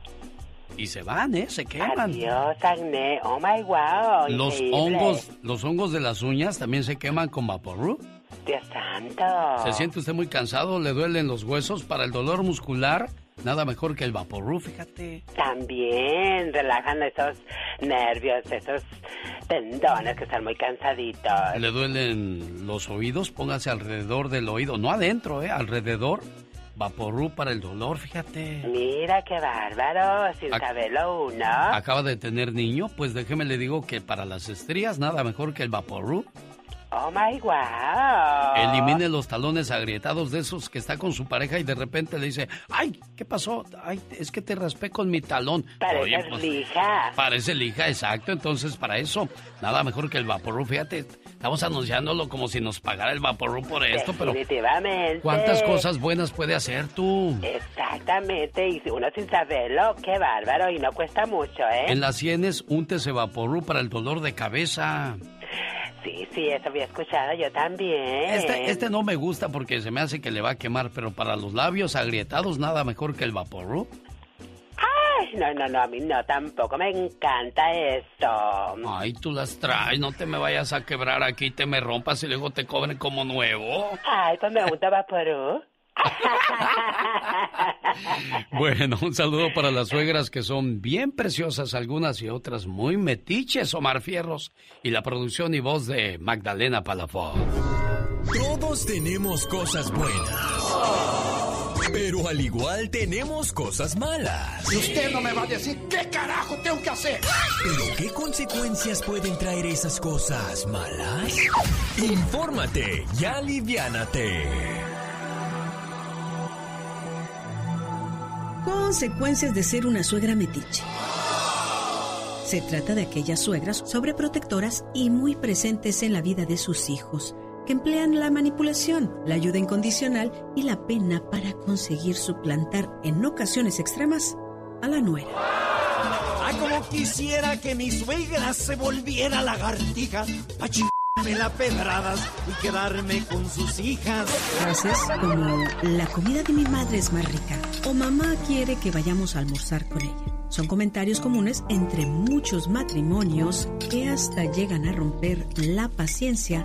Speaker 1: y se van, ¿eh? Se queman.
Speaker 45: Adiós, acné. Oh my wow.
Speaker 1: Los
Speaker 45: increíble.
Speaker 1: hongos, los hongos de las uñas también se queman con Vaporub.
Speaker 45: Dios santo.
Speaker 1: ¿Se siente usted muy cansado? ¿Le duelen los huesos? Para el dolor muscular, nada mejor que el Vaporub, fíjate.
Speaker 45: También relajan esos nervios, esos tendones que están muy cansaditos.
Speaker 1: ¿Le duelen los oídos? Póngase alrededor del oído, no adentro, ¿eh? Alrededor. Vaporub para el dolor, fíjate.
Speaker 45: Mira qué bárbaro, sin
Speaker 1: Ac-
Speaker 45: saberlo uno.
Speaker 1: Acaba de tener niño, pues déjeme le digo que para las estrías nada mejor que el Vaporub.
Speaker 45: Oh my wow.
Speaker 1: Elimine los talones agrietados de esos que está con su pareja y de repente le dice, ay, ¿qué pasó? Ay, es que te raspé con mi talón. Oye,
Speaker 45: Pareces
Speaker 1: pues,
Speaker 45: lija.
Speaker 1: Parece lija, exacto. Entonces, para eso, nada mejor que el Vaporub. Fíjate, estamos anunciándolo como si nos pagara el Vaporub por esto, pero
Speaker 45: Definitivamente.
Speaker 1: ¿cuántas cosas buenas puede hacer tú?
Speaker 45: Exactamente, y uno sin saberlo, qué bárbaro, y no cuesta mucho, ¿eh?
Speaker 1: En las sienes, úntese Vaporub para el dolor de cabeza.
Speaker 45: Sí, sí, eso había escuchado yo también.
Speaker 1: Este, este no me gusta porque se me hace que le va a quemar, pero para los labios agrietados, nada mejor que el Vaporub.
Speaker 45: Ay, no, no, no, a mí no, tampoco me encanta esto.
Speaker 1: Ay, tú las traes, no te me vayas a quebrar aquí, te me rompas y luego te cobren como nuevo.
Speaker 45: Ay, pues me gusta Vaporú.
Speaker 1: Bueno, un saludo para las suegras que son bien preciosas, algunas y otras muy metiches, Omar Fierros, y la producción y voz de Magdalena Palafox.
Speaker 14: Todos tenemos cosas buenas. Pero al igual tenemos cosas malas.
Speaker 11: Y usted no me va a decir qué carajo tengo que hacer.
Speaker 14: ¿Pero qué consecuencias pueden traer esas cosas malas? Infórmate y aliviánate.
Speaker 78: Consecuencias de ser una suegra metiche. Se trata de aquellas suegras sobreprotectoras y muy presentes en la vida de sus hijos, que emplean la manipulación, la ayuda incondicional y la pena para conseguir suplantar en ocasiones extremas a la nuera.
Speaker 11: Ay, como quisiera que mi suegra se volviera lagartija pa' chingarme la pedradas y quedarme con sus hijas.
Speaker 78: Frases como la comida de mi madre es más rica o mamá quiere que vayamos a almorzar con ella. Son comentarios comunes entre muchos matrimonios que hasta llegan a romper la paciencia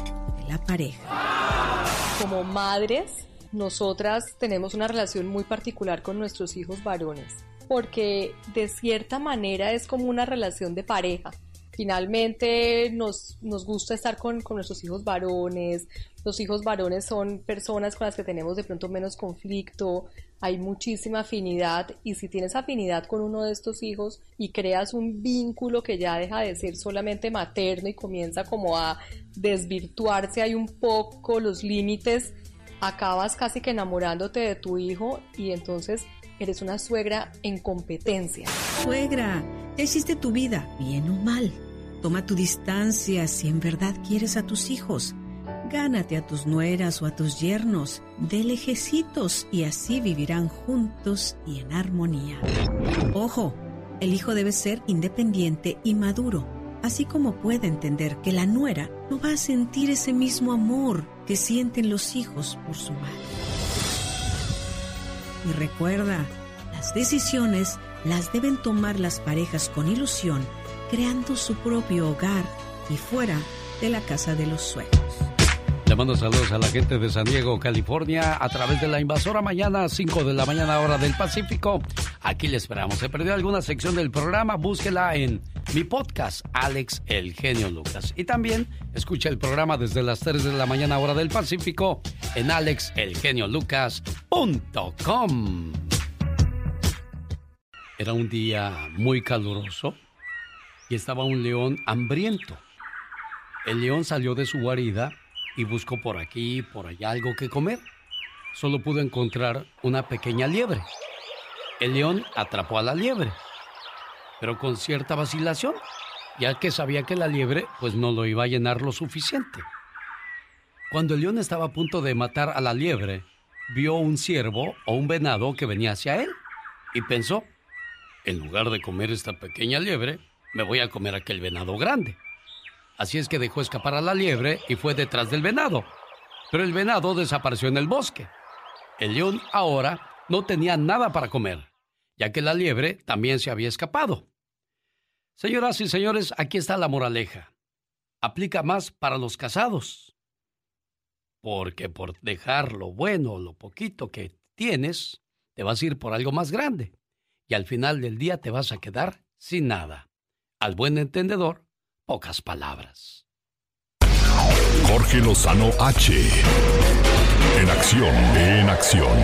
Speaker 78: pareja.
Speaker 79: Como madres, nosotras tenemos una relación muy particular con nuestros hijos varones, porque de cierta manera es como una relación de pareja. Finalmente nos, nos gusta estar con, con nuestros hijos varones, los hijos varones son personas con las que tenemos de pronto menos conflicto, hay muchísima afinidad y si tienes afinidad con uno de estos hijos y creas un vínculo que ya deja de ser solamente materno y comienza como a desvirtuarse hay un poco los límites, acabas casi que enamorándote de tu hijo y entonces eres una suegra en competencia.
Speaker 78: Suegra, ya hiciste tu vida, bien o mal. Toma tu distancia si en verdad quieres a tus hijos. Gánate a tus nueras o a tus yernos de lejecitos y así vivirán juntos y en armonía. Ojo, el hijo debe ser independiente y maduro. así como puede entender que la nuera no va a sentir ese mismo amor que sienten los hijos por su madre. Y recuerda, las decisiones las deben tomar las parejas con ilusión, creando su propio hogar y fuera de la casa de los suegros.
Speaker 1: Le mando saludos a la gente de San Diego, California, a través de la invasora mañana, 5 de la mañana, hora del Pacífico. Aquí le esperamos. ¿Se perdió alguna sección del programa? Búsquela en mi podcast, Alex El Genio Lucas. Y también escucha el programa desde las 3 de la mañana, hora del Pacífico, en alexelgeniolucas.com. Era un día muy caluroso y estaba un león hambriento. El león salió de su guarida y buscó por aquí por allá algo que comer. Solo pudo encontrar una pequeña liebre. El león atrapó a la liebre, pero con cierta vacilación, ya que sabía que la liebre pues no lo iba a llenar lo suficiente. Cuando el león estaba a punto de matar a la liebre, vio un ciervo o un venado que venía hacia él y pensó, en lugar de comer esta pequeña liebre, me voy a comer aquel venado grande. Así es que dejó escapar a la liebre y fue detrás del venado. Pero el venado desapareció en el bosque. El león ahora no tenía nada para comer, ya que la liebre también se había escapado. Señoras y señores, aquí está la moraleja. Aplica más para los casados. Porque por dejar lo bueno, lo poquito que tienes, te vas a ir por algo más grande. Y al final del día te vas a quedar sin nada. Al buen entendedor, pocas palabras.
Speaker 17: Jorge Lozano H. En acción, en acción.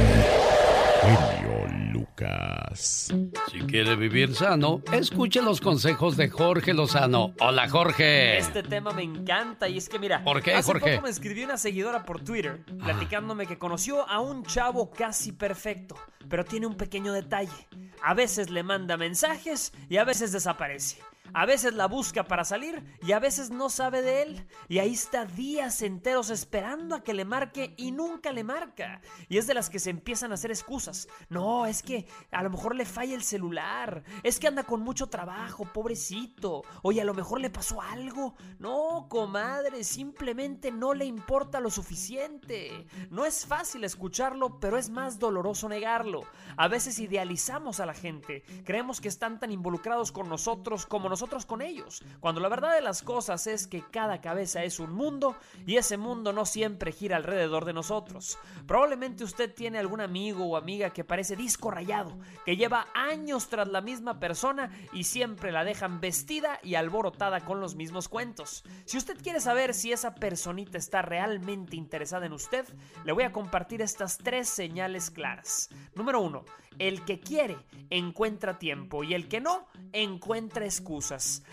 Speaker 17: Genio Lucas.
Speaker 1: Si quiere vivir sano, escuche los consejos de Jorge Lozano. Hola, Jorge.
Speaker 80: Este tema me encanta y es que mira,
Speaker 1: ¿Por qué,
Speaker 80: hace
Speaker 1: Jorge?
Speaker 80: poco me escribió una seguidora por Twitter platicándome que conoció a un chavo casi perfecto, pero tiene un pequeño detalle. A veces le manda mensajes y a veces desaparece. A veces la busca para salir y a veces no sabe de él. Y ahí está días enteros esperando a que le marque y nunca le marca. Y es de las que se empiezan a hacer excusas. No, es que a lo mejor le falla el celular. Es que anda con mucho trabajo, pobrecito. Oye, a lo mejor le pasó algo. No, comadre, simplemente no le importa lo suficiente. No es fácil escucharlo, pero es más doloroso negarlo. A veces idealizamos a la gente. Creemos que están tan involucrados con nosotros como con ellos. Cuando la verdad de las cosas es que cada cabeza es un mundo y ese mundo no siempre gira alrededor de nosotros. Probablemente usted tiene algún amigo o amiga que parece disco rayado, que lleva años tras la misma persona y siempre la dejan vestida y alborotada con los mismos cuentos. Si usted quiere saber si esa personita está realmente interesada en usted, le voy a compartir estas tres señales claras. Número uno, el que quiere encuentra tiempo y el que no encuentra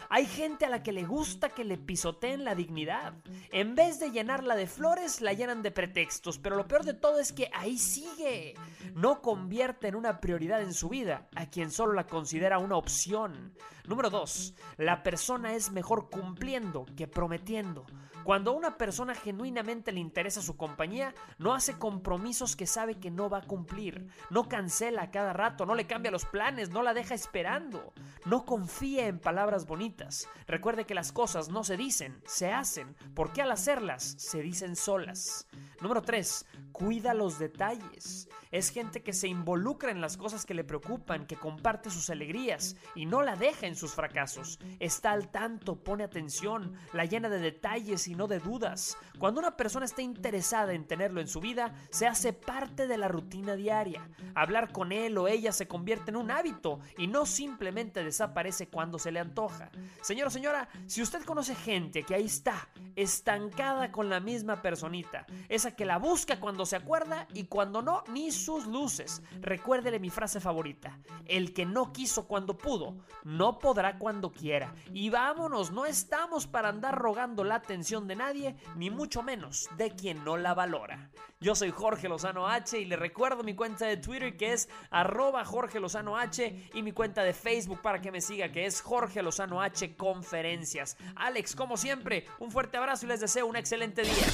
Speaker 80: Hay gente a la que le gusta que le pisoteen la dignidad. En vez de llenarla de flores, la llenan de pretextos. Pero lo peor de todo es que ahí sigue. No convierte en una prioridad en su vida a quien solo la considera una opción. Número 2. La persona es mejor cumpliendo que prometiendo. Cuando a una persona genuinamente le interesa su compañía, no hace compromisos que sabe que no va a cumplir, no cancela cada rato, no le cambia los planes, no la deja esperando, no confía en palabras bonitas. Recuerde que las cosas no se dicen, se hacen, porque al hacerlas se dicen solas. Número 3. Cuida los detalles. Es gente que se involucra en las cosas que le preocupan, que comparte sus alegrías y no la deja en sus fracasos. Está al tanto, pone atención, la llena de detalles y no de dudas. Cuando una persona está interesada en tenerlo en su vida, se hace parte de la rutina diaria. Hablar con él o ella se convierte en un hábito y no simplemente desaparece cuando se le antoja. Señor o señora, si usted conoce gente que ahí está, estancada con la misma personita, esa que la busca cuando se acuerda y cuando no, ni sus luces. Recuérdele mi frase favorita. El que no quiso cuando pudo, no podrá cuando quiera. Y vámonos, no estamos para andar rogando la atención de nadie, ni mucho menos de quien no la valora. Yo soy Jorge Lozano H y le recuerdo mi cuenta de Twitter que es arroba Jorge Lozano H y mi cuenta de Facebook para que me siga que es Jorge Lozano H Conferencias. Alex, como siempre, un fuerte abrazo y les deseo un excelente día.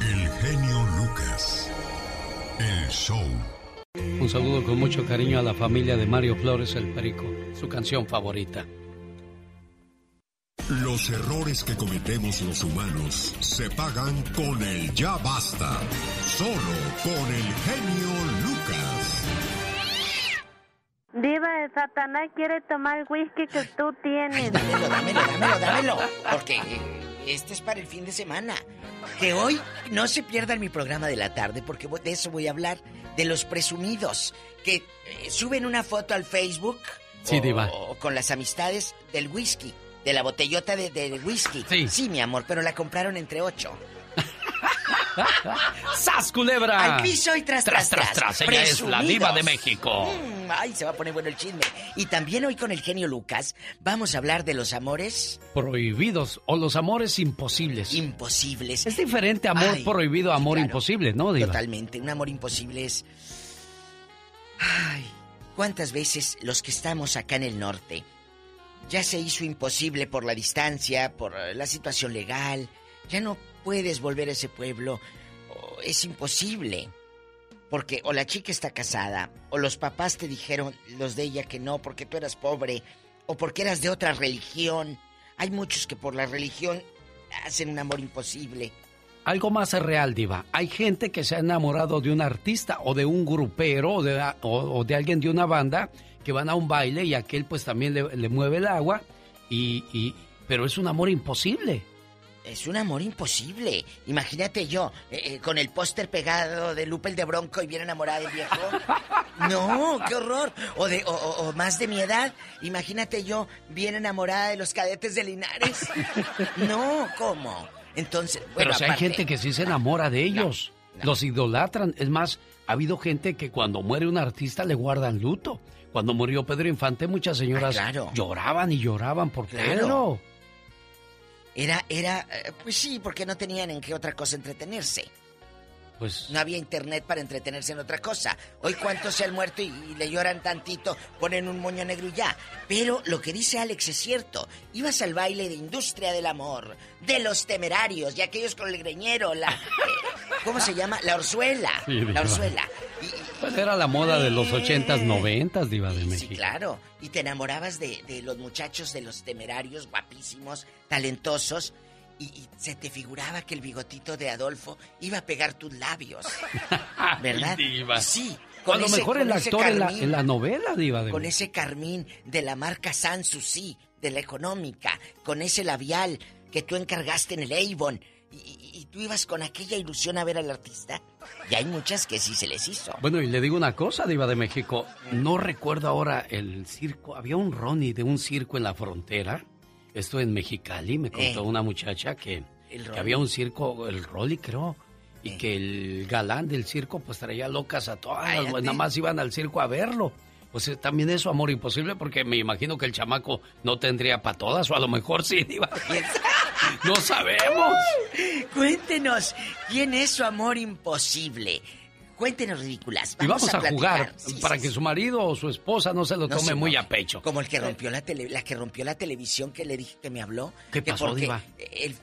Speaker 17: El genio Lucas. El show.
Speaker 1: Un saludo con mucho cariño a la familia de Mario Flores el Perico, su canción favorita.
Speaker 17: Los errores que cometemos los humanos se pagan con el ya basta. Solo con el genio Lucas.
Speaker 15: Diva, el Satanás quiere tomar el whisky que tú tienes.
Speaker 18: Dámelo, dámelo, dámelo, dámelo. Porque este es para el fin de semana. Que hoy no se pierdan mi programa de la tarde, porque de eso voy a hablar. De los presumidos que eh, suben una foto al Facebook.
Speaker 1: Sí,
Speaker 18: o,
Speaker 1: diva.
Speaker 18: o con las amistades del whisky. De la botellota de, de whisky. Sí. Sí, mi amor, pero la compraron entre ocho.
Speaker 1: ¡Sas, culebra!
Speaker 18: Al piso y tras, tras,
Speaker 1: tras, tras. Ella es la diva de México.
Speaker 18: Mm, ay, se va a poner bueno el chisme. Y también hoy con el genio Lucas vamos a hablar de los amores
Speaker 1: Prohibidos o los amores imposibles.
Speaker 18: imposibles.
Speaker 1: Es diferente amor
Speaker 18: Ay,
Speaker 1: prohibido a amor imposible, ¿no, diva?
Speaker 18: Totalmente. Un amor imposible es. Ay, ¿cuántas veces los que estamos acá en el norte ya se hizo imposible por la distancia, por eh, la situación legal? Ya no puedes volver a ese pueblo. es imposible. Porque o la chica está casada, o los papás te dijeron, los de ella, que no, porque tú eras pobre, o porque eras de otra religión. Hay muchos que por la religión hacen un amor imposible.
Speaker 1: Algo más real, Diva. Hay gente que se ha enamorado de un artista o de un grupero o de, o de alguien de una banda que van a un baile y aquel pues también le, le mueve el agua y, y- pero es un amor imposible.
Speaker 18: Es un amor imposible. Imagínate yo, eh, eh, con el póster pegado de Lupe el de Bronco y bien enamorada del viejo. No, qué horror. O, de, o, o- o más de mi edad, imagínate yo bien enamorada de los cadetes de Linares. No, ¿cómo? Entonces, bueno,
Speaker 1: pero si hay gente que sí se enamora de ellos, los idolatran. Es más, ha habido gente que cuando muere un artista le guardan luto. Cuando murió Pedro Infante, muchas señoras
Speaker 18: Ah, claro.
Speaker 1: lloraban y lloraban por
Speaker 18: Claro.
Speaker 1: Pedro.
Speaker 18: Era, era, eh, pues sí, porque no tenían en qué otra cosa entretenerse.
Speaker 1: Pues
Speaker 18: No había internet para entretenerse en otra cosa. Hoy cuántos se han muerto y, y le lloran tantito, ponen un moño negro y ya. Pero lo que dice Alex es cierto. Ibas al baile de industria del amor, de los temerarios y aquellos con el greñero, la... eh, ¿Cómo se llama? La orzuela.
Speaker 1: Sí,
Speaker 18: la orzuela.
Speaker 1: Pues era la moda de los ochentas, noventas, Diva de
Speaker 18: Sí,
Speaker 1: México.
Speaker 18: claro. Y te enamorabas de, de los muchachos, de los temerarios, guapísimos, talentosos. Y, y se te figuraba que el bigotito de Adolfo iba a pegar tus labios. ¿Verdad?
Speaker 1: Diva.
Speaker 18: Sí.
Speaker 1: A lo
Speaker 18: ese-
Speaker 1: mejor
Speaker 18: con
Speaker 1: el actor en la,
Speaker 18: carmín.
Speaker 1: en la novela, Diva de
Speaker 18: Con
Speaker 1: México.
Speaker 18: ese carmín de la marca Sanssouci, de la económica, con ese labial que tú encargaste en el Avon. Y, y- tú ibas con aquella ilusión a ver al artista. Y hay muchas que sí se les hizo.
Speaker 1: Bueno, y le digo una cosa, Diva de México. No recuerdo ahora el circo. Había un Ronnie de un circo en la frontera. Esto en Mexicali. Me contó
Speaker 18: Eh.
Speaker 1: una muchacha que, que había un circo, el Rolly creo. Y
Speaker 18: Eh.
Speaker 1: que el galán del circo pues traía locas a todas.
Speaker 18: Cállate.
Speaker 1: nada más iban al circo a verlo. Pues eh, también eso, amor imposible, porque me imagino que el chamaco no tendría para todas, o a lo mejor sí, Diva. No sabemos.
Speaker 18: Cuéntenos, ¿quién es su amor imposible? Cuéntenos ridículas.
Speaker 1: y vamos a, jugar
Speaker 18: Sí,
Speaker 1: para
Speaker 18: sí.
Speaker 1: que su marido o su esposa no se lo
Speaker 18: No
Speaker 1: tome
Speaker 18: se
Speaker 1: muy a pecho.
Speaker 18: Como el que rompió la tele, la que rompió la televisión que le dije que me habló.
Speaker 1: ¿Qué
Speaker 18: que
Speaker 1: pasó, Diva?
Speaker 18: El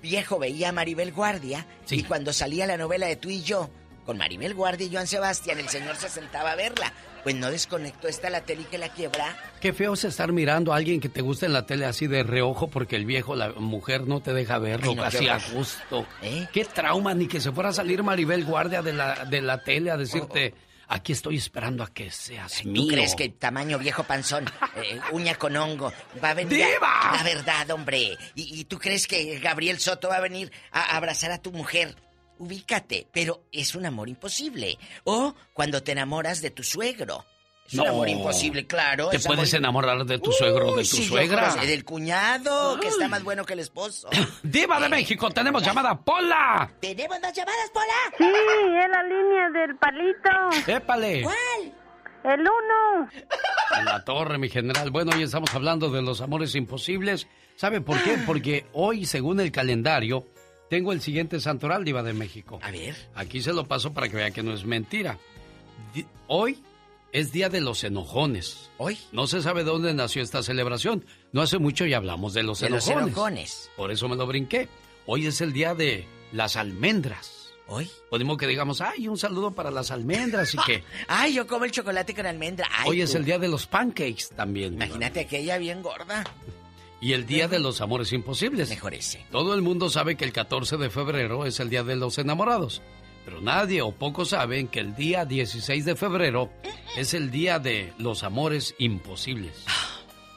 Speaker 18: viejo veía a Maribel Guardia y cuando salía la novela de tú y yo, con Maribel Guardia y Joan Sebastián, el señor se sentaba a verla. Pues no desconectó esta la tele y que la quiebra.
Speaker 1: Qué feo es estar mirando a alguien que te gusta en la tele así de reojo porque el viejo, la mujer no te deja verlo
Speaker 18: Ay, no, qué
Speaker 1: así a gusto.
Speaker 18: ¿Eh?
Speaker 1: Qué trauma, ni que se fuera a salir Maribel Guardia de la, de la tele a decirte, aquí estoy esperando a que seas
Speaker 18: ¿Tú
Speaker 1: mío.
Speaker 18: crees que tamaño viejo panzón, eh, uña con hongo, va a venir?
Speaker 1: ¡Diva!
Speaker 18: La verdad, hombre. ¿Y, y tú crees que Gabriel Soto va a venir a abrazar a tu mujer? Ubícate, pero es un amor imposible. O cuando te enamoras de tu suegro. Es un amor imposible, claro.
Speaker 1: Te
Speaker 18: es
Speaker 1: puedes
Speaker 18: amor-
Speaker 1: enamorar de tu suegro o de tu
Speaker 18: sí, yo
Speaker 1: suegra.
Speaker 18: que Del cuñado, que está más bueno que el esposo.
Speaker 1: Diva de México, tenemos llamada Pola.
Speaker 18: ¿Tenemos dos llamadas, Pola?
Speaker 15: Sí, es la línea del palito.
Speaker 1: Épale.
Speaker 18: ¿Cuál?
Speaker 15: El uno.
Speaker 1: En la torre, mi general. Bueno, hoy estamos hablando de los amores imposibles. ¿Sabe por qué? Porque hoy, según el calendario, tengo el siguiente santoral, Diva de México.
Speaker 18: A ver.
Speaker 1: Aquí se lo paso para que vea que no es mentira. Hoy es Día de los Enojones.
Speaker 18: ¿Hoy?
Speaker 1: No se sabe dónde nació esta celebración. No hace mucho ya hablamos de los
Speaker 18: De los
Speaker 1: enojones.
Speaker 18: enojones.
Speaker 1: Por eso me lo brinqué. Hoy es el Día de las Almendras.
Speaker 18: ¿Hoy?
Speaker 1: Podemos que digamos, ay, un saludo para las almendras y que
Speaker 18: Ay, yo como el chocolate con almendra. Ay,
Speaker 1: hoy es
Speaker 18: tú.
Speaker 1: el Día de los Pancakes también.
Speaker 18: Imagínate aquella bien gorda.
Speaker 1: Y el Día de los Amores Imposibles.
Speaker 18: Mejor ese.
Speaker 1: Todo el mundo sabe que el 14 de febrero es el Día de los Enamorados. Pero nadie o pocos saben que el día 16 de febrero es el Día de los Amores Imposibles.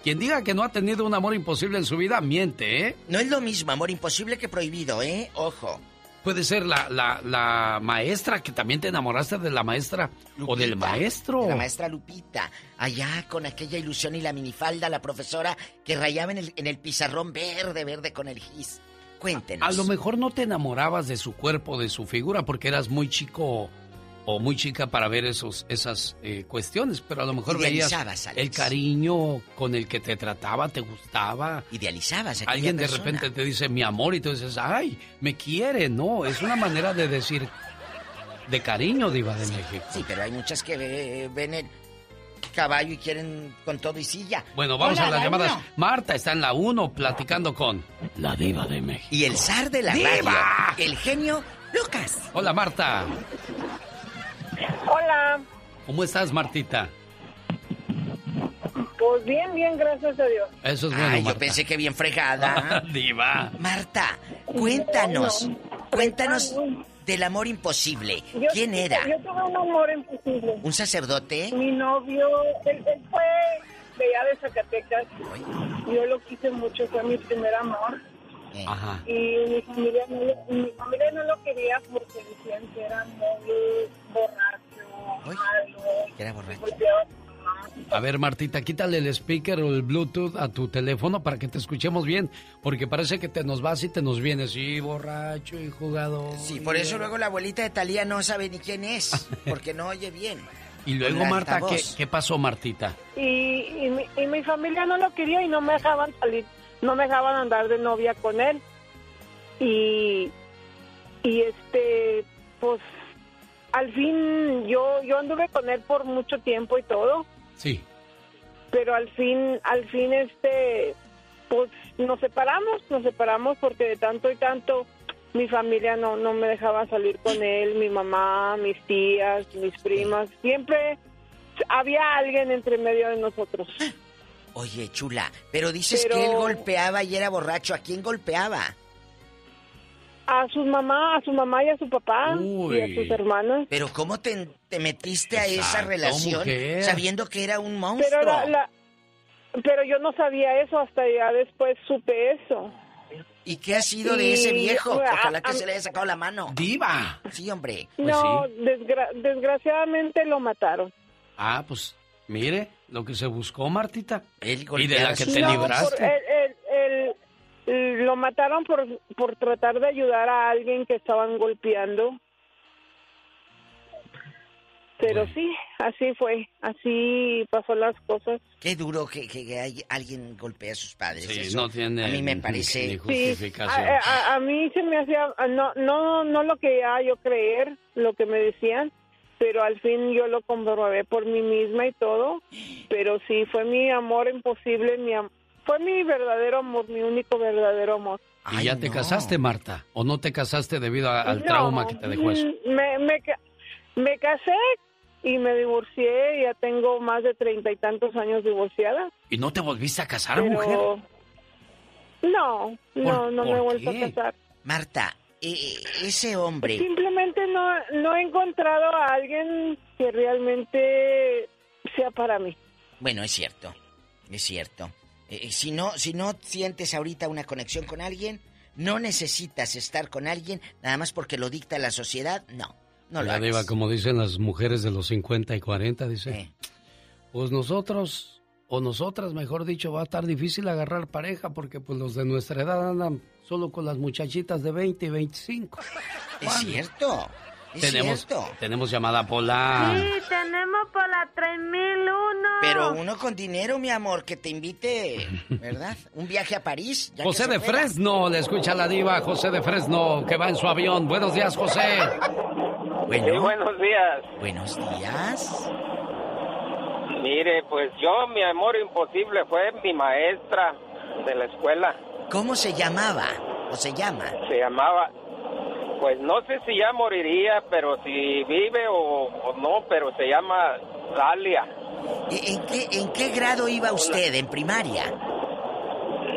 Speaker 1: Quien diga que no ha tenido un amor imposible en su vida, miente, ¿eh?
Speaker 18: No es lo mismo amor imposible que prohibido, ¿eh? Ojo.
Speaker 1: Puede ser la, la, la maestra que también te enamoraste de la maestra o del maestro.
Speaker 18: De la maestra Lupita. Allá con aquella ilusión y la minifalda, la profesora que rayaba en el, en el pizarrón verde, verde con el gis. Cuéntenos.
Speaker 1: A lo mejor no te enamorabas de su cuerpo, de su figura, porque eras muy chico o muy chica para ver esos, esas eh, cuestiones, pero a lo mejor veías
Speaker 18: Idealizabas, Alex.
Speaker 1: el cariño con el que te trataba, te gustaba.
Speaker 18: Idealizabas a
Speaker 1: Alguien de
Speaker 18: persona.
Speaker 1: repente te dice mi amor y tú dices, ay, me quiere. No, es una manera de decir de cariño, Diva de México.
Speaker 18: Sí, pero hay muchas que ve- ven el caballo y quieren con todo y silla.
Speaker 1: Bueno, vamos
Speaker 18: Hola,
Speaker 1: a las
Speaker 18: la
Speaker 1: llamadas. Marta está en la 1 platicando con la Diva de México.
Speaker 18: Y el zar de la
Speaker 1: ¡Diva!
Speaker 18: radio, el genio Lucas.
Speaker 1: Hola, Marta.
Speaker 81: Hola,
Speaker 1: ¿Cómo estás, Martita?
Speaker 81: pues bien, bien, gracias a Dios.
Speaker 1: Eso es bueno,
Speaker 18: Ay, yo pensé que bien fregada.
Speaker 1: Diva.
Speaker 18: Marta, cuéntanos, cuéntanos del amor imposible.
Speaker 81: Yo-
Speaker 18: ¿Quién era?
Speaker 81: Yo tuve un amor imposible.
Speaker 18: ¿Un sacerdote?
Speaker 81: Mi novio, él, él fue de allá de Zacatecas. Yo lo quise mucho, fue mi primer amor.
Speaker 1: Ajá.
Speaker 81: Y mi familia, no mi familia no lo quería porque decían que era muy borracho, malo.
Speaker 18: Era borracho.
Speaker 81: a
Speaker 1: ver, Martita, quítale el speaker o el Bluetooth a tu teléfono para que te escuchemos bien, porque parece que te nos vas y te nos vienes. Sí, borracho y jugador.
Speaker 18: Sí, por eso luego la abuelita de Talía no sabe ni quién es, porque no oye bien.
Speaker 1: Y luego, Marta, ¿qué,
Speaker 18: altavoz.
Speaker 1: qué pasó, Martita?
Speaker 81: Y, y, mi, y mi familia no lo quería y no me dejaban salir, no me dejaban andar de novia con él. Y, y este, pues, al fin yo, yo anduve con él por mucho tiempo y todo,
Speaker 1: Sí.
Speaker 81: pero al fin, al fin este, pues nos separamos, nos separamos porque de tanto y tanto mi familia no, no me dejaba salir con él, mi mamá, mis tías, mis primas, siempre había alguien entre medio de nosotros.
Speaker 18: Oye, chula, pero dices
Speaker 81: Pero-
Speaker 18: que él golpeaba y era borracho. ¿A quién golpeaba?
Speaker 81: A su mamá, a su mamá y a su papá y a sus hermanos.
Speaker 18: Pero ¿cómo te, te metiste a esa
Speaker 1: Exacto,
Speaker 18: relación
Speaker 1: mujer.
Speaker 18: sabiendo que era un monstruo?
Speaker 81: Pero, la- la- pero yo no sabía eso, hasta ya después supe eso.
Speaker 18: ¿Y qué ha sido de ese viejo?
Speaker 81: a-
Speaker 18: Ojalá que
Speaker 81: a-
Speaker 18: se le haya sacado la mano.
Speaker 1: ¡Diva!
Speaker 18: Sí, hombre.
Speaker 81: no, desgra- desgraciadamente lo mataron.
Speaker 1: Ah, pues, mire, lo que se buscó, Martita. y de la que te
Speaker 81: No,
Speaker 1: libraste.
Speaker 81: por- él- él- él- lo mataron por, por tratar de ayudar a alguien que estaban golpeando. Pero sí, así fue, así pasó las cosas.
Speaker 18: Qué duro que, que- que hay- alguien golpee a sus padres.
Speaker 1: Sí,
Speaker 18: Eso
Speaker 1: no tiene
Speaker 18: A mí me parece.
Speaker 1: ni
Speaker 81: Sí,
Speaker 1: justificación.
Speaker 81: a, a- a mí se me hacía, no, no, no lo quería yo creer, lo que me decían, pero al fin yo lo comprobé por mí misma y todo, pero sí, fue mi amor imposible, mi fue mi verdadero amor, mi único verdadero amor.
Speaker 1: ¿Y ya te casaste, Marta? ¿O no te casaste debido a- al
Speaker 81: No,
Speaker 1: trauma que te dejó eso?
Speaker 81: mm, Me, me, me casé y me divorcié, ya tengo más de treinta y tantos años divorciada.
Speaker 1: ¿Y no te volviste a casar,
Speaker 81: pero-
Speaker 1: mujer?
Speaker 81: No, no,
Speaker 18: ¿Por-
Speaker 81: no me he vuelto
Speaker 18: qué?
Speaker 81: a casar.
Speaker 18: Marta, eh, ese hombre.
Speaker 81: Simplemente no, no he encontrado a alguien que realmente sea para mí.
Speaker 18: Bueno, es cierto. Es cierto. Eh, eh, si no, si no sientes ahorita una conexión con alguien, no necesitas estar con alguien nada más porque lo dicta la sociedad. No, no lo
Speaker 1: La diva,
Speaker 18: hagas.
Speaker 1: como dicen las mujeres de los 50 y 40, dice, pues nosotros, o nosotras, mejor dicho, va a estar difícil agarrar pareja porque pues los de nuestra edad andan solo con las muchachitas de 20 y 25.
Speaker 18: Es cierto. Es
Speaker 1: tenemos,
Speaker 18: cierto.
Speaker 1: tenemos llamada Pola.
Speaker 15: Sí, tenemos por la 3001.
Speaker 18: Pero uno con dinero, mi amor, que te invite, ¿verdad? Un viaje a París. ya
Speaker 1: José de. Fresno, le escucha la diva, José de Fresno, que va en su avión. Buenos días, José.
Speaker 18: Bueno.
Speaker 82: buenos días.
Speaker 18: Buenos días.
Speaker 82: Mire, pues yo, mi amor imposible fue mi maestra de la escuela.
Speaker 18: ¿Cómo se llamaba? ¿O se llama?
Speaker 82: Se llamaba, pues no sé si ya moriría, pero si vive o, o no, pero se llama Dalia.
Speaker 18: ¿En qué, ¿En qué grado iba usted? ¿En primaria?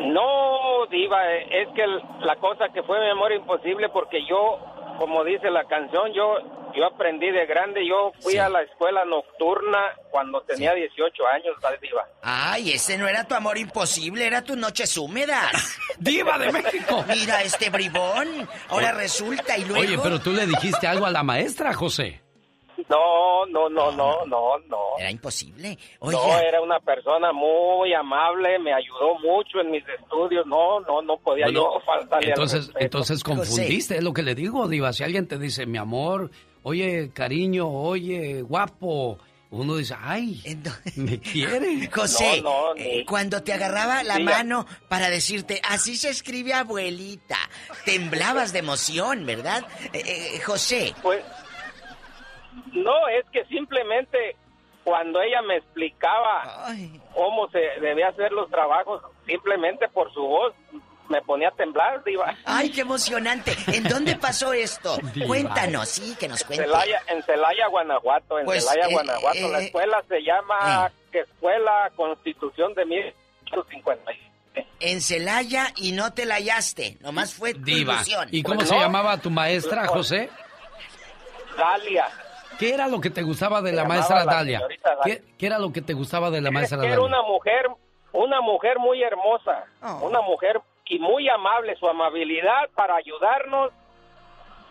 Speaker 82: No, diva, es que la cosa que fue mi amor imposible porque yo, como dice la canción, yo yo aprendí de grande, yo fui a la escuela nocturna cuando tenía 18 años, la diva.
Speaker 18: Ay, ese no era tu amor imposible, era tus noches húmedas.
Speaker 1: ¡Diva de México!
Speaker 18: Mira este bribón. Ahora resulta y luego.
Speaker 1: Oye, pero tú le dijiste algo a la maestra, José.
Speaker 82: No, no, no, no, no, no.
Speaker 18: Era imposible.
Speaker 82: No, era una persona muy amable, me ayudó mucho en mis estudios. No, no, no podía
Speaker 1: Bueno,
Speaker 82: yo faltarle al
Speaker 1: entonces,
Speaker 82: respeto.
Speaker 1: entonces confundiste, es lo que le digo, Diva. Si alguien te dice, mi amor, oye, cariño, oye, guapo, uno dice, ay, me quiere.
Speaker 18: José,
Speaker 82: No, no,
Speaker 18: eh,
Speaker 82: ni-
Speaker 18: cuando te agarraba la mano para decirte, así se escribe abuelita, temblabas de emoción, ¿verdad? Eh, eh, José.
Speaker 82: Pues, no, es que simplemente cuando ella me explicaba cómo se debía hacer los trabajos, simplemente por su voz me ponía a temblar, diva.
Speaker 18: Ay, qué emocionante. ¿En dónde pasó esto?
Speaker 82: Diva.
Speaker 18: Cuéntanos, sí, que nos
Speaker 82: En
Speaker 18: cuente.
Speaker 82: Celaya, en Celaya, Guanajuato, en
Speaker 18: Pues,
Speaker 82: Celaya,
Speaker 18: eh,
Speaker 82: Guanajuato. la
Speaker 18: eh,
Speaker 82: escuela se llama que Escuela Constitución de 1850.
Speaker 18: En Celaya y no te la hallaste, nomás fue tu
Speaker 1: Diva.
Speaker 18: ilusión.
Speaker 1: ¿Y cómo se llamaba tu maestra, José?
Speaker 82: Dalia.
Speaker 1: ¿Qué era lo que te gustaba de
Speaker 82: Se
Speaker 1: la maestra
Speaker 82: la
Speaker 1: Dalia?
Speaker 82: Dalia.
Speaker 1: ¿Qué, qué era lo que te gustaba de la maestra
Speaker 82: que era
Speaker 1: Dalia?
Speaker 82: una mujer, una mujer muy hermosa, una mujer y muy amable, su amabilidad para ayudarnos,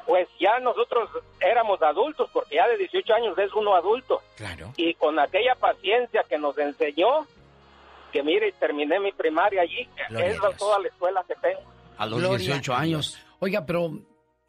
Speaker 82: pues ya nosotros éramos adultos, porque ya de 18 años es uno adulto.
Speaker 18: Claro.
Speaker 82: Y con aquella paciencia que nos enseñó, que mire, terminé mi primaria allí, es toda la escuela que tengo.
Speaker 1: A los
Speaker 82: Gloria
Speaker 1: 18
Speaker 82: a
Speaker 1: años. Oiga, pero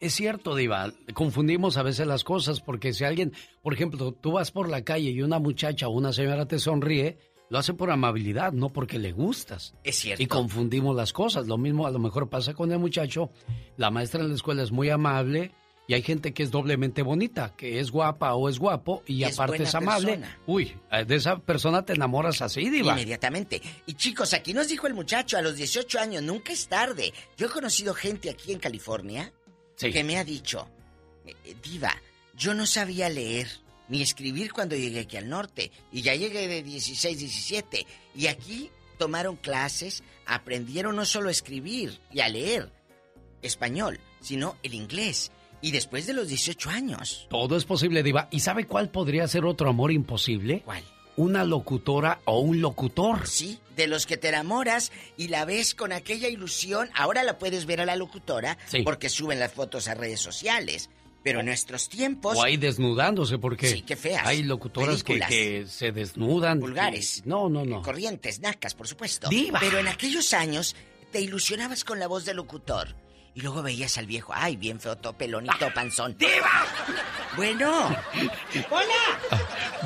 Speaker 1: es cierto, Diva, confundimos a veces las cosas porque si alguien, por ejemplo, tú vas por la calle y una muchacha o una señora te sonríe, lo hace por amabilidad, no porque le gustas.
Speaker 18: Es cierto.
Speaker 1: Y confundimos las cosas. Lo mismo a lo mejor pasa con el muchacho. La maestra en la escuela es muy amable y hay gente que es doblemente bonita, que es guapa o es guapo y,
Speaker 18: Y es
Speaker 1: aparte
Speaker 18: buena
Speaker 1: es amable.
Speaker 18: persona.
Speaker 1: Uy, eh, de esa persona te enamoras así, Diva.
Speaker 18: Inmediatamente. Y chicos, aquí nos dijo el muchacho a los 18 años, nunca es tarde. Yo he conocido gente aquí en California que me ha dicho, eh, eh, Diva, yo no sabía leer ni escribir cuando llegué aquí al norte. Y ya llegué de 16, 17. Y aquí tomaron clases, aprendieron no solo a escribir y a leer español, sino el inglés. Y después de los 18 años.
Speaker 1: Todo es posible, Diva. ¿Y sabe cuál podría ser otro amor imposible?
Speaker 18: ¿Cuál?
Speaker 1: Una locutora o un locutor.
Speaker 18: Sí, de los que te enamoras y la ves con aquella ilusión. Ahora la puedes ver a la locutora
Speaker 1: Sí.
Speaker 18: porque suben las fotos a redes sociales. Pero en nuestros tiempos.
Speaker 1: O ahí desnudándose, porque
Speaker 18: Sí, qué feas.
Speaker 1: hay locutoras que, que se desnudan.
Speaker 18: Vulgares.
Speaker 1: Y- No, no, no.
Speaker 18: Corrientes, nacas, por supuesto.
Speaker 1: Diva.
Speaker 18: Pero en aquellos años te ilusionabas con la voz del locutor. Y luego veías al viejo, ay, bien feo, todo pelonito, panzón. ¡Diva! Bueno. ¡Hola!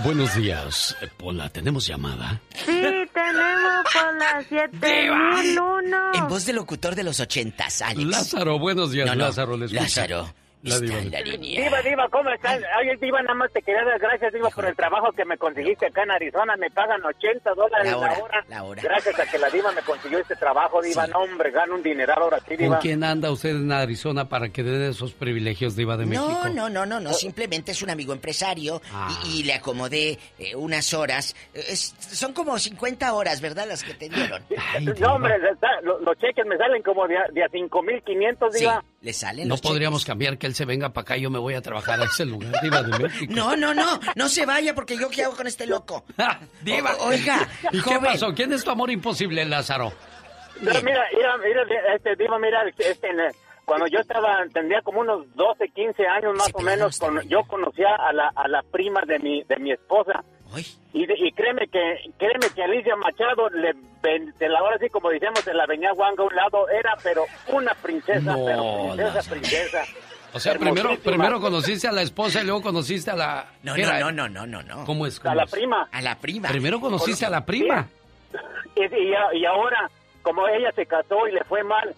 Speaker 1: Buenos días, Pola. ¿Tenemos llamada?
Speaker 15: Sí, tenemos por las 7001.
Speaker 18: En voz de locutor de los ochentas, Alex.
Speaker 1: Lázaro, buenos días,
Speaker 18: No, no,
Speaker 1: Lázaro. Le escucha.
Speaker 18: Lázaro.
Speaker 1: La diva.
Speaker 83: Diva, Diva, ¿cómo estás? Oye, Diva, nada más te quería dar gracias, Diva, por el trabajo que me conseguiste acá en Arizona. Me pagan 80 dólares
Speaker 18: La hora,
Speaker 83: la hora.
Speaker 18: la hora.
Speaker 83: Gracias a que la Diva me consiguió este trabajo, Diva. No, hombre, gano un dineral ahora sí,
Speaker 1: ¿Con
Speaker 83: Diva.
Speaker 1: quién anda usted en Arizona para que dé esos privilegios, Diva de México?
Speaker 18: No, no, no, no, no, simplemente es un amigo empresario
Speaker 1: Ah.
Speaker 18: y, y le acomodé eh, unas horas. Es- son como 50 horas, ¿verdad? Las que te dieron.
Speaker 83: No, hombre, está- lo- los cheques me salen como de a, de a 5.500,
Speaker 18: Sí,
Speaker 83: Diva.
Speaker 18: le salen
Speaker 1: No
Speaker 18: los
Speaker 1: podríamos cambiar que él se venga para acá y yo me voy a trabajar a ese lugar, Diva de México.
Speaker 18: No, no, no, no se vaya porque yo qué hago con este loco.
Speaker 1: Diva.
Speaker 18: O- oiga,
Speaker 1: ¿Y qué pasó? ¿Quién es tu amor imposible, Lázaro?
Speaker 83: Pero mira, mira, mira, este, Diva, mira, este, eh, cuando yo estaba, tendría como unos 12, 15 años más o menos, con- yo conocía a la, a la prima de mi, de mi esposa. Y, de- y créeme que créeme que Alicia Machado, le, ven- de la hora así como decíamos, de la venía Wanga a un lado, era pero una princesa,
Speaker 1: No,
Speaker 83: pero princesa, princesa.
Speaker 1: O sea, primero, primero conociste a la esposa y luego conociste a la...
Speaker 18: No,
Speaker 1: ¿qué
Speaker 18: no, no, no, no, no, no.
Speaker 1: ¿Cómo es?
Speaker 83: A
Speaker 1: cómo
Speaker 83: la
Speaker 1: es?
Speaker 83: prima.
Speaker 18: A la prima.
Speaker 1: Primero conociste a la prima.
Speaker 83: Y, y, a- y ahora, como ella se casó y le fue mal,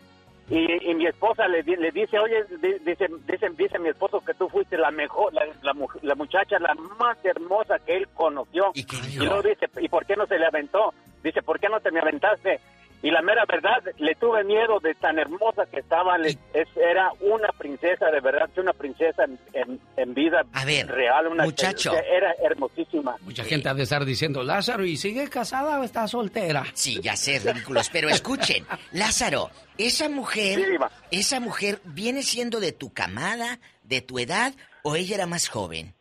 Speaker 83: y, y mi esposa le, di- le dice, oye, di- dice, dice, dice mi esposo que tú fuiste la mejor, la, la, mu- la muchacha, la más hermosa que él conoció.
Speaker 18: ¿Y qué
Speaker 83: luego dice, ¿y por qué no se le aventó? Dice, ¿por qué no te me aventaste? Y la mera verdad, le tuve miedo de tan hermosa que estaba. le- es- era una princesa, de verdad, una princesa en, en- en vida real. Una,
Speaker 18: muchacho.
Speaker 83: Era hermosísima.
Speaker 1: Mucha gente ha de estar diciendo, Lázaro, ¿y sigue casada o está soltera?
Speaker 18: Sí, ya sé, ridículos, pero escuchen, Lázaro, esa mujer,
Speaker 83: Sí,
Speaker 18: esa mujer viene siendo de tu camada, de tu edad, o ella era más joven.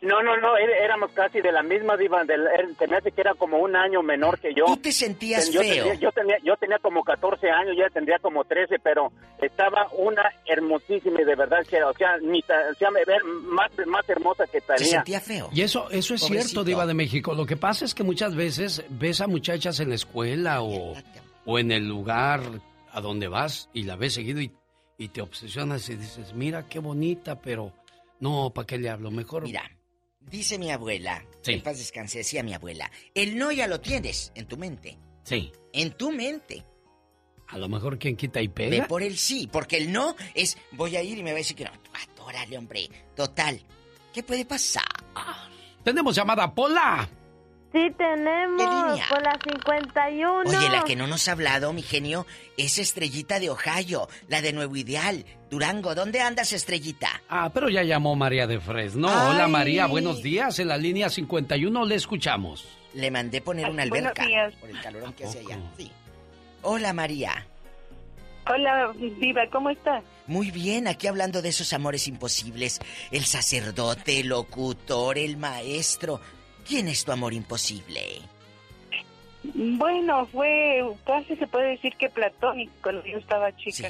Speaker 83: No, no, no, éramos casi de la misma diva. Del, él- se me hace que era como un año menor que yo.
Speaker 18: ¿Tú te sentías
Speaker 83: yo
Speaker 18: feo?
Speaker 83: Tenía, yo, tenía, yo tenía como 14 años, ya tendría como 13, pero estaba una hermosísima y de verdad que, o sea, ni, ta- o sea, me ver más, más hermosa que tenía.
Speaker 18: feo?
Speaker 1: Y eso, eso es
Speaker 83: Pobrecito.
Speaker 1: cierto, Diva de México. Lo que pasa es que muchas veces ves a muchachas en la escuela o, o en el lugar a donde vas y la ves seguido y, y te obsesionas y dices, mira qué bonita, pero no, ¿para qué le hablo? Mejor.
Speaker 18: Mira, dice mi abuela,
Speaker 1: Sí.
Speaker 18: en paz descanse, decía mi abuela, el no ya lo tienes en tu mente,
Speaker 1: Sí.
Speaker 18: en tu mente.
Speaker 1: A lo mejor quien quita y
Speaker 18: Ve
Speaker 1: pega.
Speaker 18: por el sí, porque el no es voy a ir y me va a decir que no. Atórale, hombre. Total. ¿Qué puede pasar?
Speaker 1: Tenemos llamada Pola.
Speaker 15: Sí, tenemos por la 51.
Speaker 18: Oye, la que no nos ha hablado, mi genio, es Estrellita de Ohio, la de Nuevo Ideal, Durango. ¿Dónde andas, Estrellita?
Speaker 1: Ah, pero ya llamó María de Fresno. Hola
Speaker 18: Ay.
Speaker 1: María, buenos días. En la línea 51 le escuchamos.
Speaker 18: Le mandé poner una
Speaker 69: Ay,
Speaker 18: alberca
Speaker 69: días.
Speaker 18: por el calorón que hace allá. Sí. Hola, María.
Speaker 69: Hola, Diva, ¿cómo estás?
Speaker 18: Muy bien, aquí hablando de esos amores imposibles. El sacerdote, el locutor, el maestro. ¿Quién es tu amor imposible?
Speaker 69: Bueno, fue casi se puede decir que platónico cuando yo estaba chica.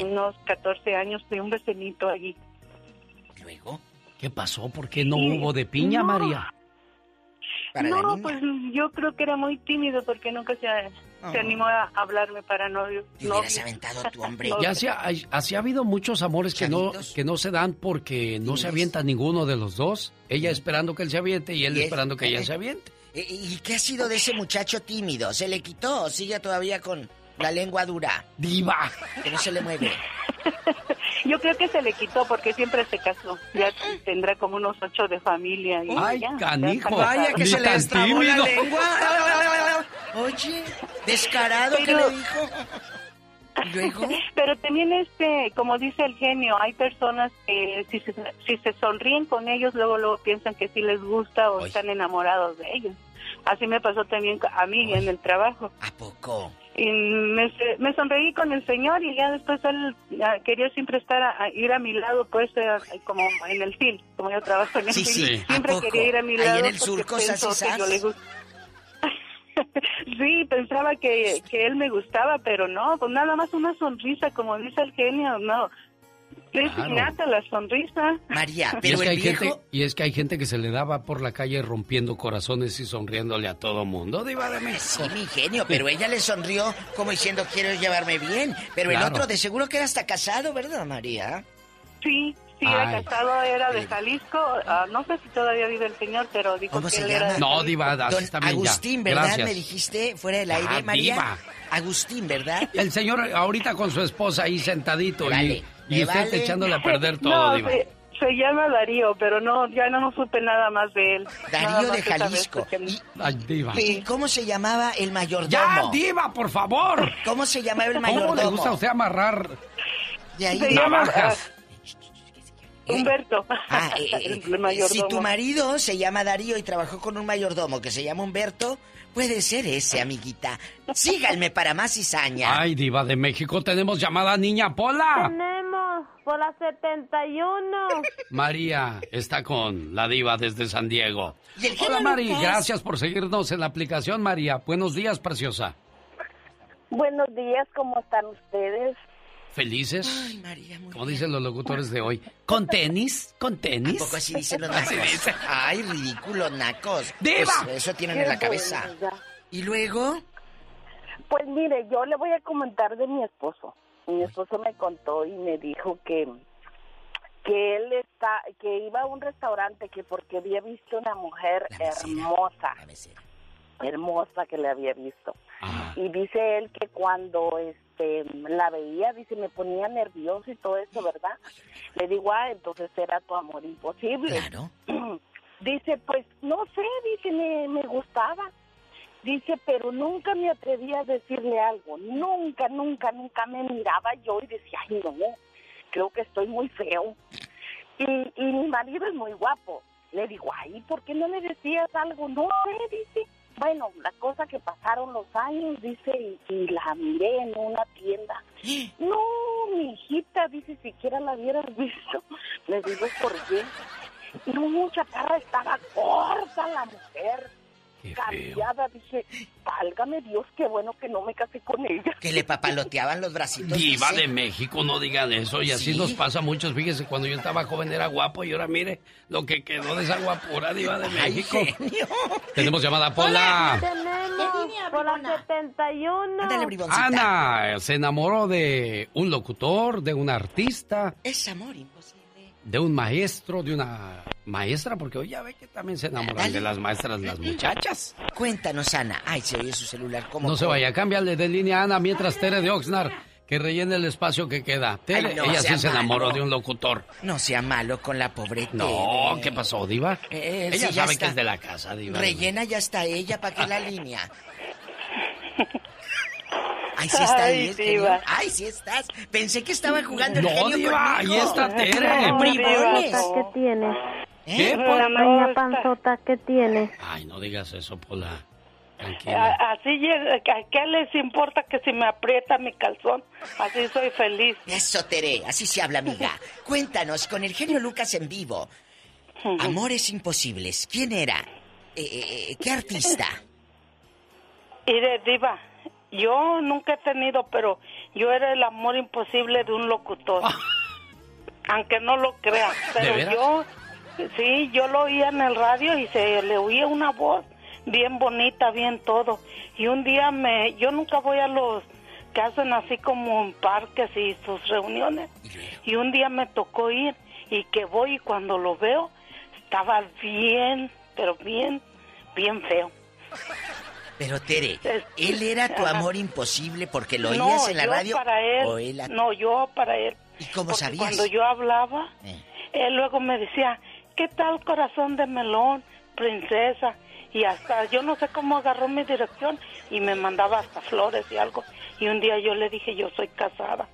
Speaker 69: Unos 14 años de un vecinito allí.
Speaker 18: ¿Luego?
Speaker 1: ¿Qué pasó? ¿Por qué no
Speaker 69: Sí.
Speaker 1: hubo de piña,
Speaker 69: No.
Speaker 1: María?
Speaker 69: no, pues yo creo que era muy tímido porque nunca se, se animó a hablarme para novio.
Speaker 18: Te hubieras aventado tu hombre.
Speaker 1: Ya así ha, así ha habido muchos amores que no, que no se dan porque no se avienta ninguno de los dos. Ella esperando que él se aviente y él
Speaker 18: Y
Speaker 1: esperando que ella se aviente.
Speaker 18: ¿Y, y qué ha sido de ese muchacho tímido? ¿Se le quitó o sigue todavía con la lengua dura?
Speaker 1: ¡Diva!
Speaker 18: Que no se le mueve.
Speaker 69: Yo creo que se le quitó porque siempre se casó. Ya tendrá como unos ocho de familia. Y
Speaker 1: Ay,
Speaker 69: ya,
Speaker 1: canijo.
Speaker 18: Vaya que
Speaker 1: Ni
Speaker 18: se le
Speaker 1: tan
Speaker 18: destrabó la lengua. Oye, descarado que le dijo.
Speaker 69: Pero también este, como dice el genio, hay personas que si se, si se sonríen con ellos, luego luego piensan que sí les gusta o están enamorados de ellos. Así me pasó también a mí en el trabajo.
Speaker 18: ¿A poco?
Speaker 69: Y me, me sonreí con el señor y ya después él quería siempre estar a, a ir a mi lado, pues eh, como en el film, como yo trabajo en el
Speaker 18: Sí,
Speaker 69: film.
Speaker 18: sí. ¿A
Speaker 69: Siempre quería ir a mi
Speaker 18: Ahí en
Speaker 69: lado
Speaker 18: el
Speaker 69: yo le. Sí, pensaba que, que él me gustaba, pero no, pues nada más una sonrisa, como dice el genio, no. Es
Speaker 1: Claro.
Speaker 69: innata la sonrisa.
Speaker 18: María,
Speaker 1: Y es, que hay gente, y es que hay gente que se le daba por la calle rompiendo corazones y sonriéndole a todo mundo. Diva de México.
Speaker 18: Sí, mi genio, pero ella le sonrió como diciendo quiero llevarme bien. Pero el otro de seguro que era hasta casado, ¿verdad, María?
Speaker 69: Sí, sí,
Speaker 1: Ay.
Speaker 69: era casado, era de Jalisco. ah, no sé si todavía vive el señor, pero dijo
Speaker 18: ¿Cómo
Speaker 69: que
Speaker 18: se
Speaker 69: él
Speaker 18: llama?
Speaker 69: era de
Speaker 1: No. Diva, así
Speaker 18: Don. Agustín, ¿verdad?
Speaker 1: Gracias.
Speaker 18: Me dijiste fuera del
Speaker 1: Ya,
Speaker 18: aire, María.
Speaker 1: diva.
Speaker 18: Agustín, ¿verdad?
Speaker 1: El señor ahorita con su esposa ahí sentadito
Speaker 18: vale,
Speaker 1: y, y
Speaker 18: vale.
Speaker 1: echándole a perder todo,
Speaker 69: No,
Speaker 1: Diva.
Speaker 69: se, se llama Darío, pero no, ya no, no supe nada más de él.
Speaker 18: Darío de Jalisco.
Speaker 1: Ay, Diva.
Speaker 18: ¿Y cómo se llamaba el mayordomo?
Speaker 1: ¡Ya, Diva, por favor!
Speaker 18: ¿Cómo se llamaba el
Speaker 1: ¿Cómo
Speaker 18: mayordomo?
Speaker 1: le gusta a usted amarrar
Speaker 18: De ahí.
Speaker 69: Se llama,
Speaker 1: navajas?
Speaker 69: Humberto.
Speaker 18: Ah, eh, eh,
Speaker 69: el
Speaker 18: si
Speaker 69: mayordomo.
Speaker 18: tu marido se llama Darío y trabajó con un mayordomo que se llama Humberto, puede ser ese, amiguita. Síganme para más cizaña.
Speaker 1: Ay, Diva de México, tenemos llamada niña Pola.
Speaker 15: Tenemos por la 71.
Speaker 1: María está con la Diva desde San Diego.
Speaker 18: ¿Y el genio
Speaker 1: Hola, Mari,
Speaker 18: Lucas?
Speaker 1: gracias por seguirnos en la aplicación, María. Buenos días, preciosa.
Speaker 84: Buenos días, ¿cómo están ustedes?
Speaker 1: ¿Felices?
Speaker 18: Ay, María, muy
Speaker 1: Como dicen los locutores de hoy. ¿Con tenis? ¿Con tenis?
Speaker 18: Tampoco así dicen los nacos. Ay, ridículos nacos.
Speaker 1: ¡Diva!
Speaker 18: Pues, eso tienen
Speaker 84: Qué
Speaker 18: en la cabeza. ¿Y luego?
Speaker 84: Pues mire, yo le voy a comentar de mi esposo. Mi esposo me contó y me dijo que que él está que iba a un restaurante que porque había visto una mujer hermosa. Hermosa que le había visto. Y dice él que cuando este la veía, dice, me ponía nervioso y todo eso, ¿verdad? Le digo, ah, entonces era tu amor imposible.
Speaker 18: Claro.
Speaker 84: dice, pues no sé, dice, me, me gustaba. Dice, pero nunca me atreví a decirle algo. Nunca, nunca, nunca me miraba yo y decía, ay, no, creo que estoy muy feo. Y, y mi marido es muy guapo. Le digo, ay, ¿por qué no le decías algo? No sé, dice. Bueno, la cosa que pasaron los años, dice, y, y la miré en una tienda. No, mi hijita, dice, siquiera la hubieras visto. Le digo, ¿por qué? No, chaparra, estaba corta la mujer. Cambiada, dije, válgame Dios, qué bueno que no me casé con ella.
Speaker 18: Que le papaloteaban los bracitos.
Speaker 1: Diva
Speaker 18: dice.
Speaker 1: de México, no digan eso. Y así
Speaker 18: Sí.
Speaker 1: nos pasa a muchos. Fíjese, cuando yo estaba joven era guapo y ahora mire lo que quedó de esa guapura, Diva de México.
Speaker 18: genio.
Speaker 1: Tenemos llamada Pola.
Speaker 15: Tenemos por la 71.
Speaker 1: Ana se enamoró de un locutor, de un artista,
Speaker 18: Es amor.
Speaker 1: De un maestro, de una maestra, porque hoy ya ve que también se enamoran de las maestras las muchachas.
Speaker 18: Cuéntanos, Ana. Ay, se oye su celular. ¿Cómo
Speaker 1: No se vaya, cámbiale de línea a Ana mientras Tere de Oxnard que rellene el espacio que queda. Tere,
Speaker 18: Ay, no
Speaker 1: ella sí se enamoró de un locutor.
Speaker 18: No sea malo con la pobre
Speaker 1: No,
Speaker 18: Tere.
Speaker 1: ¿qué pasó, Diva?
Speaker 18: Eh,
Speaker 1: ella
Speaker 18: sí,
Speaker 1: sabe
Speaker 18: está.
Speaker 1: que es de la casa, Diva.
Speaker 18: Rellena ya está ella, ¿para qué la línea? Ay, sí está
Speaker 63: Ay, diva.
Speaker 18: Ay, sí estás. Pensé que estaba jugando
Speaker 1: No,
Speaker 18: el genio
Speaker 1: diva,
Speaker 18: conmigo.
Speaker 1: ahí está Tere.
Speaker 18: Bribones.
Speaker 15: ¿Qué tiene?
Speaker 1: ¿Qué?
Speaker 15: Doña Panzota, ¿qué tiene?
Speaker 1: Ay, no digas eso, Pola.
Speaker 63: A-
Speaker 1: Tranquila.
Speaker 63: Así, llega- ¿a qué les importa que si me aprieta mi calzón? Así soy feliz.
Speaker 18: Eso, Tere, así se habla, amiga. Cuéntanos, con el genio Lucas en vivo. Amores imposibles. ¿Quién era? Eh, eh, eh, ¿Qué artista?
Speaker 63: Y de diva, yo nunca he tenido, pero yo era el amor imposible de un locutor. Aunque no lo crean. Pero yo, sí, yo lo oía en el radio y se le oía una voz bien bonita, bien todo. Y un día me, yo nunca voy a los que hacen así como en parques y sus reuniones. Y un día me tocó ir y que voy y cuando lo veo estaba bien, pero bien, bien feo.
Speaker 18: Pero, Tere, ¿él era tu amor imposible porque lo
Speaker 63: no,
Speaker 18: oías en la
Speaker 63: yo
Speaker 18: radio?
Speaker 63: para él.
Speaker 18: ¿O él a-
Speaker 63: No, yo para él.
Speaker 18: ¿Y cómo
Speaker 63: Porque
Speaker 18: sabías?
Speaker 63: Cuando yo hablaba,
Speaker 18: Eh.
Speaker 63: él luego me decía, ¿qué tal corazón de melón, princesa? Y hasta, yo no sé cómo agarró mi dirección y me mandaba hasta flores y algo. Y un día yo le dije, yo soy casada.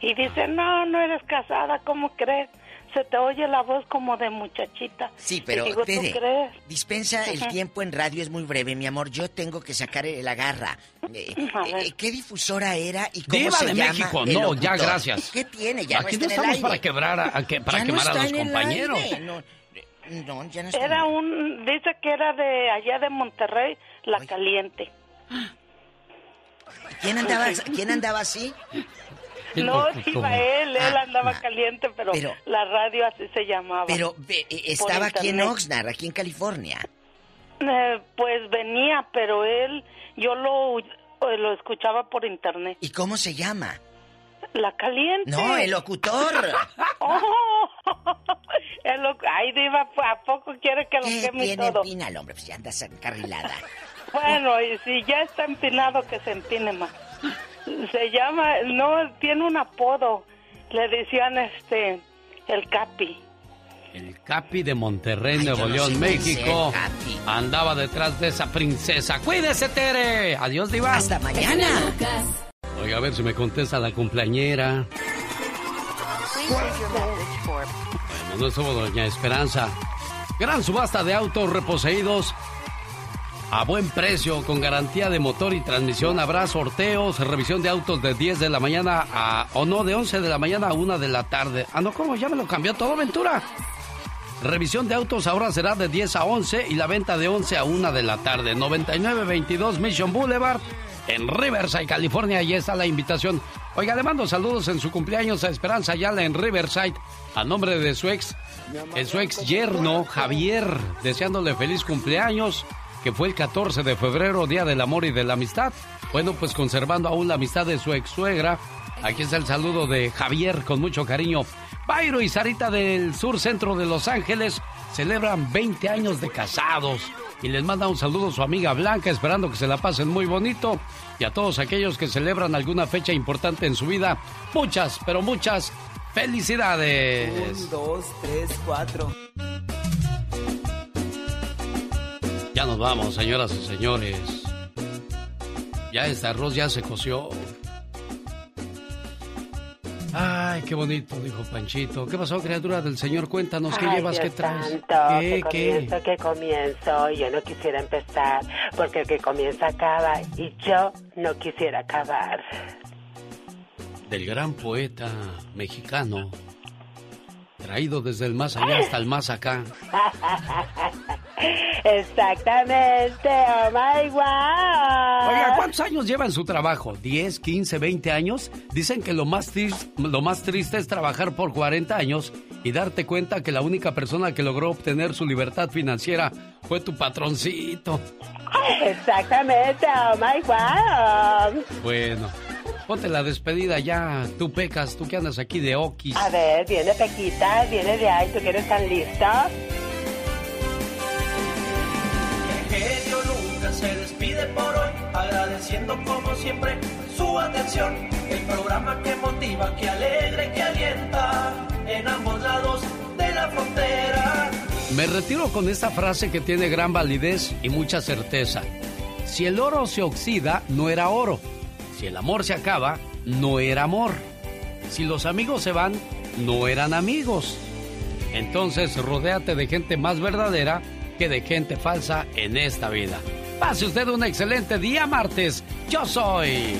Speaker 63: Y dice, no, no eres casada, ¿cómo crees? Se te oye la voz como de muchachita.
Speaker 18: Sí, pero,
Speaker 63: digo, ¿tú
Speaker 18: Tere,
Speaker 63: crees?
Speaker 18: dispensa, el tiempo en radio es muy breve, mi amor. Yo tengo que sacar el- la garra. Eh, eh, ¿Qué difusora era y cómo
Speaker 1: Diva
Speaker 18: se
Speaker 1: de
Speaker 18: llama
Speaker 1: México,
Speaker 18: el
Speaker 1: no,
Speaker 18: locutor?
Speaker 1: ya, gracias.
Speaker 18: ¿Qué tiene? Ya
Speaker 1: Aquí
Speaker 18: no está
Speaker 1: estamos para quebrar a, a que- para
Speaker 18: Ya no
Speaker 1: quemar a los compañeros.
Speaker 18: No, no, ya no está.
Speaker 63: Era un, dice que era de allá de Monterrey, La Caliente.
Speaker 18: ¿Quién andaba, ¿Quién andaba así?
Speaker 63: No, iba él, él
Speaker 18: Ah,
Speaker 63: andaba caliente, pero,
Speaker 18: pero-
Speaker 63: la radio así se llamaba.
Speaker 18: Pero eh,
Speaker 63: Por
Speaker 18: estaba aquí en. Oxnard, aquí en California.
Speaker 63: Eh, pues venía, pero él, yo lo, eh, lo escuchaba por internet.
Speaker 18: ¿Y cómo se llama?
Speaker 63: La Caliente.
Speaker 18: No, el locutor.
Speaker 63: Oh, el lo- ay, Diva, ¿a poco quiere que lo
Speaker 18: ¿Qué
Speaker 63: queme
Speaker 18: tiene
Speaker 63: todo?
Speaker 18: pina el hombre? Pues ya andas encarrilada.
Speaker 63: Bueno, y si ya está empinado, que se empine más. Se llama, no, tiene un apodo. Le decían, este, el Capi.
Speaker 1: El Capi de Monterrey,
Speaker 63: Ay,
Speaker 1: Nuevo
Speaker 63: no
Speaker 1: León, México. Andaba detrás de esa princesa. ¡Cuídese, Tere! Adiós, Diva.
Speaker 18: Hasta mañana.
Speaker 1: Oiga, a ver si me contesta la cumpleañera. Bueno, no estuvo Doña Esperanza. Gran subasta de autos reposeídos a buen precio, con garantía de motor y transmisión. Habrá sorteos, revisión de autos de 10 de la mañana a, o no, de 11 de la mañana a 1 de la tarde. Ah, no, ¿cómo? Ya me lo cambió todo, Ventura. Revisión de autos ahora será de 10 a 11 y la venta de 11 a 1 de la tarde. 9922 Mission Boulevard en Riverside, California. Ahí está la invitación. Oiga, le mando saludos en su cumpleaños a Esperanza Ayala en Riverside a nombre de su ex, el su ex yerno Javier, deseándole feliz cumpleaños, que fue el 14 de febrero, Día del Amor y de la Amistad. Bueno, pues conservando aún la amistad de su ex suegra. Aquí está el saludo de Javier con mucho cariño. Bayro y Sarita del sur centro de Los Ángeles celebran 20 años de casados y les manda un saludo a su amiga Blanca esperando que se la pasen muy bonito y a todos aquellos que celebran alguna fecha importante en su vida, muchas, pero muchas felicidades.
Speaker 85: Un, dos, tres, cuatro.
Speaker 1: Ya nos vamos, señoras y señores. Ya este arroz ya se coció. Ay, qué bonito, dijo Panchito. ¿Qué pasó, criatura del Señor? Cuéntanos, ¿qué llevas, qué traes?
Speaker 45: Santo, ¿Qué, comienzo, qué comienzo. Yo no quisiera empezar porque el que comienza acaba y yo no quisiera acabar.
Speaker 1: Del gran poeta mexicano, traído desde el más allá hasta el más acá.
Speaker 45: Exactamente, oh my wow.
Speaker 1: Oiga, ¿cuántos años lleva en su trabajo? ¿10, 15, 20 años? Dicen que lo más, lo más triste es trabajar por 40 años y darte cuenta que la única persona que logró obtener su libertad financiera fue tu patroncito.
Speaker 45: Exactamente, oh my wow.
Speaker 1: Bueno. Ponte la despedida ya, tú pecas, tú que andas aquí de okis.
Speaker 45: A ver, viene Pequita, viene de ahí, ¿tú quieres estar lista?
Speaker 86: genio nunca se despide por hoy, agradeciendo como siempre su atención. El programa que motiva, que alegra que alienta en ambos lados de la frontera.
Speaker 1: Me retiro con esta frase que tiene gran validez y mucha certeza. Si el oro se oxida, no era oro. Si el amor se acaba, no era amor. Si los amigos se van, no eran amigos. Entonces, rodéate de gente más verdadera que de gente falsa en esta vida. Pase usted un excelente día martes. Yo soy...